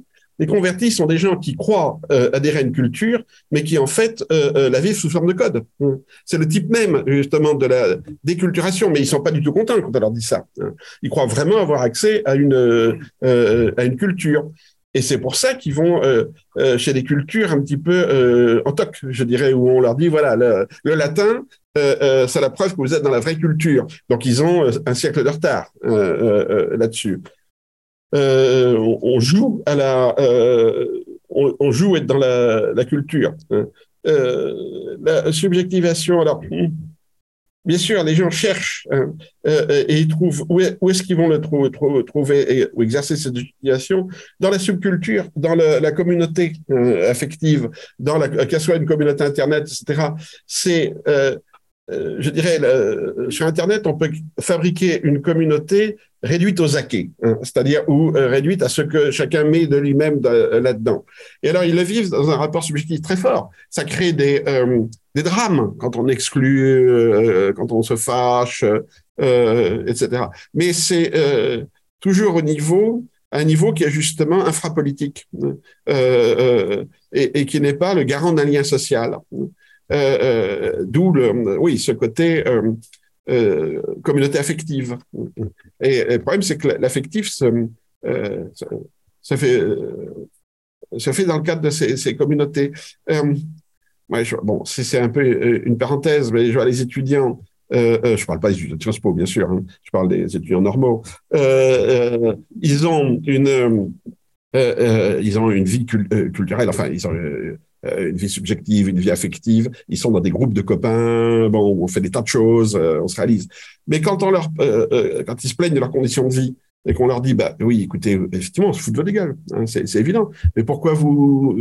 Les convertis sont des gens qui croient adhérer à une culture, mais qui en fait la vivent sous forme de code. C'est le type même justement de la déculturation, mais ils sont pas du tout contents quand on leur dit ça. Ils croient vraiment avoir accès à une culture. Et c'est pour ça qu'ils vont euh, euh, chez des cultures un petit peu euh, en toc, je dirais, où on leur dit, voilà, le latin, c'est la preuve que vous êtes dans la vraie culture. Donc, ils ont un siècle de retard là-dessus. On, on, joue à la... On, on, joue être dans la, culture. Hein. la subjectivation, alors... Hmm, bien sûr, les gens cherchent hein, euh, euh, et ils trouvent où, est, ce qu'ils vont le trouver, ou exercer cette utilisation dans la subculture, dans la communauté euh, affective, dans la qu'elle soit une communauté internet, etc. C'est euh, je dirais, sur Internet, on peut fabriquer une communauté réduite aux acquis, hein, c'est-à-dire ou euh, réduite à ce que chacun met de lui-même euh, là-dedans. Et alors, ils le vivent dans un rapport subjectif très fort. Ça crée des, des drames quand on exclut, quand on se fâche, etc. Mais c'est toujours au niveau un niveau qui est justement infrapolitique et, et qui n'est pas le garant d'un lien social. Euh, euh, d'où oui, ce côté euh, communauté affective. Et, le problème, c'est que l'affectif, ça, ça, fait, ça fait dans le cadre de ces, communautés. Bon, c'est un peu une parenthèse, mais je vois les étudiants. Euh, je parle pas des étudiants de Sciences bien sûr. Hein, je parle des étudiants normaux. Euh, ils ont une, ils ont une vie culturelle. Enfin, ils ont euh, une vie subjective, une vie affective. Ils sont dans des groupes de copains. Bon, on fait des tas de choses, euh, on se réalise. Mais quand on leur, euh, quand ils se plaignent de leurs conditions de vie et qu'on leur dit, bah oui, écoutez, effectivement, on se fout de votre gueule, hein, c'est évident. Mais pourquoi vous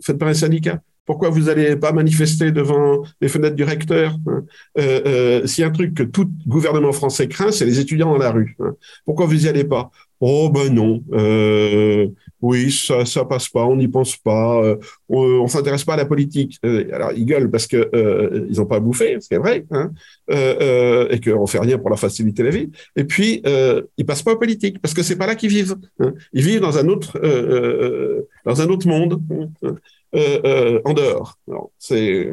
faites pas un syndicat? Pourquoi vous n'allez pas manifester devant les fenêtres du recteur hein? Euh, euh, S'il y a un truc que tout gouvernement français craint, c'est les étudiants dans la rue. Hein. Pourquoi vous n'y allez pas? Oh ben non, euh, oui, ça ça passe pas, on n'y pense pas, euh, on, on s'intéresse pas à la politique. Euh, alors ils gueulent parce que euh, ils n'ont pas bouffé, c'est vrai, hein, et qu'on fait rien pour leur faciliter la vie. Et puis ils passent pas aux politiques parce que c'est pas là qu'ils vivent. Hein. Ils vivent dans un autre dans un autre monde. Hein. Euh, euh, en dehors. Alors, c'est,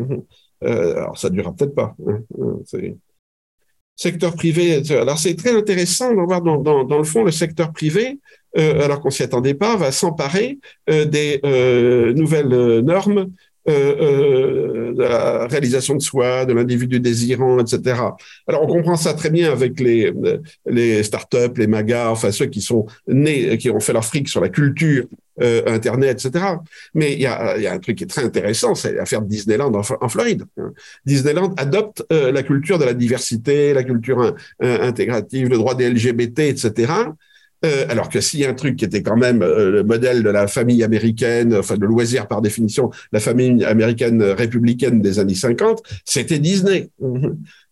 euh, alors ça durera peut-être pas. Secteur privé. Alors c'est très intéressant de voir dans, dans, dans, le fond le secteur privé, euh, alors qu'on s'y attendait pas, va s'emparer euh, des euh, nouvelles normes de la réalisation de soi, de l'individu désirant, etc. Alors on comprend ça très bien avec les les startups, les magas, enfin ceux qui sont nés, qui ont fait leur fric sur la culture euh, Internet, etc. Mais il y a, un truc qui est très intéressant, c'est l'affaire de Disneyland en, Floride. Disneyland adopte euh, la culture de la diversité, la culture intégrative, le droit des LGBT, etc. Euh, alors que s'il y a un truc qui était quand même euh, le modèle de la famille américaine, enfin de loisir par définition, la famille américaine républicaine des années 50, c'était Disney.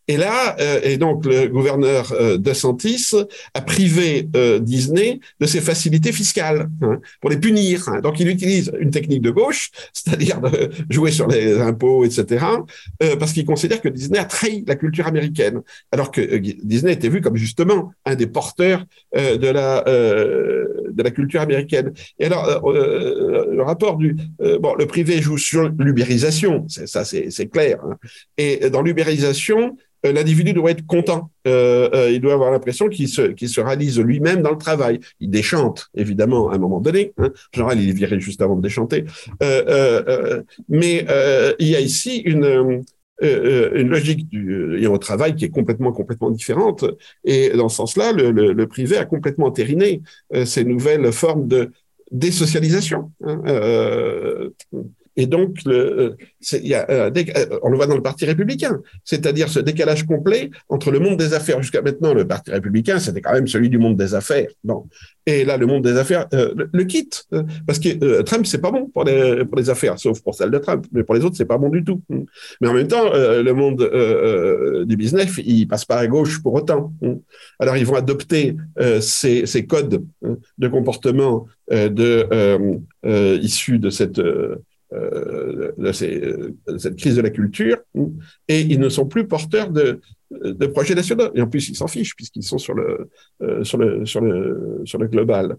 Et là, euh, et donc le gouverneur euh, de Santis a privé euh, Disney de ses facilités fiscales hein, pour les punir. Hein. Donc il utilise une technique de gauche, c'est-à-dire de jouer sur les impôts, etc., parce qu'il considère que Disney a trahi la culture américaine, alors que Disney était vu comme justement un des porteurs de la de la culture américaine. Et alors le rapport du bon, le privé joue sur l'ubérisation, ça c'est clair. Hein. Et dans l'ubérisation, euh, l'individu doit être content. Euh, euh, il doit avoir l'impression qu'il se, qu'il se réalise lui-même dans le travail. Il déchante, évidemment, à un moment donné. Hein. En général, il est viré juste avant de déchanter. mais il y a ici une, une logique du au travail qui est complètement complètement différente. Et dans ce sens-là le, le, privé a complètement entériné ces nouvelles formes de désocialisation hein, et donc, a, euh, euh, on le voit dans le Parti républicain, c'est-à-dire ce décalage complet entre le monde des affaires. Jusqu'à maintenant, le Parti républicain, c'était quand même celui du monde des affaires. Bon. Et là, le monde des affaires euh, le, quitte, parce que Trump, c'est pas bon pour les, affaires, sauf pour celle de Trump. Mais pour les autres, c'est pas bon du tout. Mais en même temps, le monde du business, il passe pas à gauche pour autant. Alors, ils vont adopter ces, codes de comportement issus de cette euh, de, cette crise de la culture, et ils ne sont plus porteurs de, de projets nationaux. Et en plus, ils s'en fichent puisqu'ils sont sur le, euh, sur le, sur le, sur le global.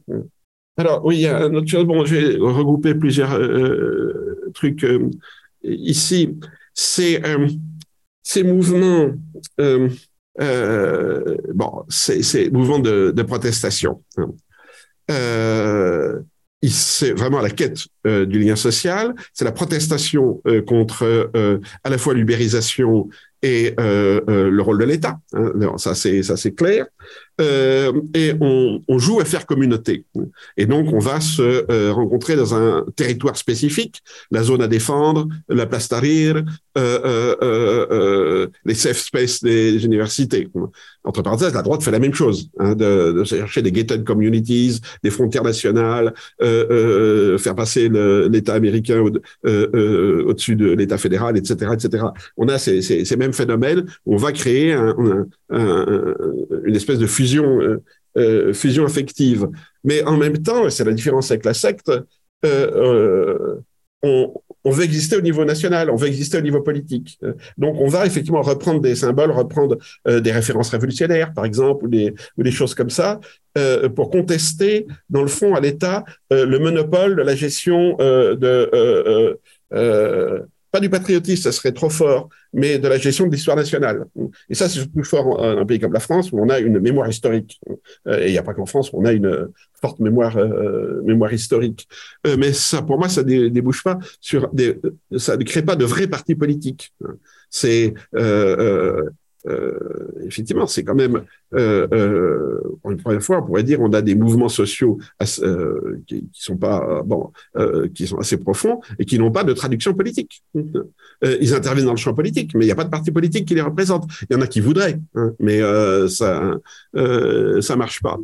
Alors, oui, il y a une autre chose. Bon, j'ai regroupé plusieurs euh, trucs ici. C'est ces mouvements, bon, ces mouvements de, de protestation. Euh, c'est vraiment la quête euh, du lien social, c'est la protestation euh, contre euh, à la fois l'ubérisation et le rôle de l'État. Hein. ça c'est ça c'est clair. Euh, et on, joue à faire communauté. Et donc, on va se euh, rencontrer dans un territoire spécifique, la zone à défendre, la place Tahrir, euh, euh, les safe space des universités. Entre parenthèses, la droite fait la même chose, hein, de, chercher des gated communities, des frontières nationales, faire passer l'État américain au-dessus de l'État fédéral, etc., etc. On a ces, mêmes phénomènes. On va créer un, un, un, une espèce de fusion euh, euh, fusion affective. Mais en même temps, c'est la différence avec la secte, euh, on, on, veut exister au niveau national, on veut exister au niveau politique. Donc, on va effectivement reprendre des symboles, reprendre des références révolutionnaires, par exemple, ou des, ou des choses comme ça, pour contester, dans le fond, à l'État, le monopole de la gestion de pas du patriotisme, ça serait trop fort, mais de la gestion de l'histoire nationale. Et ça, c'est plus fort dans un pays comme la France, où on a une mémoire historique. Euh, et il n'y a pas qu'en France où on a une forte mémoire, euh, mémoire historique. Euh, mais ça, pour moi, ça ne débouche pas sur des, ça ne crée pas de vrais partis politiques. C'est effectivement, c'est quand même, euh, euh, une première fois, on pourrait dire, on a des mouvements sociaux euh, qui, sont pas bon, euh, qui sont assez profonds et qui n'ont pas de traduction politique. ils interviennent dans le champ politique, mais il n'y a pas de parti politique qui les représente. Il y en a qui voudraient, hein, mais ça, ça marche pas.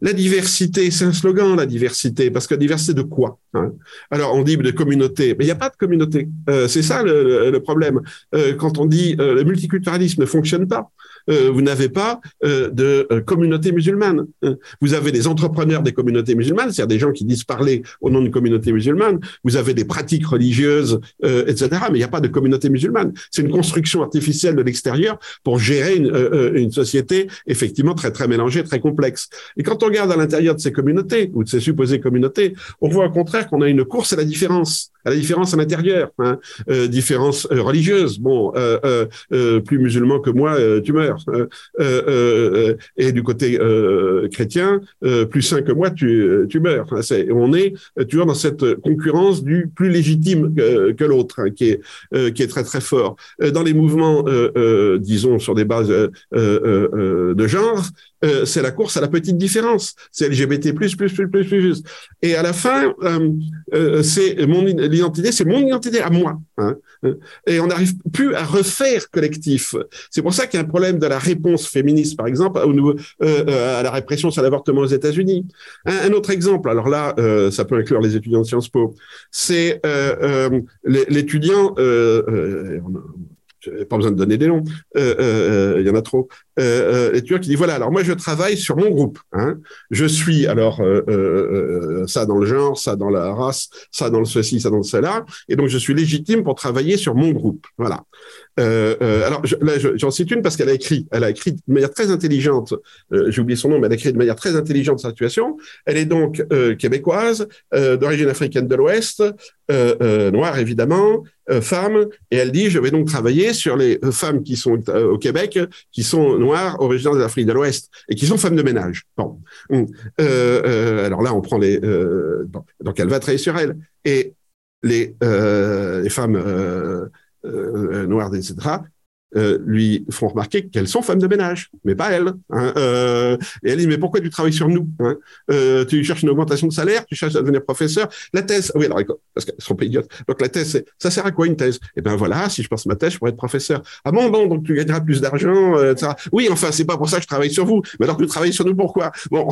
La diversité, c'est un slogan, la diversité, parce que diversité de quoi hein? Alors, on dit de communauté, mais il n'y a pas de communauté. Euh, c'est ça le, le problème. Euh, quand on dit euh, le multiculturalisme ne fonctionne pas, euh, vous n'avez pas euh, de euh, communauté musulmane. Vous avez des entrepreneurs des communautés musulmanes, c'est-à-dire des gens qui disent parler au nom d'une communauté musulmane. Vous avez des pratiques religieuses, etc. Mais il n'y a pas de communauté musulmane. C'est une construction artificielle de l'extérieur pour gérer une, une, société effectivement très très mélangée, très complexe. Et quand on regarde à l'intérieur de ces communautés ou de ces supposées communautés, on voit au contraire qu'on a une course à la différence à la différence à l'intérieur, hein, euh, différence euh, religieuse. Bon, euh, euh, plus musulman que moi, tu meurs. et du côté chrétien, plus saint que moi, tu, tu meurs. on est toujours dans cette concurrence du plus légitime que, que l'autre, hein, qui est qui est très très fort. Dans les mouvements, disons sur des bases de genre, c'est la course à la petite différence. C'est LGBT plus plus plus plus plus. Et à la fin, c'est mon l'identité, c'est mon identité à moi. Hein. Et on n'arrive plus à refaire collectif. C'est pour ça qu'il y a un problème de la réponse féministe, par exemple, au niveau, euh, euh, à la répression sur l'avortement aux États-Unis. Un, autre exemple, alors là, euh, ça peut inclure les étudiants de Sciences Po, c'est l'étudiant, pas besoin de donner des noms, il y en a trop, euh, l'étudiant qui dit voilà, alors moi je travaille sur mon groupe. Hein. Je suis alors euh, euh, ça dans le genre, ça dans la race, ça dans le ceci, ça dans le cela, et donc je suis légitime pour travailler sur mon groupe. Voilà. Alors là, j'en cite une parce qu'elle a écrit, elle a écrit de manière très intelligente. J'ai oublié son nom, mais elle a écrit de manière très intelligente sa situation. Elle est donc québécoise, d'origine africaine de l'Ouest, noire évidemment, femme, et elle dit je vais donc travailler sur les femmes qui sont au Québec, qui sont noirs originaires de l'Afrique de l'Ouest et qui sont femmes de ménage. Bon. Hum. Euh, euh, alors là, on prend les. Euh, donc, elle va travailler sur elle. Et les femmes noires, etc., euh, lui font remarquer qu'elles sont femmes de ménage, mais pas elles. Hein. Euh, et elle dit, mais pourquoi tu travailles sur nous hein euh, Tu cherches une augmentation de salaire, tu cherches à devenir professeur. La thèse, oui, alors, parce qu'elles sont pas idiotes. Donc la thèse, ça sert à quoi une thèse? Eh ben voilà, si je passe ma thèse, je pourrais être professeur. Ah bon, bon, donc tu gagneras plus d'argent, etc. Oui, enfin, c'est pas pour ça que je travaille sur vous. Mais alors tu travailles sur nous, pourquoi? Bon,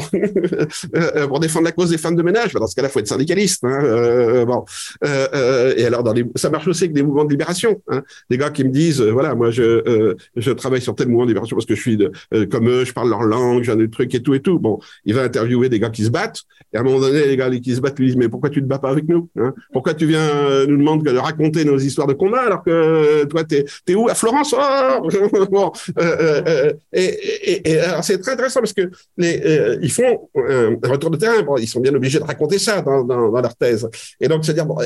pour défendre la cause des femmes de ménage, ben, dans ce cas-là, faut être syndicaliste. Hein, bon, et alors dans les, ça marche aussi avec des mouvements de libération. Des gars qui me disent, voilà, moi je euh, je travaille sur tel mouvement de libération parce que je suis euh, comme eux, je parle leur langue, j'ai des trucs et tout et tout. Bon, il va interviewer des gars qui se battent. Et à un moment donné, les gars qui se battent lui disent mais pourquoi tu te bats pas avec nous hein? Pourquoi tu viens euh, nous demander de raconter nos histoires de combat alors que toi t'es es où? À Florence oh bon, et, et, c'est très intéressant parce que ils font un retour de terrain. Ils sont bien obligés de raconter ça dans, leur thèse. Et donc c'est à dire bon,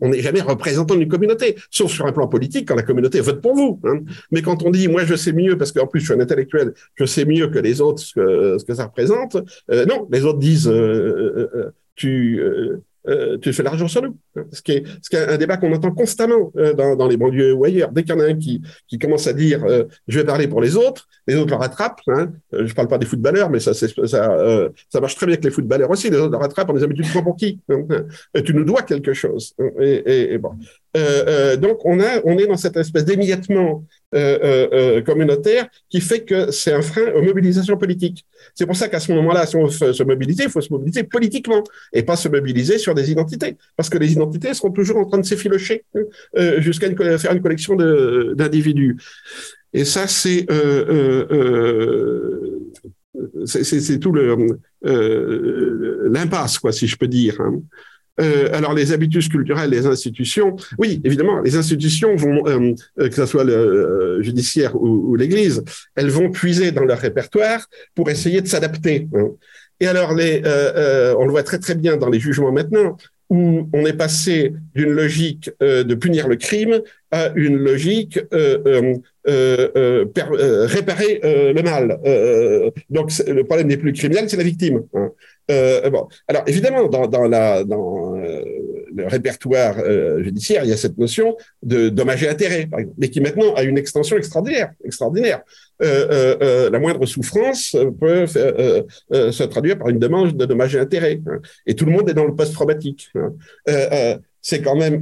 on n'est jamais représentant d'une communauté, sauf sur un plan politique quand la communauté vote pour vous. Hein. Mais quand on dit, moi, je sais mieux, parce qu'en plus, je suis un intellectuel, je sais mieux que les autres ce que, ça représente, euh, non, les autres disent, euh, euh, tu, tu fais l'argent sur nous. Ce qui est, un débat qu'on entend constamment euh, dans, les banlieues ou ailleurs. Dès qu'il y en a un qui, commence à dire euh, je vais parler pour les autres, les autres le rattrapent. Hein. Je parle pas des footballeurs, mais ça, marche très bien avec les footballeurs aussi. Les autres le rattrapent en disant mais tu te prends pour qui? Tu nous dois quelque chose. Et, donc on on est dans cette espèce d'émiettement communautaire qui fait que c'est un frein aux mobilisations politiques. C'est pour ça qu'à ce moment-là, si on veut se mobiliser, il faut se mobiliser politiquement et pas se mobiliser sur des identités, parce que les identités seront toujours en train de s'effilocher euh, jusqu'à faire une collection d'individus? Et ça, c'est euh, euh, c'est tout l'impasse, quoi, si je peux dire. Hein. alors les habitudes culturelles, les institutions, oui, évidemment, les institutions vont, que ce soit le judiciaire ou, l'Église, elles vont puiser dans leur répertoire pour essayer de s'adapter. Hein. Et alors, les, euh, euh, on le voit très très bien dans les jugements maintenant, où on est passé d'une logique euh, de punir le crime à une logique euh, euh, réparer le mal. donc le problème n'est plus le criminel, c'est la victime. Hein. bon, alors évidemment, dans, dans, la, dans le répertoire judiciaire, il y a cette notion de dommage et intérêt, par exemple, mais qui maintenant a une extension extraordinaire, extraordinaire. Euh, euh, euh, la moindre souffrance peut se traduire par une demande de dommages et intérêts. Hein. Et tout le monde est dans le post-traumatique. Hein. c'est quand même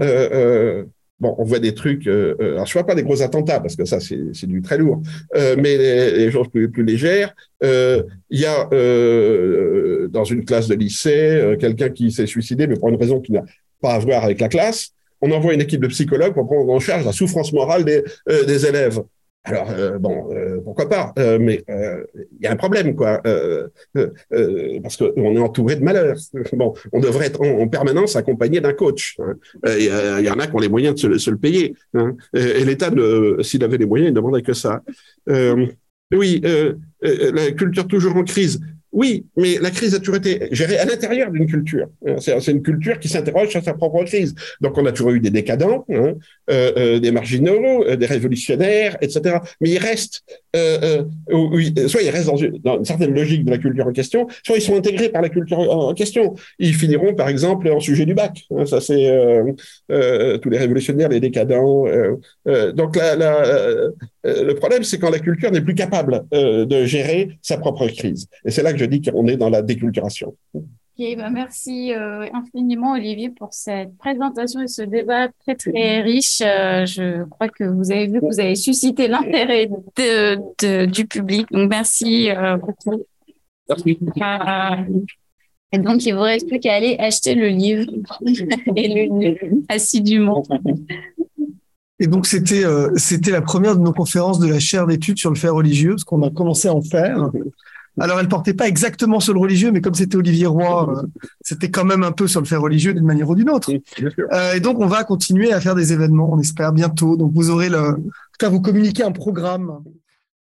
Bon, on voit des trucs. Euh, alors, je vois pas des gros attentats parce que ça, c'est du très lourd. Euh, mais les, choses plus, plus légères. Il y a dans une classe de lycée quelqu'un qui s'est suicidé, mais pour une raison qui n'a pas à voir avec la classe. On envoie une équipe de psychologues pour prendre en charge la souffrance morale des, des élèves. Alors euh, bon, euh, pourquoi pas euh, Mais il y a un problème, quoi, parce qu'on est entouré de malheurs. Bon, on devrait être en, permanence accompagné d'un coach. Hein. Il y, en a qui ont les moyens de se, le payer. Hein. Et, l'État, s'il avait les moyens, il ne demanderait que ça. oui, la culture toujours en crise. Oui, mais la crise a toujours été gérée à l'intérieur d'une culture. Hein, c'est une culture qui s'interroge sur sa propre crise. Donc, on a toujours eu des décadents, hein, euh, euh, des marginaux, euh, des révolutionnaires, etc. Mais ils restent, soit ils restent dans une, certaine logique de la culture en question, soit ils sont intégrés par la culture en, question. Ils finiront, par exemple, en sujet du bac. Hein, ça, c'est tous les révolutionnaires, les décadents. donc, le problème, c'est quand la culture n'est plus capable de gérer sa propre crise. Et c'est là que je dis qu'on est dans la déculturation. Ben merci euh, infiniment Olivier pour cette présentation et ce débat très très riche. Euh, je crois que vous avez vu que vous avez suscité l'intérêt de, du public. Donc merci euh, beaucoup. Merci. et donc il vous reste plus qu'à aller acheter le livre et le assidûment. Et donc c'était c'était la première de nos conférences de la chaire d'études sur le fait religieux, parce qu'on a commencé à en faire. Alors, elle portait pas exactement sur le religieux, mais comme c'était Olivier Roy, euh, c'était quand même un peu sur le fait religieux d'une manière ou d'une autre. Euh, et donc, on va continuer à faire des événements, on espère bientôt. Donc, vous aurez le, vous communiquer un programme